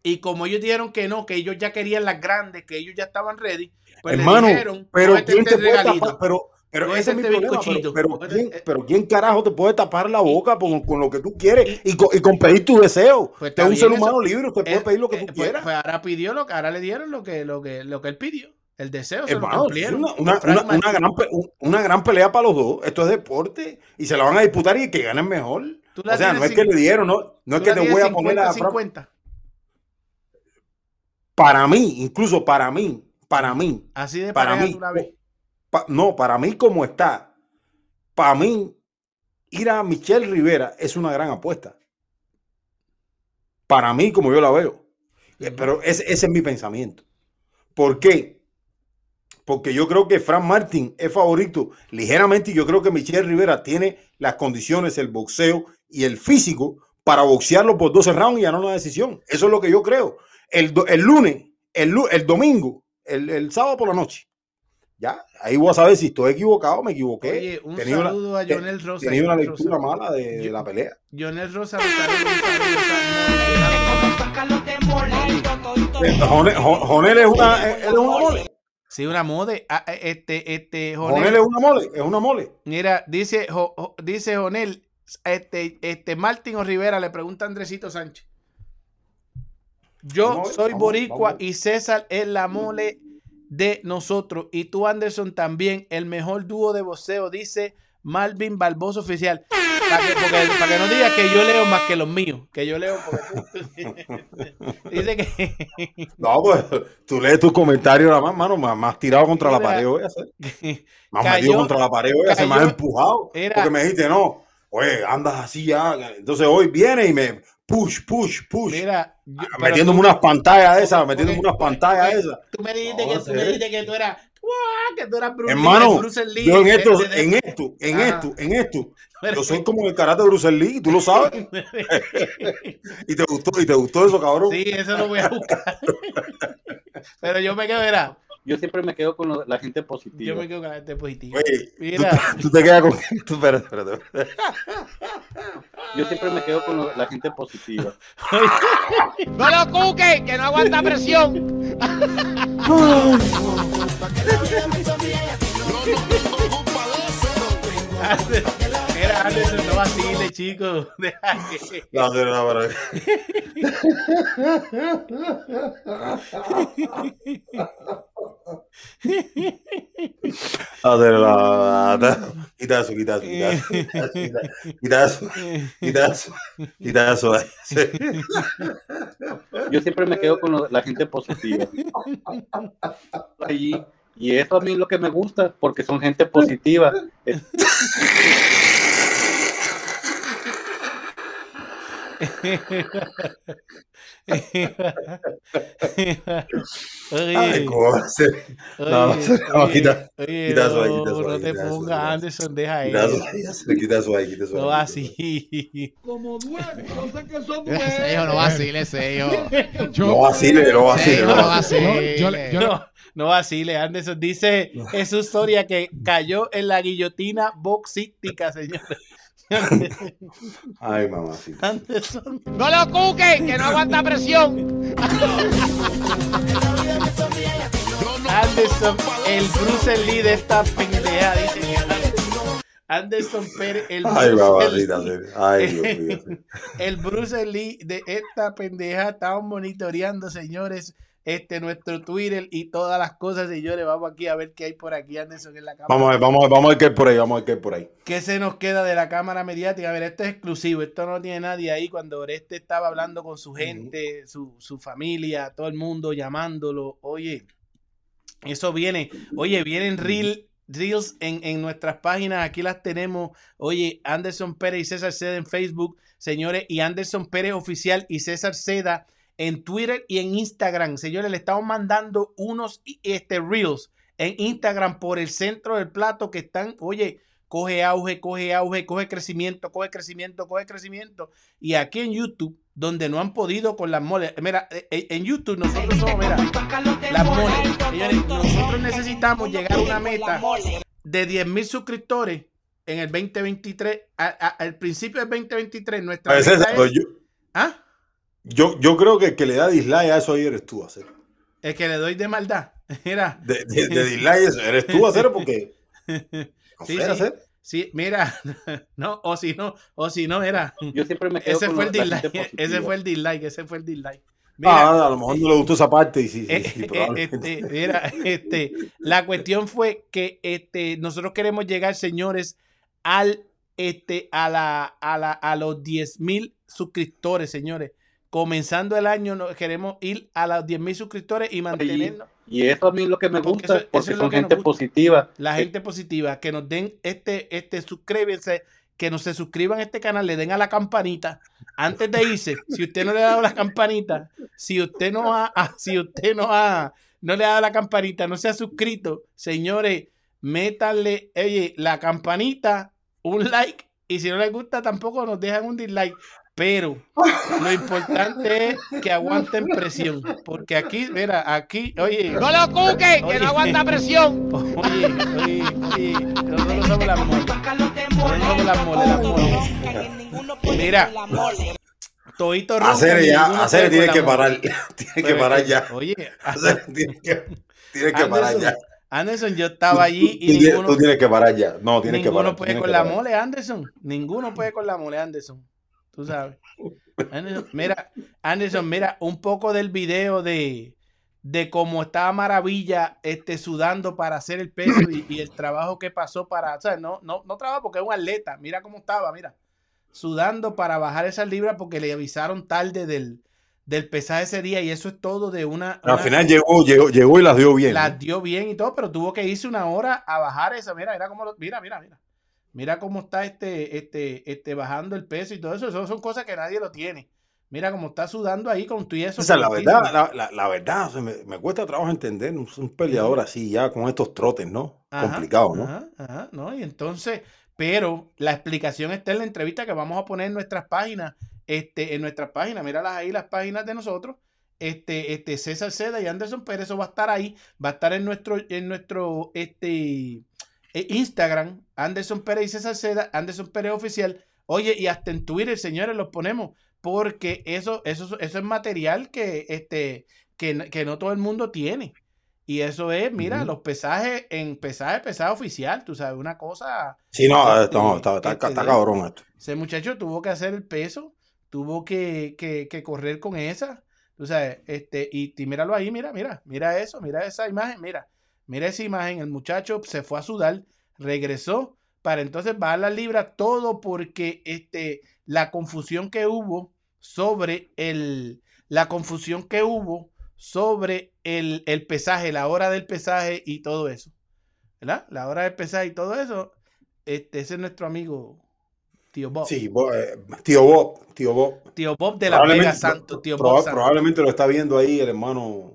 Y como ellos dijeron que no, que ellos ya querían las grandes, que ellos ya estaban ready, pues Hermano, le dijeron, pero "Cógete ¿quién te este puede regalito". tapar? Pero, pero ese es mi problema. Pero, bizcochito. pero, Cógete- ¿quién, eh, pero ¿quién carajo te puede tapar la boca con, con lo que tú quieres y, con, y con pedir tu deseo? Pues es un ser humano eso- libre, usted puede Eh, pedir lo que eh, tú pues- quieras. pues ahora pidió lo que ahora le dieron lo que, lo que, lo que él pidió. El deseo se Hermano, una, gran, una gran pelea para los dos. Esto es deporte y se la van a disputar y que ganen mejor. La O sea, no es que le dieron, no, no es que la te voy a poner a 50-50. Para mí, incluso para mí, para mí, Así de para mí, tú la ves. Pa- no, para mí como está, para mí, ir a Michelle Rivera es una gran apuesta. Para mí, como yo la veo. Eh, Pero ese, ese es mi pensamiento. ¿Por qué? Porque yo creo que Frank Martin es favorito ligeramente y yo creo que Michelle Rivera tiene las condiciones, el boxeo y el físico para boxearlo por 12 rounds y ganar una decisión. Eso es lo que yo creo. El, lunes, el, lu- el domingo, el, el sábado por la noche. Ya, ahí voy a saber si estoy equivocado, me equivoqué. Oye, un Tenía una- saludo a te- Jonel Rosa. Tenía una lectura Rosa. mala de, la pelea. Jonel Rosa Jonel, Jon- Jonel es una, es una mole. Sí, una mode. Ah, eh, Este, este, Jonel Jonel. es una mole, es una mole. Mira, dice, Jo- Jo- dice Jonel, este, este, Martín o Rivera le pregunta a Andresito Sánchez. Yo Vamos a soy vamos, boricua vamos a y César es la mole de nosotros. Y tú, Anderson, también, el mejor dúo de boxeo, dice Malvin Barbosa Oficial. Para que, porque- para que no diga que yo leo más que los míos. Que yo leo porque tú- dice que No, pues tú lees tus comentarios nada más, mano, más, más tirado contra la pared hacer. Más Cayó- metido contra la pared a hacer, más cayó- empujado. era- Porque me dijiste, no, oye, andas así ya. Entonces hoy viene y me push, push, push. Mira, yo- Ah, metiéndome tú- unas pantallas de esas, metiéndome unas pantallas de esas. Tú me dijiste, que, tú me dijiste que tú eras, ¡guau! que tú eras Bruce Hermano, Bruce Lee, yo en esto, de- de- en esto, en esto, en esto, yo soy como el karate de Bruce Lee, tú lo sabes. y te gustó, y te gustó eso, cabrón. Sí, eso lo voy a buscar. Pero yo me quedo, mira, Yo siempre me quedo con lo- la gente positiva. yo me quedo con la gente positiva. Mira, tú te quedas con. Tú, espérate. Yo siempre me quedo con lo- la gente positiva. No lo cuque, que no aguanta presión. Mira, Anderson, no vacile, chico. Deja que- No, no, no, pero- No, no, no, no. Quita eso, quita eso, quita eso, quita eso, quita eso, quita eso, quita eso. Yo siempre me quedo con la gente positiva. Allí Y eso a mí es lo que me gusta, porque son gente positiva. Eh, Ay, ¿cómo va a ser? No, Oye, no, oye, quita, oye, quita eso ahí, no, quita eso no ahí, te pongas, Anderson, deja Quita eso ahí, quita eso ahí, quita eso No ahí. así. Ese hijo no vacile, ese hijo. No vacile, no vacile, Ese hijo no no vacile. vacile. No, no vacile, Anderson. Dice Jesús Soria que cayó en la guillotina boxística, señores. Ay, mamacita. No lo cuque, que no aguanta presión. Anderson, el Bruce Lee de esta pendeja, dice Anderson Pérez, el Ay, Bruce mamacita. Lee. Ay, Dios mío. El Bruce Lee de esta pendeja estamos monitoreando, señores, este nuestro Twitter y todas las cosas, señores. Vamos aquí a ver qué hay por aquí, Anderson, en la cámara. Vamos a ver, vamos a ver, vamos a ver qué hay por ahí, vamos a ver qué hay por ahí. ¿Qué se nos queda de la cámara mediática? A ver, esto es exclusivo, esto no tiene nadie ahí. Cuando Oreste estaba hablando con su gente, su, su familia, todo el mundo llamándolo, oye, eso viene, oye, vienen reel, reels en, en nuestras páginas, aquí las tenemos, oye, Anderson Pérez y César Seda en Facebook, señores, y Anderson Pérez Oficial y César Seda en Twitter y en Instagram, señores, le estamos mandando unos este, reels en Instagram por el centro del plato que están, oye, coge auge, coge auge, coge crecimiento, coge crecimiento, coge crecimiento. Y aquí en YouTube, donde no han podido con las moles, mira, eh, eh, en YouTube nosotros somos, mira, las moles. Señores, nosotros necesitamos llegar a una meta de 10 mil suscriptores en el 2023, a- a- al principio del 2023, nuestra meta es- ¿Ah? Yo, yo creo que el que le da dislike a eso ahí eres tú, hacer. el que le doy de maldad. Mira, De, de, de dislike eso eres tú, hacer, porque. No Sí, sé, sí. hacer. sí, mira, no, o si no, o si no, mira. Yo siempre me quedo Ese con fue el dislike, ese fue el dislike, ese fue el dislike. Mira, Ah, a lo mejor no le gustó esa parte y sí, sí, eh, sí, eh, probablemente. este, mira, este, la cuestión fue que este, nosotros queremos llegar, señores, al, este, a, la, a, la, a los 10 mil suscriptores, señores. Comenzando el año, queremos ir a los 10 mil suscriptores y mantenernos. Y eso a mí es lo que me Porque gusta, eso- eso porque es lo son gente positiva. la gente positiva, que nos den este, este, suscríbanse, que nos se suscriban a este canal, le den a la campanita. Antes de irse, si usted no le ha dado la campanita, si usted no ha, ah, si usted no ha, no le ha dado la campanita, no se ha suscrito, señores, métanle, oye, la campanita, un like, y si no les gusta tampoco nos dejan un dislike. Pero lo importante es que aguanten presión, porque aquí, mira, aquí, oye, No lo cuque, que Oye. no aguanta presión. Oye, oye, oye, nosotros somos las moles. Nosotros somos las moles, las moles. Mira, Toito Hacer ya, ninguno hacer puede tiene que parar. Tiene que parar ya. Oye, Hacer tiene que, tiene que parar ya. Anderson, yo estaba allí Tú y tienes- ninguno, tú tienes que parar ya. No, tienes que ninguno parar. puede tienes con la mole, Anderson. Ninguno puede con la mole, Anderson. Tú sabes. Anderson, mira, Anderson, mira un poco del video de, de cómo estaba Maravilla este, sudando para hacer el peso y, y el trabajo que pasó para, o sea, no, no, no trabajo porque es un atleta, mira cómo estaba, mira, sudando para bajar esas libras porque le avisaron tarde del, del pesaje ese día y eso es todo de una... Al final llegó, llegó, llegó y las dio bien. las ¿no? dio bien y todo, pero tuvo que irse una hora a bajar esa. Mira, mira cómo lo- mira, mira, mira. Mira cómo está este, este, este bajando el peso y todo eso. Eso son cosas que nadie lo tiene. Mira cómo está sudando ahí con tu y eso. O sea, la verdad, la, la, la verdad, o sea, me, me cuesta trabajo entender un, un peleador así ya con estos trotes, ¿no? Ajá, Complicado, ¿no? Ajá, ajá, ¿no? Y entonces, pero la explicación está en la entrevista que vamos a poner en nuestras páginas, este, en nuestras páginas, míralas ahí, las páginas de nosotros, este, este, César Seda y Anderson Pérez, eso va a estar ahí, va a estar en nuestro, en nuestro, este, eh, Instagram, Anderson Pérez y César Seda, Anderson Pérez Oficial, oye, y hasta en Twitter, señores, los ponemos, porque eso, eso, eso es material que, este, que, que no todo el mundo tiene. Y eso es, mira, los pesajes en pesaje, pesaje oficial, tú sabes, una cosa. Sí, no, no, está, está, cabrón esto. Ese muchacho tuvo que hacer el peso, tuvo que, que, que correr con esa, tú sabes, este, y, y míralo ahí, mira, mira, mira eso, mira esa imagen, mira, mira esa imagen, el muchacho se fue a sudar, regresó para entonces bajar las libras, todo porque este, la confusión que hubo sobre el, la confusión que hubo sobre el, el pesaje, la hora del pesaje y todo eso. ¿Verdad? La hora del pesaje y todo eso. Este, ese es nuestro amigo Tío Bob. Sí, Bo- eh, tío Bob, tío Bob. Tío Bob de la Vega Santo. Tío Bob Santo. Probablemente lo está viendo ahí el hermano.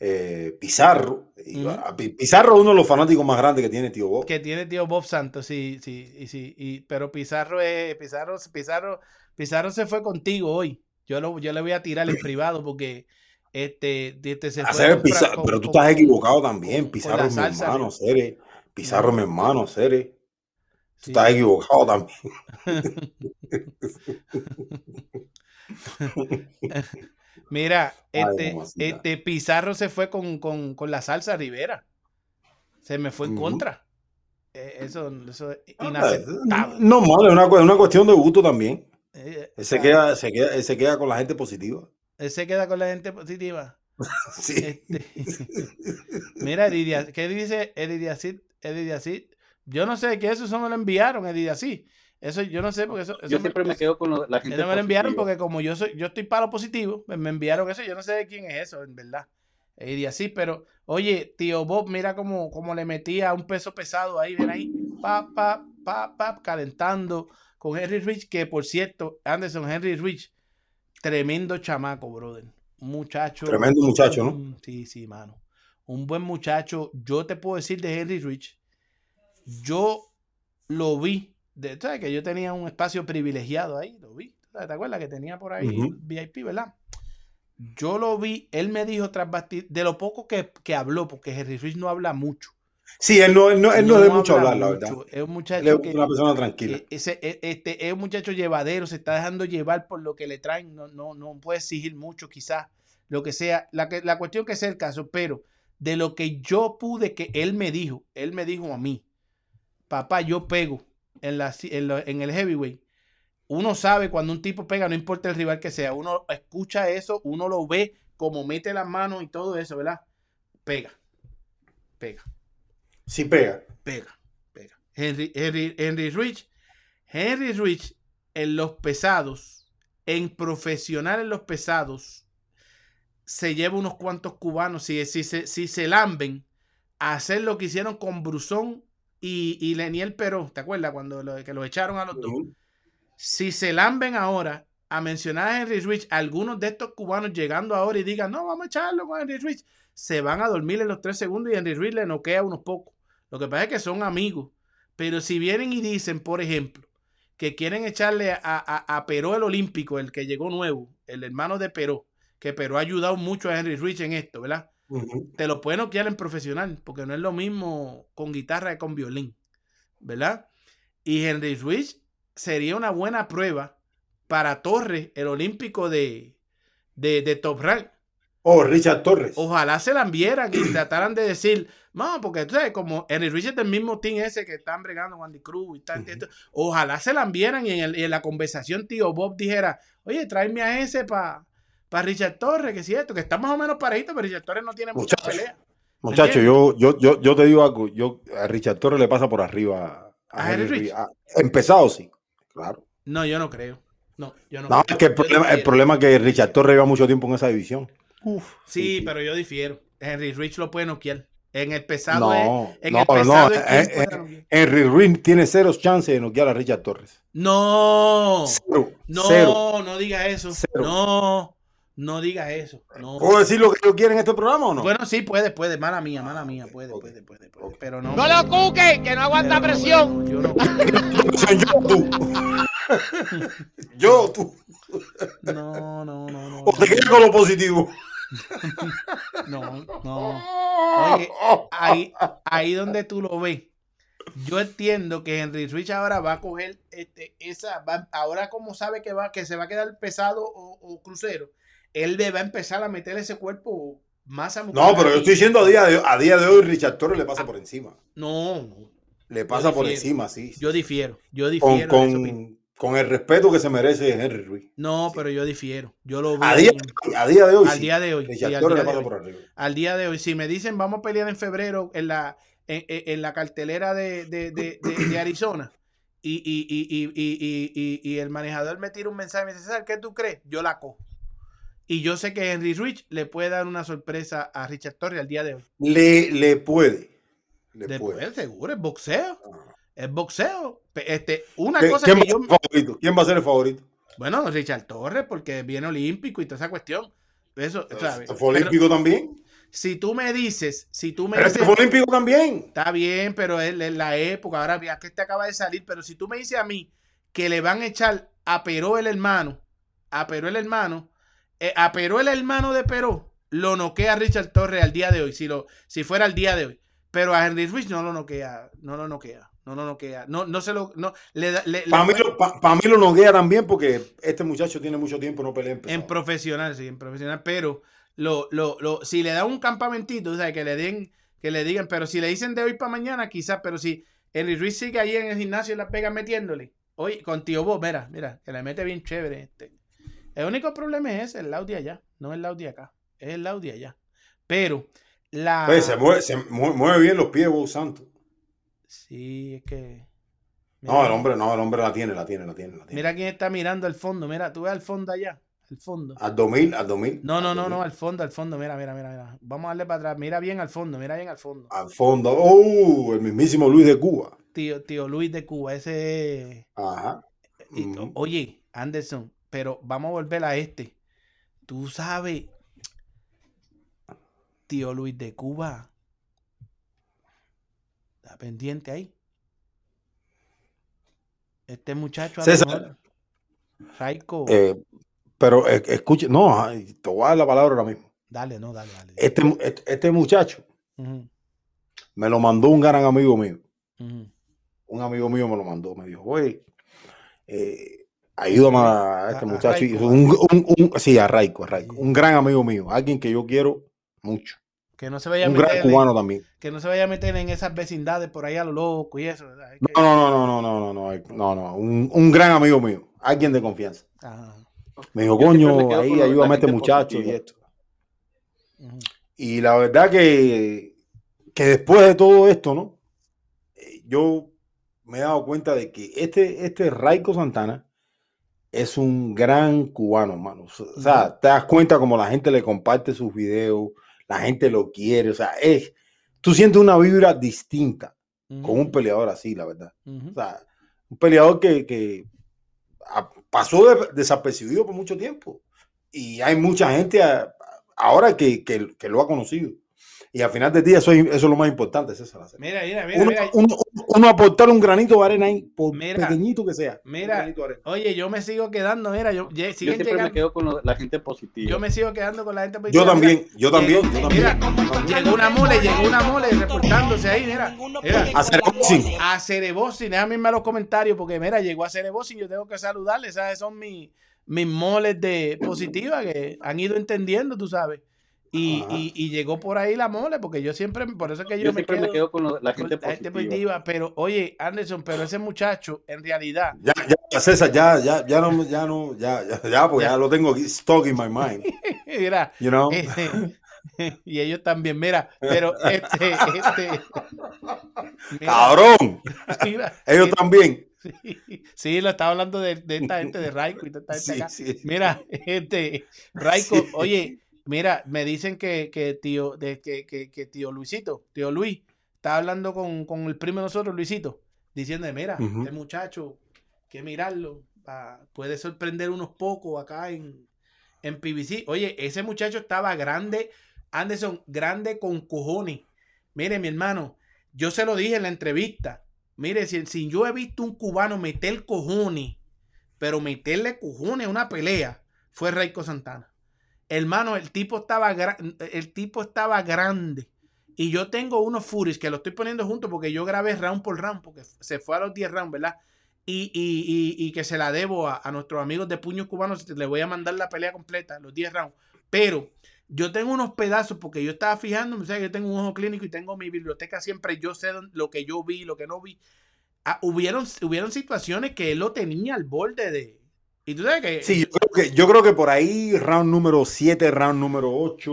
Eh, Pizarro. Ah, Pizarro es uno de los fanáticos más grandes que tiene tío Bob. Que tiene tío Bob Santos, sí, sí, y sí. Y, pero Pizarro es, Pizarro, Pizarro, Pizarro se fue contigo hoy. Yo, lo, yo le voy a tirar en privado porque este, este se fue con Fra- Pizarro, con- pero tú estás con- equivocado también. Pizarro es mi hermano, ¿no? Cere. Pizarro es mi hermano, Cere. Tú estás equivocado también. Mira, este, este Pizarro se fue con, con, con la salsa Rivera. Se me fue en contra. Eh, Eso, eso es Ah, inaceptable. No, mal, es una, una cuestión de gusto también. Eh, Él se ah, queda, se queda, él se queda con la gente positiva. él se queda con la gente positiva. Sí. Este, mira, Edidia, ¿qué dice Edidiacid? Edidiacid. Yo no sé qué eso, eso me lo enviaron, Edidiacid. Eso yo no sé porque eso, eso Yo siempre me quedo con lo- la gente eso me lo enviaron porque como yo soy, yo estoy para lo positivo, me enviaron eso, yo no sé de quién es eso, en verdad. Edidiacid, pero oye, tío Bob, mira cómo, cómo le metía un peso pesado ahí, ven ahí, pa, pa, pa, pa, calentando con Henry Rich, que por cierto, Anderson Henry Rich, tremendo chamaco, brother. Un muchacho. Tremendo muchacho, ¿no? Mm, Sí, sí, mano. Un buen muchacho. Yo te puedo decir de Henry Rich. Yo lo vi. De, ¿sabes? Que yo tenía un espacio privilegiado ahí. Lo vi. ¿sabes? ¿Te acuerdas que tenía por ahí Ujú. VIP, verdad? Yo lo vi. Él me dijo tras basti- de lo poco que, que habló, porque Henry Rich no habla mucho. Sí, él no, él no, él no, de mucho habla hablar, la verdad. Es un muchacho es que, una persona tranquila. ese, eh, este, es un muchacho llevadero, se está dejando llevar por lo que le traen, no, no, no puede exigir mucho quizás, lo que sea, la, que, la cuestión que sea el caso, pero de lo que yo pude que él me dijo, él me dijo a mí, papá, yo pego en, la, en, lo- en el heavyweight. Uno sabe cuando un tipo pega, no importa el rival que sea, uno escucha eso, uno lo ve como mete las manos y todo eso, ¿verdad? Pega, pega Sí pega. pega, pega. Henry, Henry, Henry Rich, Henry Rich en los pesados, en profesional en los pesados, se lleva unos cuantos cubanos, si, si, se- si se lamben, a hacer lo que hicieron con Brusón y, y Leniel Peró, ¿te acuerdas? Cuando lo, que lo echaron a los dos. Si se lamben ahora a mencionar a Henry Rich, algunos de estos cubanos llegando ahora y digan, no, vamos a echarlo con Henry Rich, se van a dormir en los tres segundos y Henry Rich le noquea unos pocos. Lo que pasa es que son amigos. Pero si vienen y dicen, por ejemplo, que quieren echarle a, a, a Peró el Olímpico, el que llegó nuevo, el hermano de Peró, que Peró ha ayudado mucho a Henry Rich en esto, ¿verdad? Te lo pueden noquear en profesional, porque no es lo mismo con guitarra que con violín, ¿verdad? Y Henry Rich sería una buena prueba para Torres, el olímpico de, de, de Top Rank. Oh, Richard Torres. Ojalá se la vieran y trataran de decir, no, porque tú sabes, como Henry Rich es del mismo team ese que están bregando con Andy Cruz y tal, Ujú. esto, ojalá se la vieran y en, el- y en la conversación tío Bob dijera, oye, tráeme a ese para para Richard Torres, que es cierto, que está más o menos parejito, pero Richard Torres no tiene mucha Muchacho. pelea. Muchacho, yo, yo, yo, yo te digo algo. Yo, a Richard Torres le pasa por arriba a, ¿A Henry Rich? Ah, Empezado, sí. Claro. No, yo no creo. No, yo no, No, creo. es que el Yo problema, el problema es que Richard Torres lleva mucho tiempo en esa división. Uf, Sí, pero yo difiero. Henry Rich lo puede noquear. En el pesado No, es. En no, el pesado no, es quien eh, eh. Henry Rich tiene cero chances de noquear a Richard Torres. No, Cero. no, Cero. no digas eso. Cero. No, no digas eso. No. ¿Puedo decir lo que yo quiero en este programa o no? Bueno, sí, puede, puede. Mala mía, mala mía. Puede, puede, puede, puede. Pero no. No lo cuque, que no aguanta pero no, presión. Yo no. yo tú. yo tú. No, no, no, no. O te quedas con lo positivo. No, no. Oye, ahí, ahí donde tú lo ves, yo entiendo que Henry Rich ahora va a coger este, esa, va- ahora como sabe que va, que se va a quedar pesado o, o crucero, él le va a empezar a meter ese cuerpo más a No, pero yo estoy diciendo a día de, a día de hoy, Richard Torres le pasa por encima. No, no, Le pasa por encima, sí. yo difiero, yo difiero. con, con el respeto que se merece Henry Ruiz. No, pero yo difiero. Yo lo A veo. día, a día de hoy, al sí. día de hoy. Richard sí, al Torres día le de pasa hoy. por arriba. al día de hoy, si me dicen vamos a pelear en febrero en la, en, la cartelera de, de- de- Arizona y, y, y, y, el manejador me tira un mensaje y me dice, César, ¿qué tú crees? Yo la cojo. Y yo sé que Henry Rich le puede dar una sorpresa a Richard Torres al día de hoy. Le, le puede. Le Le puede. puede, seguro, es boxeo. Es boxeo. Este, una ¿Qué- cosa ¿Quién, que va yo. favorito? ¿Quién va a ser el favorito? Bueno, Richard Torres, porque viene olímpico y toda esa cuestión. Eso, ¿sabes? ¿Este ¿Fue Pero olímpico también? si tú me dices, si tú me Pero dices, fue olímpico también. está bien, pero es, es la época, ahora ya que este acaba de salir, pero si tú me dices a mí que le van a echar a Peró el hermano, a Peró el hermano, eh, a Peró el hermano de Peró, lo noquea Richard Torres al día de hoy, si, lo, si fuera al día de hoy. Pero a Henry Ruiz no lo noquea, no lo noquea, no lo noquea, no, no se lo, no, le, le- le Para mí, lo- pa- mí lo noquea también porque este muchacho tiene mucho tiempo no pelea en En profesional, sí, en profesional, pero lo, lo, lo, si le da un campamentito, o sea, que le den, que le digan, pero si le dicen de hoy para mañana, quizás, pero si Henry Ruiz sigue ahí en el gimnasio y la pega metiéndole, hoy con Tío Bob, mira, mira, que le mete bien chévere este. El único problema es el lado de allá, no el de acá, es el de allá. Pero la... Se, mueve, se mue- mueve bien los pies, vos santo. Sí, es que... No, el hombre, no, el hombre la tiene, la tiene, la tiene. La tiene. Mira quién está mirando al fondo, mira, tú ves al fondo allá, al fondo. Al 2000, al 2000. No, no, no, 2000. no, al fondo, al fondo, mira, mira, mira, mira. Vamos a darle para atrás, mira bien al fondo, mira bien al fondo. Al fondo. ¡Oh! El mismísimo Luis de Cuba. Tío, tío Luis de Cuba, ese... Ajá. Ujú. Oye, Anderson, pero vamos a volver a este. Tú sabes, tío Luis de Cuba, está pendiente ahí. Este muchacho César. Raico, Eh, pero eh, escuche, no, te voy a dar la palabra ahora mismo. dale, no, dale, dale. Este, este, este muchacho me lo mandó un gran amigo mío. Un amigo mío me lo mandó. Me dijo, oye, eh, ayúdame a A- este a muchacho. Un, un- un- sí, a Raico, a Raico. Un gran amigo mío. Alguien que yo quiero mucho. Que no se vaya a Un gran meter en- cubano también. que no se vaya a meter en esas vecindades por ahí a lo loco y eso. ¿verdad? Hay que- No, no, no, no, no, no, no, no, no. Un, un gran amigo mío. Alguien de confianza. Ajá, Me dijo, Yo siempre me coño, ahí ayúdame a este muchacho y esto. Y la verdad que, que después de todo esto, ¿no? Eh, Yo me he dado cuenta de que este, este Raico Santana es un gran cubano, hermano. O sea, te das cuenta como la gente le comparte sus videos, la gente lo quiere, o sea, es, tú sientes una vibra distinta con un peleador así, la verdad. O sea, un peleador que, que pasó de- desapercibido por mucho tiempo. Y hay mucha gente a- ahora que, que- que lo ha conocido. Y al final del día, eso, es- eso es lo más importante, César. Mira, mira, mira, Uno, mira. uno- uno aportar un granito de arena ahí, por Mira, pequeñito que sea. mira. Oye, yo me sigo quedando, mira, yo, siempre me quedo con lo- la gente positiva. Yo me sigo quedando con la gente. Yo positiva. también, Mira, yo también, llegó- yo también. Mira, llegó una mole, llegó una mole reportándose ahí, mira. mira. Hacer boxing. A Cerebosin, déjame irme a los comentarios porque mira, llegó a Cerebosin, yo tengo que saludarle, ¿sabes? Son mis, mis moles de positiva que han ido entendiendo, tú sabes. Y, y, y llegó por ahí la mole, porque yo siempre, por eso es que yo, Yo me siempre quedo, me quedo con lo- la con gente gente positiva. positiva. Pero oye, Anderson, pero ese muchacho, en realidad, Ya, ya, César, ya, ya, ya no, ya no, ya, ya, ya, pues ya, Ya. lo tengo stuck in my mind. mira, You know? este, y ellos también, mira, pero este, este, mira, Cabrón. mira, Ellos mira, también. sí, sí, lo estaba hablando de, de esta gente de Raico y de esta gente Sí, acá. sí. Mira, este, Raico, Sí. oye, mira, me dicen que, que tío, de, que, que, que tío Luisito, tío Luis, está hablando con, con el primo de nosotros, Luisito, diciendo, mira, Ujú. este muchacho, que mirarlo, pa- puede sorprender unos pocos acá en, en PBC. Oye, ese muchacho estaba grande, Anderson, grande con cojones. Mire, mi hermano, yo se lo dije en la entrevista. Mire, si, si yo he visto un cubano meter cojones, pero meterle cojones a una pelea, fue Raico Santana. Hermano, el tipo estaba, el tipo estaba grande. Y yo tengo unos furis que lo estoy poniendo juntos porque yo grabé round por round, porque se fue a los 10 rounds, ¿verdad? Y, y- y- que se la debo a, a nuestros amigos de puños cubanos. Le voy a mandar la pelea completa, los 10 rounds. Pero yo tengo unos pedazos porque yo estaba fijando, o sea, yo tengo un ojo clínico y tengo mi biblioteca siempre. Yo sé lo que yo vi, lo que no vi. Ah, hubieron, hubieron situaciones que él lo tenía al borde de. Y tú sabes que. Sí, yo creo que, yo creo que por ahí, round número 7, round número 8,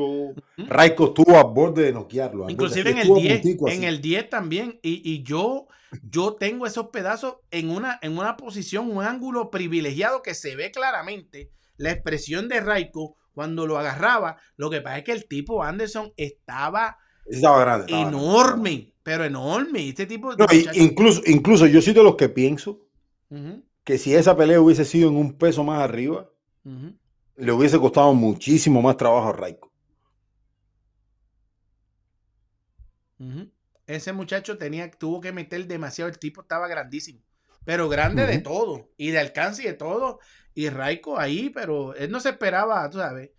Raico estuvo a borde de noquearlo. Inclusive en el estuvo a 10, puntico en el 10 también. Y, y yo, yo tengo esos pedazos en una, en una posición, un ángulo privilegiado que se ve claramente la expresión de Raico cuando lo agarraba. Lo que pasa es que el tipo Anderson estaba Estaba grande. estaba grande. enorme, pero enorme. Este tipo de No, incluso, incluso yo soy de los que pienso que si esa pelea hubiese sido en un peso más arriba, le hubiese costado muchísimo más trabajo a Raico. Ese muchacho tenía, tuvo que meter demasiado, el tipo estaba grandísimo, pero grande de todo, y de alcance y de todo, y Raico ahí, pero él no se esperaba, tú sabes,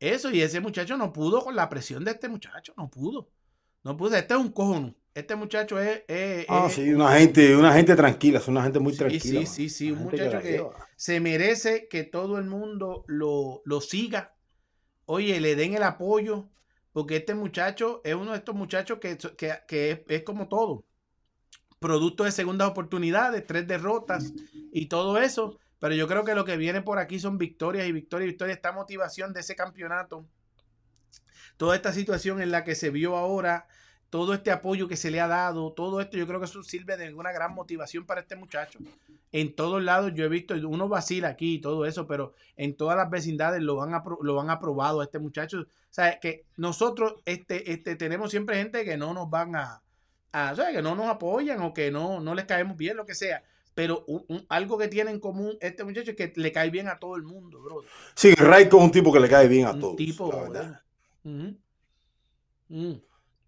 eso, y ese muchacho no pudo con la presión de este muchacho, no pudo, no pudo, este es un cojono, este muchacho es... es- Ah, es- sí, una gente, una gente tranquila, es una gente muy tranquila. sí, sí, sí, un muchacho que se merece que todo el mundo lo, lo siga. Oye, le den el apoyo, porque este muchacho es uno de estos muchachos que, que- que es, es como todo. Producto de segundas oportunidades, tres derrotas y todo eso. Pero yo creo que lo que viene por aquí son victorias y victorias y victorias. Esta motivación de ese campeonato, toda esta situación en la que se vio ahora, todo este apoyo que se le ha dado, todo esto, yo creo que eso sirve de una gran motivación para este muchacho. En todos lados yo he visto, uno vacila aquí y todo eso, pero en todas las vecindades lo han, apro- lo han aprobado a este muchacho. O sea, que nosotros este, este, tenemos siempre gente que no nos van a, a o sea, que no nos apoyan o que no, no les caemos bien, lo que sea. Pero un- un- algo que tiene en común este muchacho es que le cae bien a todo el mundo, bro. Sí, Raico es un tipo que le cae bien a Un todos. tipo, la verdad. Mm.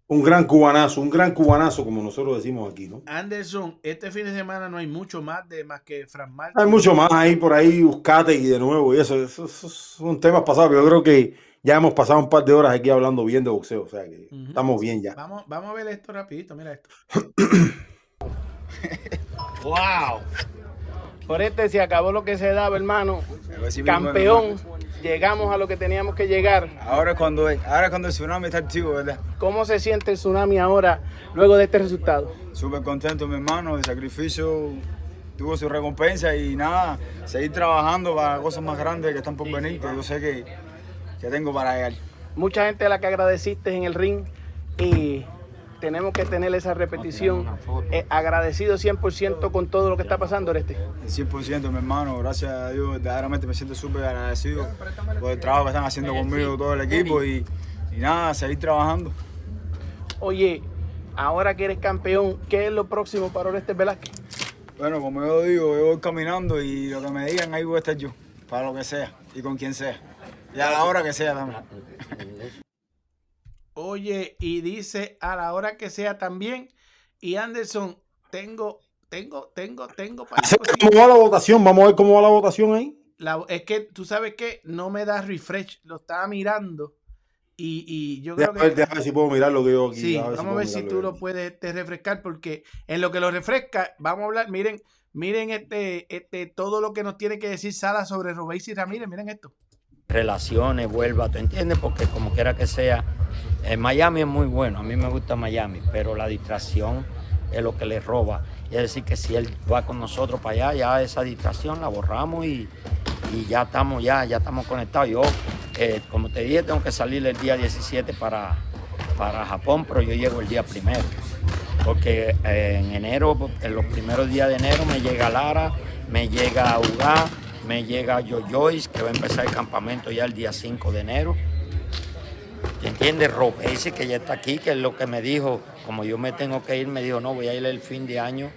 Un gran cubanazo, un gran cubanazo, como nosotros decimos aquí, ¿no? Anderson, este fin de semana no hay mucho más de más que Fran Martin. Hay mucho más ahí por ahí, buscate y de nuevo, y eso, eso- esos son temas pasados. pero Yo creo que ya hemos pasado un par de horas aquí hablando bien de boxeo, o sea que estamos bien ya. Vamos, vamos a ver esto rapidito, mira esto. ¡Wow! Por este se acabó lo que se daba, hermano. Campeón. Llegamos a lo que teníamos que llegar. Ahora es cuando, ahora cuando el tsunami está activo, ¿verdad? ¿Cómo se siente el tsunami ahora, luego de este resultado? Súper contento, mi hermano. El sacrificio tuvo su recompensa y nada, seguir trabajando para cosas más grandes que están por venir, que yo sé que, que tengo para llegar. Mucha gente a la que agradeciste en el ring y tenemos que tener esa repetición. Eh, agradecido 100% con todo lo que está pasando, Oreste. El 100%, mi hermano, gracias a Dios, verdaderamente me siento súper agradecido por el trabajo que están haciendo conmigo todo el equipo y, y nada, seguir trabajando. Oye, ahora que eres campeón, ¿qué es lo próximo para Oreste Velázquez? Bueno, como yo digo, yo voy caminando y lo que me digan ahí voy a estar yo, para lo que sea y con quien sea. Y a la hora que sea también. Oye, y dice a la hora que sea también. Y Anderson, tengo, tengo, tengo, tengo. par de Acerca de cositas. ¿Cómo va la votación? Vamos a ver cómo va la votación ahí. La- es que tú sabes que no me da refresh, lo estaba mirando. Y, y yo creo Déjame que. déjame ver si puedo mirar lo que yo aquí. Sí, si vamos a ver si mirarlo tú lo puedes te refrescar, porque en lo que lo refresca, vamos a hablar, miren, miren este, este, todo lo que nos tiene que decir Sala sobre Robéis y Ramírez, miren esto. Relaciones, vuelva, ¿tú entiendes? Porque como quiera que sea, eh, Miami es muy bueno, a mí me gusta Miami, pero la distracción es lo que le roba. Y es decir, que si él va con nosotros para allá, ya esa distracción la borramos y, y ya estamos, ya, ya estamos conectados. Yo, eh, como te dije, tengo que salir el día 17 para, para Japón, pero yo llego el día primero. Porque eh, en enero, en los primeros días de enero me llega Lara, me llega Ugá, me llega Yo Joyce, que va a empezar el campamento ya el día 5 de enero. ¿Te entiendes? Robesi, que ya está aquí, que es lo que me dijo, como yo me tengo que ir, me dijo, no, voy a ir el fin de año,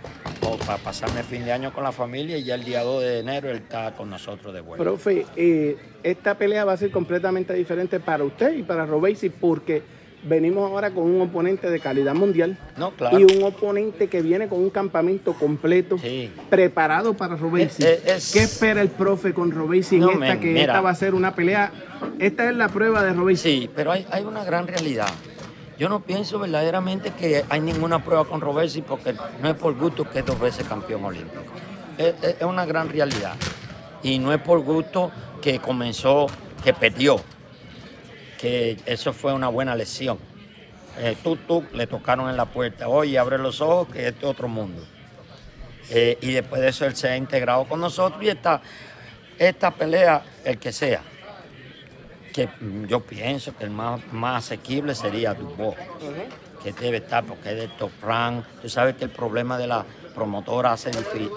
o para pasarme el fin de año con la familia, y ya el día 2 de enero él está con nosotros de vuelta. Profe, eh, esta pelea va a ser completamente diferente para usted y para Robesi porque venimos ahora con un oponente de calidad mundial No, claro. y un oponente que viene con un campamento completo Sí. preparado para Robesi. Eh, es- ¿Qué espera el profe con Robesi en No, esta men, que mira. esta va a ser una pelea? Esta es la prueba de Robesi. Sí, pero hay, hay una gran realidad. Yo no pienso verdaderamente que hay ninguna prueba con Roversi porque no es por gusto que es dos veces campeón olímpico. Es, es- es una gran realidad. Y no es por gusto que comenzó, que perdió. Que eso fue una buena lesión. Eh, tú, tú, le tocaron en la puerta. Oye, abre los ojos que este es otro mundo. Eh, y después de eso él se ha integrado con nosotros y esta, esta pelea, el que sea, que yo pienso que el más, más asequible sería Dubois, que debe estar porque es de top rank. Tú sabes que el problema de la promotora hace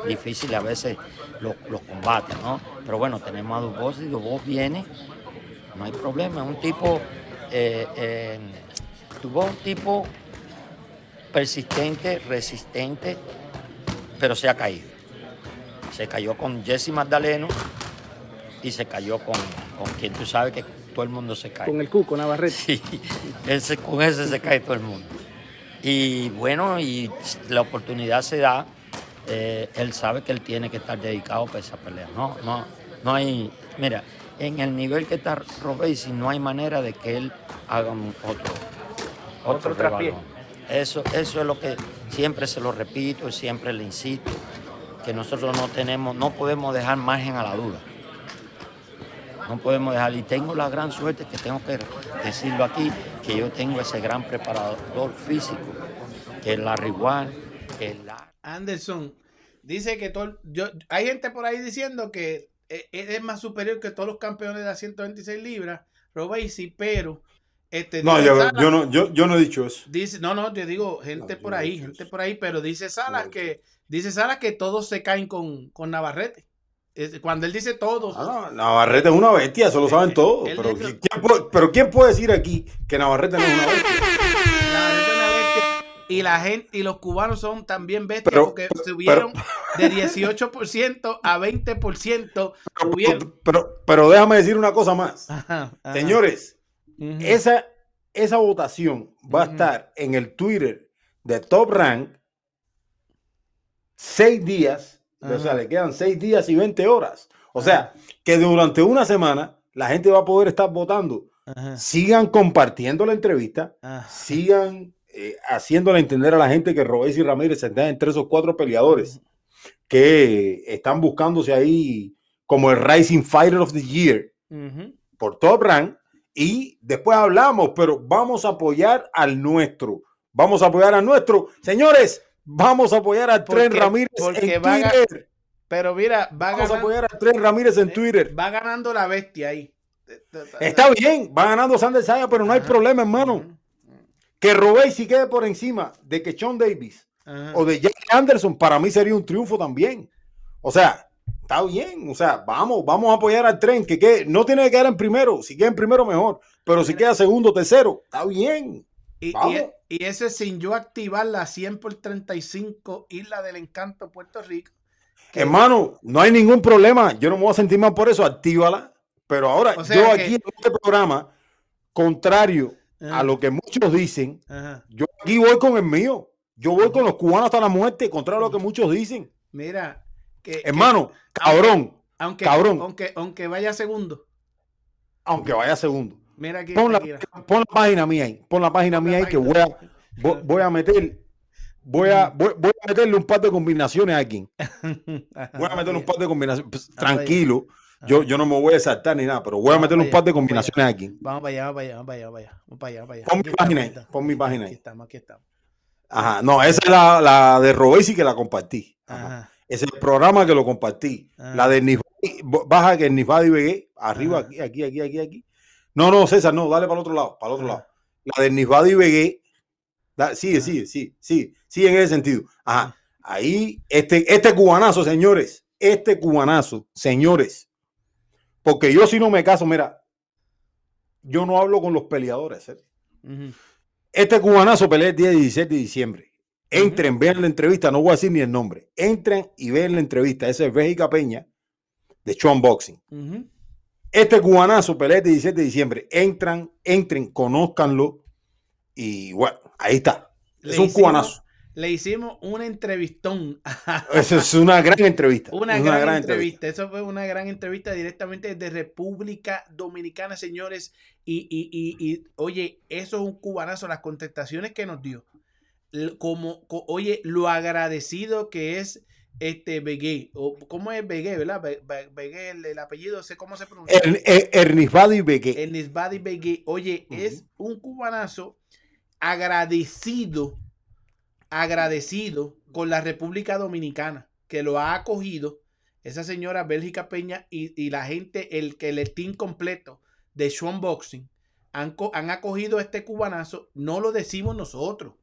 difícil a veces los, los combates, ¿no? Pero bueno, tenemos a Dubois y Dubois viene no hay problema. Un tipo, eh, eh, tuvo un tipo persistente, resistente, pero se ha caído. Se cayó con Jesse Magdaleno y se cayó con, con quien tú sabes que todo el mundo se cae. Con el Cuco Navarrete. Sí, ese, con ese se cae todo el mundo. Y bueno, y la oportunidad se da. eh, él sabe que él tiene que estar dedicado para esa pelea. No, no, no hay. Mira, en el nivel que está Robesi, no hay manera de que él haga un otro, otro, Otro traspié. Eso, eso es lo que siempre se lo repito y siempre le insisto, que nosotros no tenemos, no podemos dejar margen a la duda. No podemos dejar, y tengo la gran suerte que tengo que decirlo aquí, que yo tengo ese gran preparador físico, que es Larry Warren, que es la... Anderson dice que todo, yo, hay gente por ahí diciendo que es más superior que todos los campeones de las 126 libras, Robesi, pero este, No, yo, Salas- yo no, yo, yo no he dicho eso. Dice, no, no, yo digo gente No, por no ahí, gente eso. por ahí, pero dice Salas No, que dice Salas que todos se caen con, con Navarrete. Cuando él dice todos, Ah, no, Navarrete es una bestia, eso lo saben todos. él Pero, dice- ¿quién- quién puede, pero ¿quién puede decir aquí que Navarrete no es una bestia? y la gente y los cubanos son también bestias Pero- porque pero- subieron de 18% a 20%. subieron. Pero, pero déjame decir una cosa más. Ajá, ajá. Señores, esa, esa votación va a estar en el Twitter de Top Rank seis días, o sea, le quedan seis días y 20 horas. O sea, que durante una semana la gente va a poder estar votando. Sigan compartiendo la entrevista, sigan eh, haciéndole entender a la gente que Robés y Ramírez están entre esos cuatro peleadores que están buscándose ahí como el Rising Fighter of the Year por Top Rank y después hablamos, pero vamos a apoyar al nuestro. Vamos a apoyar al nuestro. Señores, vamos a apoyar al Tren Ramírez porque en va a Twitter. Pero mira, va Vamos a ganando, apoyar al Tren Ramírez en Twitter. va ganando la bestia ahí. Está bien, va ganando Sander Saya, pero no hay problema, hermano. Que Robey si quede por encima de que Sean Davis Ajá. o de Jake Anderson, para mí sería un triunfo también. O sea, está bien. O sea, vamos, vamos a apoyar al tren, que, quede- no tiene que quedar en primero. Si queda en primero, mejor. Pero si queda segundo, tercero, está bien. Y, y, y eso es sin yo activar la 100 por 35 Isla del Encanto Puerto Rico. que- Hermano, no hay ningún problema. Yo no me voy a sentir mal por eso. Actívala. Pero ahora, O sea yo que- aquí en este programa, contrario Ajá. a lo que muchos dicen, Ajá. yo aquí voy con el mío. Yo voy con los cubanos hasta la muerte, contrario a lo que muchos dicen. Mira, que, que- Hermano, cabrón, aunque, cabrón. Aunque, aunque vaya segundo. aunque vaya segundo. Mira aquí. Pon la, Shakira. pon la página mía ahí. Pon la página Pon la mía ahí que voy a, voy, a meter. Voy a, voy, voy a meterle un par de combinaciones a alguien. Voy a meterle un par de combinaciones. Pues, tranquilo. Yo, yo no me voy a saltar ni nada, pero voy a meterle un par de combinaciones a alguien. Vamos para allá, vamos para allá, vamos para allá, vamos para allá. Vamos para allá. Pon mi Aquí página ahí, aquí pon mi página Aquí ahí. estamos, aquí estamos. Ajá, no, esa es la, la de Robesi que la compartí. Ajá. Ese es el programa que lo compartí. Ajá. La de Nisbadi, baja que Nisbadi Begué, arriba, Ajá. aquí, aquí, aquí, aquí, aquí. No, no, César, no, dale para el otro lado, para el otro Ajá. lado. La de Nisbadi Begué, da- sigue, sigue, sigue, sigue, sigue en ese sentido. Ajá. Ahí, este, este cubanazo, señores, este cubanazo, señores, porque yo si no me caso, mira, yo no hablo con los peleadores. ¿eh? Este cubanazo pelea el día 17 de diciembre. Entren, vean la entrevista, no voy a decir ni el nombre. Entren y vean la entrevista. Ese es Béjica Peña de Chon Boxing. Este cubanazo pelea el 17 de diciembre. Entran, entren, conózcanlo. Y bueno, ahí está. Es un hicimos- cubanazo. Le hicimos un entrevistón. Esa es una gran entrevista. Una, gran, entrevista. Eso fue una gran entrevista directamente desde República Dominicana, señores. Y, y, y, y, oye, eso es un cubanazo, las contestaciones que nos dio. Como, co- oye, lo agradecido que es este Begué. O, ¿Cómo es Begué, verdad? Be- Be- Begué, el, el apellido, sé cómo se pronuncia. Er- Er- Ernisbadi Begué. El Nisbadi Begué. Oye, es un cubanazo agradecido, agradecido con la República Dominicana, que lo ha acogido, esa señora Bélgica Peña y, la gente, el que el team completo de Sean Boxing, han, han acogido este cubanazo, no lo decimos nosotros,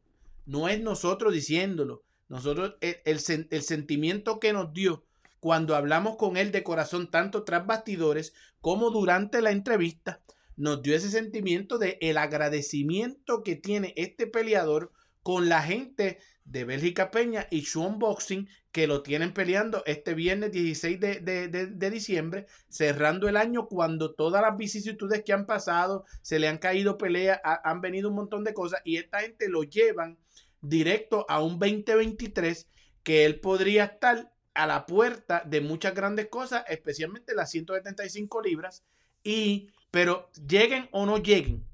no es nosotros diciéndolo, nosotros, el, el sentimiento que nos dio cuando hablamos con él de corazón, tanto tras bastidores como durante la entrevista, nos dio ese sentimiento de el agradecimiento que tiene este peleador con la gente de Bélgica Peña y Sean Boxing que lo tienen peleando este viernes 16 de, de- de- diciembre, cerrando el año cuando todas las vicisitudes que han pasado, se le han caído peleas, ha- han venido un montón de cosas y esta gente lo llevan directo a un 2023 que él podría estar a la puerta de muchas grandes cosas, especialmente las 175 libras. Y, pero lleguen o no lleguen,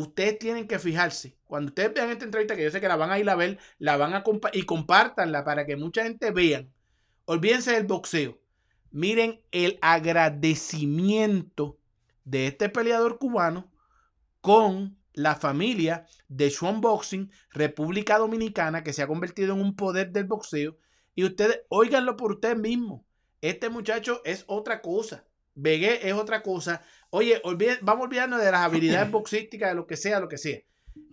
ustedes tienen que fijarse. Cuando ustedes vean esta entrevista, que yo sé que la van a ir a ver, la van a compa y compártanla para que mucha gente vean. Olvídense del boxeo. Miren el agradecimiento de este peleador cubano con la familia de Swan Boxing, República Dominicana, que se ha convertido en un poder del boxeo. Y ustedes, óiganlo por ustedes mismos. Este muchacho es otra cosa. Vegué es otra cosa. Oye, olvide- vamos a olvidarnos de las habilidades boxísticas, de lo que sea, lo que sea.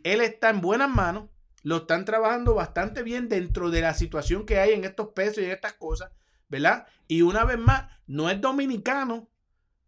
Él está en buenas manos. Lo están trabajando bastante bien dentro de la situación que hay en estos pesos y en estas cosas, ¿verdad? Y una vez más, no es dominicano,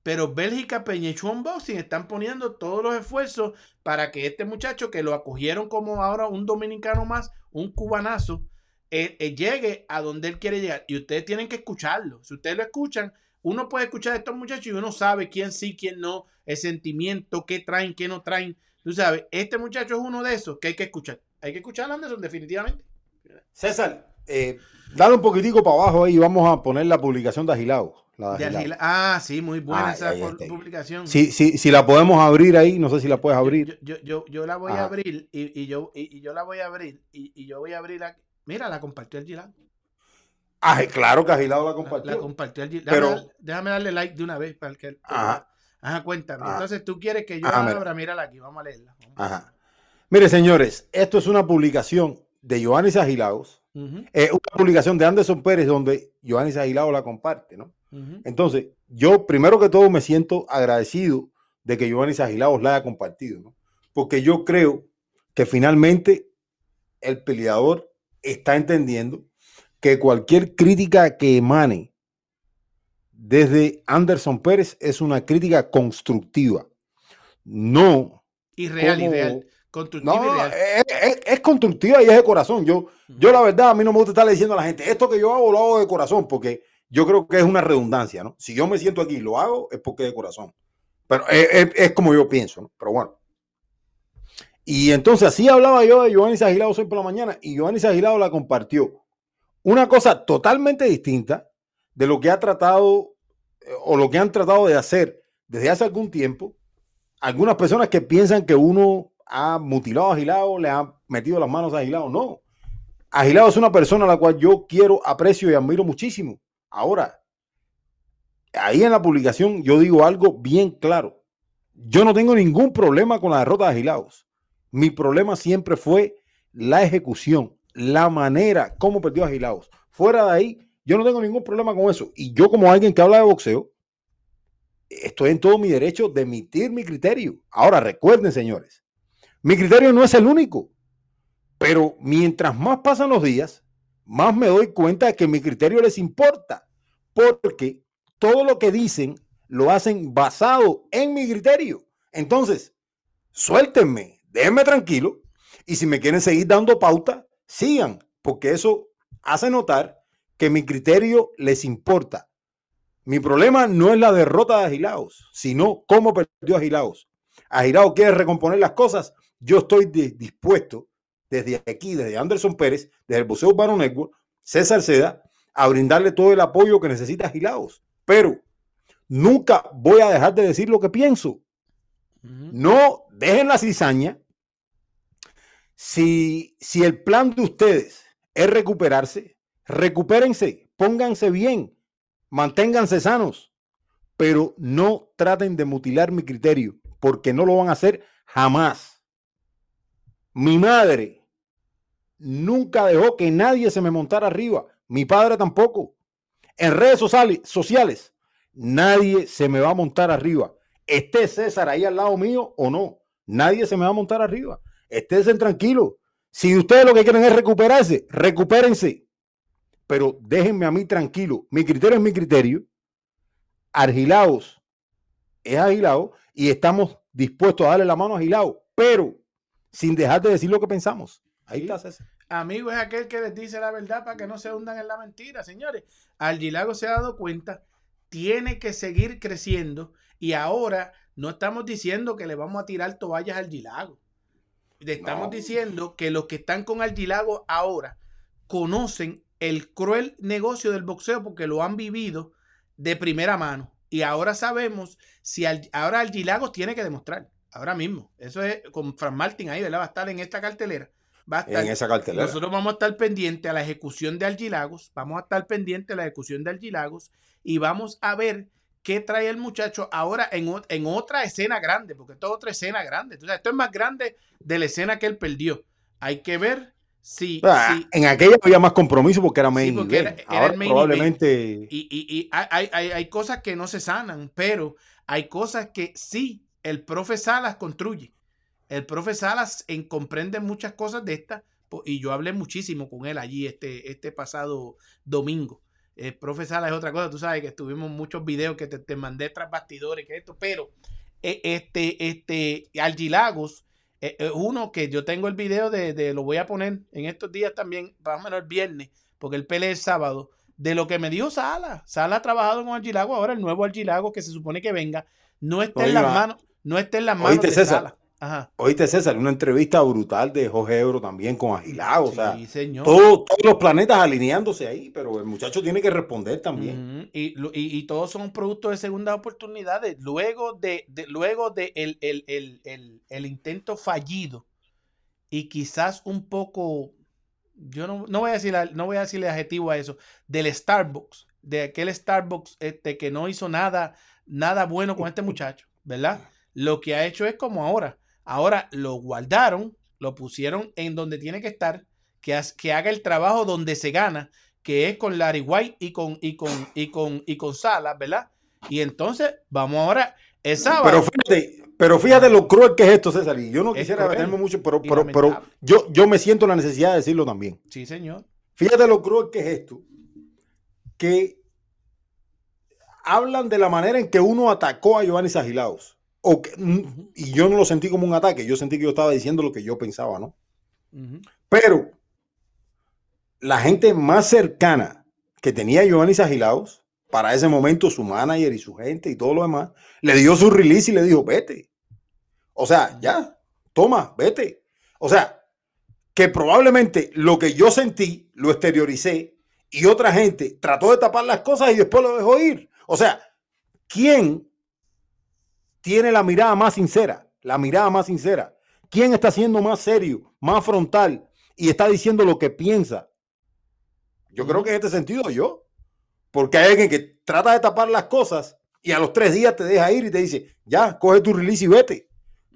pero Bélgica, Chuan Boxing están poniendo todos los esfuerzos para que este muchacho que lo acogieron como ahora un dominicano más, un cubanazo, eh, eh, llegue a donde él quiere llegar. Y ustedes tienen que escucharlo. Si ustedes lo escuchan, uno puede escuchar a estos muchachos y uno sabe quién sí, quién no, el sentimiento, qué traen, qué no traen. Tú sabes, este muchacho es uno de esos que hay que escuchar. Hay que escuchar a Anderson, definitivamente. César, eh, dale un poquitico para abajo ahí y vamos a poner la publicación de Agilao. La de Ah, sí, muy buena esa publicación. Si, si, si la podemos abrir ahí, no sé si la puedes abrir. Yo, yo, yo la voy a abrir y, y yo, y, y yo la voy a abrir y, y yo voy a abrir aquí. Mira, la compartió el Ah, claro que Agilao la La, compartió. la compartió el Gilán. Pero- Déjame, dar- déjame darle like de una vez para que. Ajá. Ajá, cuéntame. Ajá. Entonces tú quieres que yo Ajá, la mira. abra, mírala aquí, vamos a leerla. Ajá. Mire, señores, esto es una publicación de Joannis Agilaos. Ujú, Es una publicación de Anderson Pérez donde Joannis Agilao la comparte, ¿no? Entonces, yo primero que todo me siento agradecido de que Giovanni Agilaos la haya compartido, ¿no? Porque yo creo que finalmente el peleador está entendiendo que cualquier crítica que emane desde Anderson Pérez es una crítica constructiva. No. Y real, y como- real. Constructivo No, y real. es, es- es constructiva y es de corazón. Yo, yo la verdad, a mí no me gusta estarle diciendo a la gente, esto que yo hago lo hago de corazón, porque yo creo que es una redundancia, ¿no? Si yo me siento aquí y lo hago, es porque es de corazón. Pero es, como yo pienso, ¿no? Pero bueno. Y entonces así hablaba yo de Giovanni Agilado hoy por la mañana y Giovanni Agilado la compartió. Una cosa totalmente distinta de lo que ha tratado eh, o lo que han tratado de hacer desde hace algún tiempo algunas personas que piensan que uno ha mutilado a Agilado, le ha metido las manos a Agilado. No. Agilado es una persona a la cual yo quiero, aprecio y admiro muchísimo. Ahora, ahí en la publicación yo digo algo bien claro. Yo no tengo ningún problema con la derrota de Agilados. Mi problema siempre fue la ejecución, la manera como perdió a Agilados. Fuera de ahí, yo no tengo ningún problema con eso. Y yo como alguien que habla de boxeo, estoy en todo mi derecho de emitir mi criterio. Ahora, recuerden, señores, mi criterio no es el único, pero mientras más pasan los días, más me doy cuenta de que mi criterio les importa, porque todo lo que dicen lo hacen basado en mi criterio. Entonces, suéltenme, déjenme tranquilo, y si me quieren seguir dando pauta, sigan, porque eso hace notar que mi criterio les importa. Mi problema no es la derrota de Agilaos, sino cómo perdió Agilaos. Agilao quiere recomponer las cosas. Yo estoy di- dispuesto desde aquí, desde Anderson Pérez, desde el Boxeo Urbano Network, César Seda, a brindarle todo el apoyo que necesita Agilaos. Pero nunca voy a dejar de decir lo que pienso. No dejen la cizaña. Si, si el plan de ustedes es recuperarse, recupérense, pónganse bien, manténganse sanos, pero no traten de mutilar mi criterio, porque no lo van a hacer jamás. Mi madre nunca dejó que nadie se me montara arriba, mi padre tampoco. En redes sociales, nadie se me va a montar arriba. Esté César ahí al lado mío o no, nadie se me va a montar arriba. Estén tranquilos. Si ustedes lo que quieren es recuperarse, recupérense. Pero déjenme a mí tranquilo. Mi criterio es mi criterio. Argilaos es agilao y estamos dispuestos a darle la mano a Gilao, pero sin dejar de decir lo que pensamos. Ahí está César. Amigo es aquel que les dice la verdad para que no se hundan en la mentira, señores. Algilago se ha dado cuenta, tiene que seguir creciendo y ahora no estamos diciendo que le vamos a tirar toallas al Algilago. Le estamos No. diciendo que los que están con Algilago ahora conocen el cruel negocio del boxeo porque lo han vivido de primera mano. Y ahora sabemos si Al- ahora Algilago tiene que demostrar, ahora mismo. Eso es con Fran Martin ahí, ¿verdad? Va a estar en esta cartelera. Va a estar, En esa cartelera. nosotros vamos a estar pendientes a la ejecución de Algilagos, vamos a estar pendientes a la ejecución de Algilagos y vamos a ver qué trae el muchacho ahora en, en otra escena grande, porque esto es otra escena grande. Entonces, esto es más grande de la escena que él perdió. Hay que ver si... Ah, si- En aquella había más compromiso porque era main porque event. era- era Ahora el main probablemente y, y- y hay, hay- hay- cosas que no se sanan, pero hay cosas que sí el profe Salas construye. El profe Salas en, comprende muchas cosas de estas y yo hablé muchísimo con él allí este, este pasado domingo. El profe Salas es otra cosa, tú sabes que estuvimos muchos videos que te, te mandé tras bastidores, que esto, pero eh, este, este, Algilagos eh, eh, uno que yo tengo el video de, de- lo voy a poner en estos días también, más o menos el viernes, porque el pelea el sábado, de lo que me dijo Sala. Sala ha trabajado con Algilago, ahora el nuevo Algilago que se supone que venga, no está en las manos, no está en las manos de César. Sala. Ajá. Oíste, César, una entrevista brutal de Jorge Ebro también con Agilao. O sea, Sí, señor. todo- todos los planetas alineándose ahí, pero el muchacho tiene que responder también. Y, lo- y- y todos son productos de segundas oportunidades. Luego de, de- luego de el, el- el- el- el intento fallido y quizás un poco, yo no, no voy a decir, no voy a decirle adjetivo a eso, del Starbucks, de aquel Starbucks este, que no hizo nada, nada bueno con este muchacho, ¿verdad? Lo que ha hecho es como ahora. Ahora lo guardaron, lo pusieron en donde tiene que estar, que, que haga el trabajo donde se gana, que es con Larry White y con, y con, y con, y con Salas, ¿verdad? Y entonces, vamos ahora, sábado. Pero fíjate, pero fíjate lo cruel que es esto, César. Y yo no quisiera meterme mucho, pero, pero, pero yo, yo me siento la necesidad de decirlo también. Sí, señor. Fíjate lo cruel que es esto. Que hablan de la manera en que uno atacó a Giovanni Sagilaos. O que- mm, y yo no lo sentí como un ataque, yo sentí que yo estaba diciendo lo que yo pensaba, ¿no? Pero la gente más cercana que tenía Giovanni Sagilaos, para ese momento su manager y su gente y todo lo demás, le dio su release y le dijo, vete. O sea, ya, toma, vete. O sea, que probablemente lo que yo sentí lo exterioricé y otra gente trató de tapar las cosas y después lo dejó ir. O sea, ¿quién tiene la mirada más sincera? La mirada más sincera. ¿Quién está siendo más serio, más frontal y está diciendo lo que piensa? Yo creo que en este sentido yo. Porque hay alguien que trata de tapar las cosas y a los tres días te deja ir y te dice, ya, coge tu release y vete.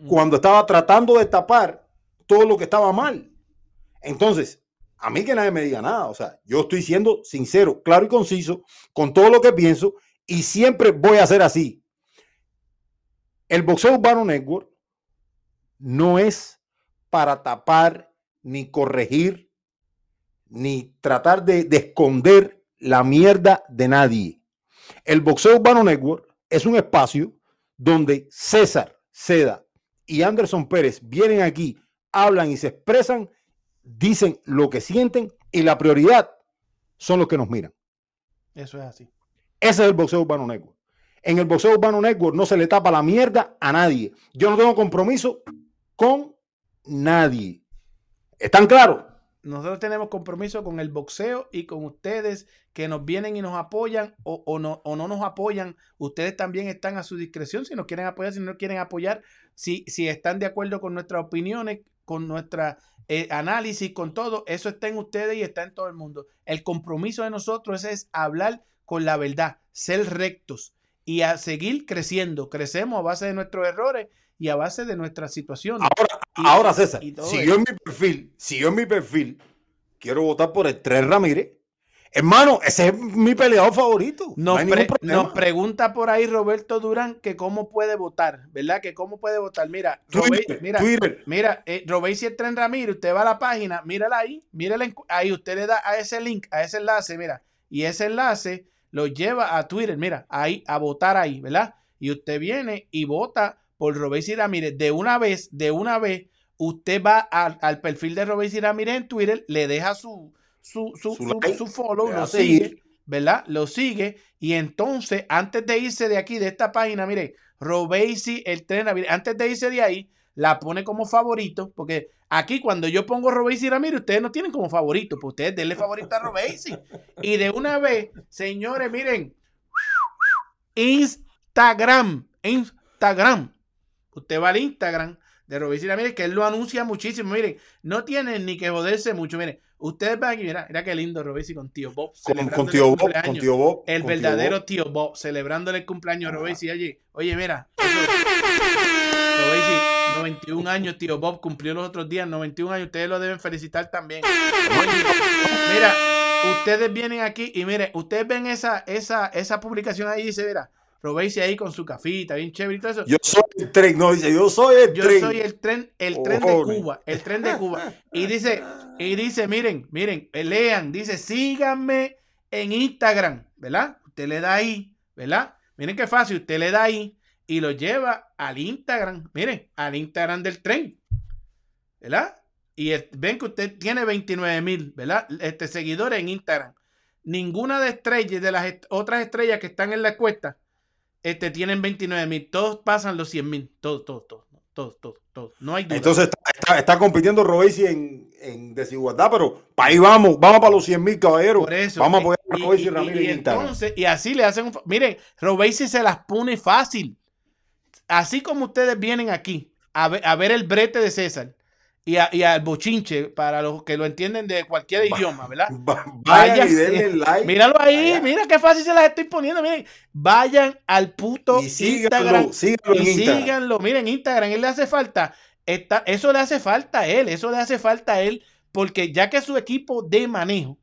Cuando estaba tratando de tapar todo lo que estaba mal. Entonces, a mí que nadie me diga nada. O sea, yo estoy siendo sincero, claro y conciso con todo lo que pienso y siempre voy a ser así. El boxeo urbano network no es para tapar ni corregir ni tratar de, de esconder la mierda de nadie. El boxeo urbano network es un espacio donde César Seda y Anderson Pérez vienen aquí, hablan y se expresan, dicen lo que sienten y la prioridad son los que nos miran. Eso es así. Ese es el boxeo urbano network. En el boxeo urbano network no se le tapa la mierda a nadie. Yo no tengo compromiso con nadie. ¿Están claros? Nosotros tenemos compromiso con el boxeo y con ustedes que nos vienen y nos apoyan o, no, o no nos apoyan. Ustedes también están a su discreción si nos quieren apoyar, si no quieren apoyar, si, si están de acuerdo con nuestras opiniones, con nuestra eh, análisis, con todo. Eso está en ustedes y está en todo el mundo. El compromiso de nosotros es hablar con la verdad, ser rectos y a seguir creciendo. Crecemos a base de nuestros errores y a base de nuestras situaciones. Ahora, Y- ahora César, si eso. yo en mi perfil, si yo en mi perfil quiero votar por el Tres Ramírez, hermano, ese es mi peleador favorito. no Nos, pre- pregunta por ahí Roberto Durán que cómo puede votar, ¿verdad? Que cómo puede votar. Mira, Twitter, Robey- mira, Twitter. mira, eh, Robey si el tren Ramírez, usted va a la página, mírala ahí, mírala ahí, usted le da a ese link, a ese enlace, mira, y ese enlace lo lleva a Twitter, mira, ahí, a votar ahí, ¿verdad? Y usted viene y vota por Robesi Ramírez, de una vez, de una vez, usted va al, al perfil de Robesi Ramírez en Twitter, le deja su, su, su, Su su- like, su follow, lo seguir. sigue, ¿verdad? Lo sigue y entonces, antes de irse de aquí, de esta página, mire, Robesi, el tren antes de irse de ahí, la pone como favorito, porque aquí cuando yo pongo Robesi Ramírez, ustedes no tienen como favorito, pues ustedes denle favorito a Robesi. Y de una vez, señores, miren, Instagram, Instagram. Usted va al Instagram de Robesi Ramírez, que él lo anuncia muchísimo. Miren, no tienen ni que joderse mucho. Miren, ustedes van aquí, mira, mira qué lindo Robesi con tío Bob. Con, tío Bob, cumpleaños. con tío Bob. El con tío verdadero Bob. tío Bob, celebrándole el cumpleaños a Robesi. Oye, oye, mira. eso- Robesi, 91 años, tío Bob cumplió los otros días, 91 años. Ustedes lo deben felicitar también. Oye, mira, ustedes vienen aquí y miren, ustedes ven esa, esa, esa publicación ahí y dice, mira, Robesi ahí con su cafita, bien chévere y todo eso. Yo soy el tren, no dice, yo soy el Yo tren. soy el tren, el tren de. Cuba, el tren de Cuba. Y dice, y dice, miren, miren, eh, lean, dice, síganme en Instagram, ¿verdad? Usted le da ahí, ¿verdad? Miren qué fácil, usted le da ahí y lo lleva al Instagram, miren, al Instagram del tren, ¿verdad? Y el- ven que usted tiene 29 mil, ¿verdad? Este, seguidores en Instagram. Ninguna de estrellas, de las est- otras estrellas que están en la cuesta, este, tienen 29 mil. Todos pasan los 100 mil. Todos, todos, todos. Todos, todos, todos. No hay duda. Entonces está, está- está compitiendo Robesi en, en desigualdad, pero para ahí vamos, vamos para los 100 mil caballeros. Por eso. Vamos a apoyar a y, Robesi y- Ramírez y en Instagram. entonces, y así le hacen un. Miren, Robesi se las pone fácil. Así como ustedes vienen aquí a ver, a ver el brete de César y, a- y al bochinche, para los que lo entienden de cualquier idioma, ¿verdad? Va- Vayan y denle like. Míralo ahí, mira qué fácil se las estoy poniendo. Miren, vayan al puto Y síganlo, Instagram síganlo y Instagram. síganlo. Miren, Instagram, él le hace falta. Está, eso le hace falta a él, eso le hace falta a él, porque ya que su equipo de manejo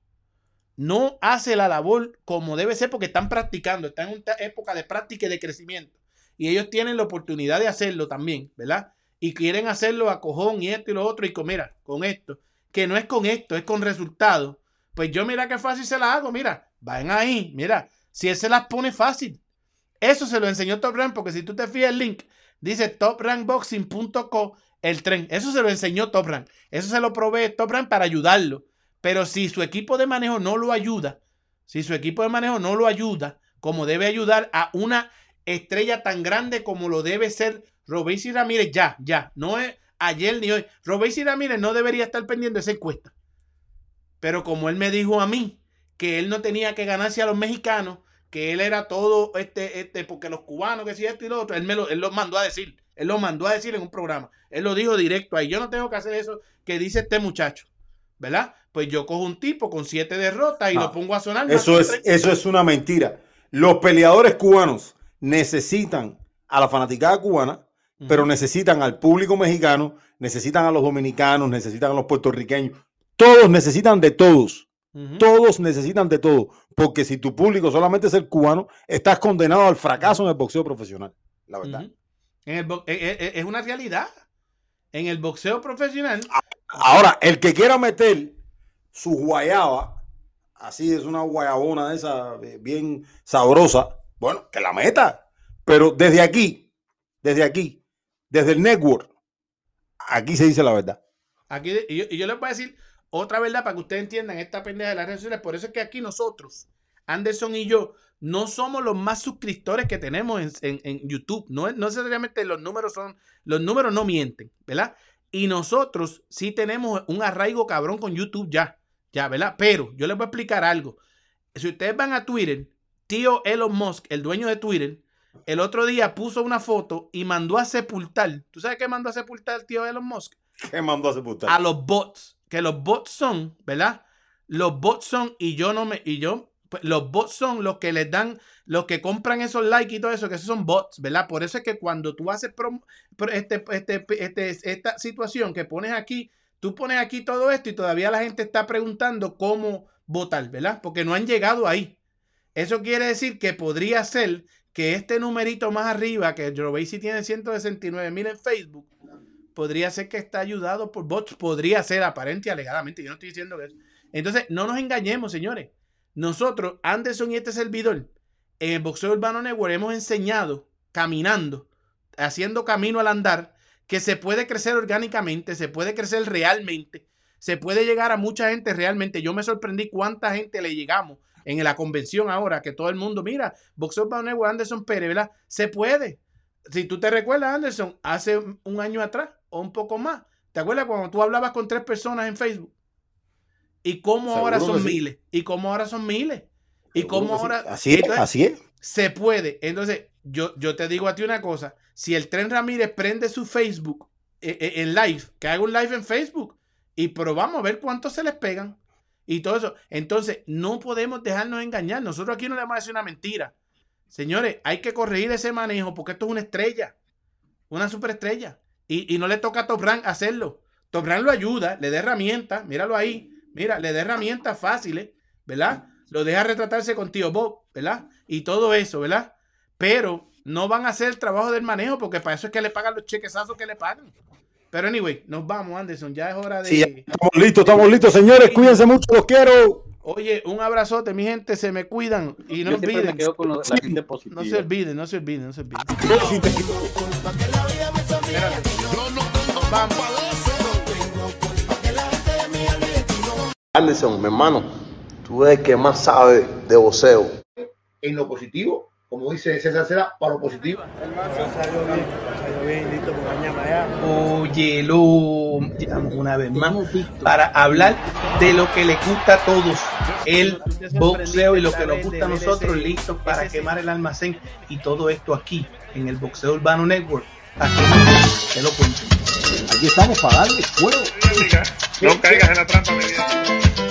no hace la labor como debe ser, porque están practicando, están en una época de práctica y de crecimiento. Y ellos tienen la oportunidad de hacerlo también, ¿verdad? Y quieren hacerlo a cojón y esto y lo otro, y con, mira, con esto, que no es con esto, es con resultados. Pues yo mira qué fácil se la hago, mira, vayan ahí, mira, si él se las pone fácil. Eso se lo enseñó Top Rank, porque si tú te fijas el link, dice toprankboxing.co, el tren. Eso se lo enseñó Top Rank. Eso se lo provee Top Rank para ayudarlo. Pero si su equipo de manejo no lo ayuda, si su equipo de manejo no lo ayuda, como debe ayudar a una estrella tan grande como lo debe ser Robesi Ramírez, ya, ya, no es ayer ni hoy. Robesi Ramírez no debería estar pendiente de esa encuesta. Pero como él me dijo a mí que él no tenía que ganarse a los mexicanos, que él era todo este, este, porque los cubanos, que si esto y lo otro, él me lo, él lo mandó a decir. Él lo mandó a decir en un programa. Él lo dijo directo ahí. Yo no tengo que hacer eso que dice este muchacho. ¿Verdad? Pues yo cojo un tipo con siete derrotas y Ah, lo pongo a sonar. Eso es, eso es una mentira. Los peleadores cubanos necesitan a la fanaticada cubana, pero necesitan al público mexicano, necesitan a los dominicanos, necesitan a los puertorriqueños. Todos necesitan de todos. Todos necesitan de todo. Porque si tu público solamente es el cubano, estás condenado al fracaso en el boxeo profesional. La verdad. En el bo- eh, eh, es una realidad. En el boxeo profesional, Ahora, el que quiera meter su guayaba, así es una guayabona de esa eh, bien sabrosa, bueno, que la meta. Pero desde aquí, desde aquí, desde el network, aquí se dice la verdad. aquí, y yo, les voy a decir otra verdad para que ustedes entiendan esta pendeja de las redes sociales. Por eso es que aquí nosotros, Anderson y yo, no somos los más suscriptores que tenemos en, YouTube. No, no necesariamente los números son, los números no mienten, ¿verdad? Y nosotros sí tenemos un arraigo cabrón con YouTube ya, ya, ¿verdad? Pero yo les voy a explicar algo. Si ustedes van a Twitter, tío Elon Musk, el dueño de Twitter, el otro día puso una foto y mandó a sepultar. ¿Tú sabes qué mandó a sepultar el tío Elon Musk? ¿Qué mandó a sepultar? a los bots. Que los bots son, ¿verdad? Los bots son, y yo no me, y yo, pues, los bots son los que les dan, los que compran esos likes y todo eso, que esos son bots, ¿verdad? Por eso es que cuando tú haces prom- pro- este, este, este- esta situación que pones aquí, tú pones aquí todo esto y todavía la gente está preguntando cómo votar, ¿verdad? Porque no han llegado ahí. Eso quiere decir que podría ser que este numerito más arriba, que Robesi tiene 169 mil en Facebook, podría ser que está ayudado por bots, podría ser aparente y alegadamente, yo no estoy diciendo que eso. Entonces, no nos engañemos, señores. Nosotros, Anderson y este servidor, en el Boxeo Urbano Network hemos enseñado, caminando, haciendo camino al andar, que se puede crecer orgánicamente, se puede crecer realmente, se puede llegar a mucha gente realmente. Yo me sorprendí cuánta gente le llegamos en la convención ahora, que todo el mundo, mira, Boxeo Network, Anderson Pérez, ¿verdad? Se puede. Si tú te recuerdas, Anderson, hace un año atrás o un poco más, ¿te acuerdas cuando tú hablabas con tres personas en Facebook? Y cómo ahora son miles, y cómo ahora son miles, y cómo ahora... Así es, así es. Se puede. Entonces, yo, yo te digo a ti una cosa, si el Tren Ramírez prende su Facebook eh, en live, que haga un live en Facebook, y probamos a ver cuántos se les pegan y todo eso. Entonces, no podemos dejarnos engañar. Nosotros aquí no le vamos a una mentira. Señores, hay que corregir ese manejo porque esto es una estrella, una superestrella. Y, y no le toca a Top hacerlo. Top Rank lo ayuda, le da herramientas, míralo ahí, mira, le da herramientas fáciles, ¿verdad? Lo deja retratarse con tío Bob, ¿verdad? Y todo eso, ¿verdad? Pero no van a hacer el trabajo del manejo porque para eso es que le pagan los chequezazos que le pagan. Pero anyway, nos vamos, Anderson. Ya es hora de. Sí, estamos listos, estamos listos, señores. Cuídense mucho, los quiero. Oye, un abrazote, mi gente, se me cuidan y no olviden. no se olviden, no se olviden, no se olviden. Anderson, mi hermano, tú eres el que más sabe de voceo. En lo positivo como dice César Cera, para lo positivo. Oye, lo una vez más para hablar de lo que le gusta a todos, el boxeo y lo que nos gusta a nosotros, listos para quemar el almacén y todo esto aquí en el Boxeo Urbano Network. Aquí te lo cuento. Aquí estamos para darle fuego. No caigas en la trampa, mi vida.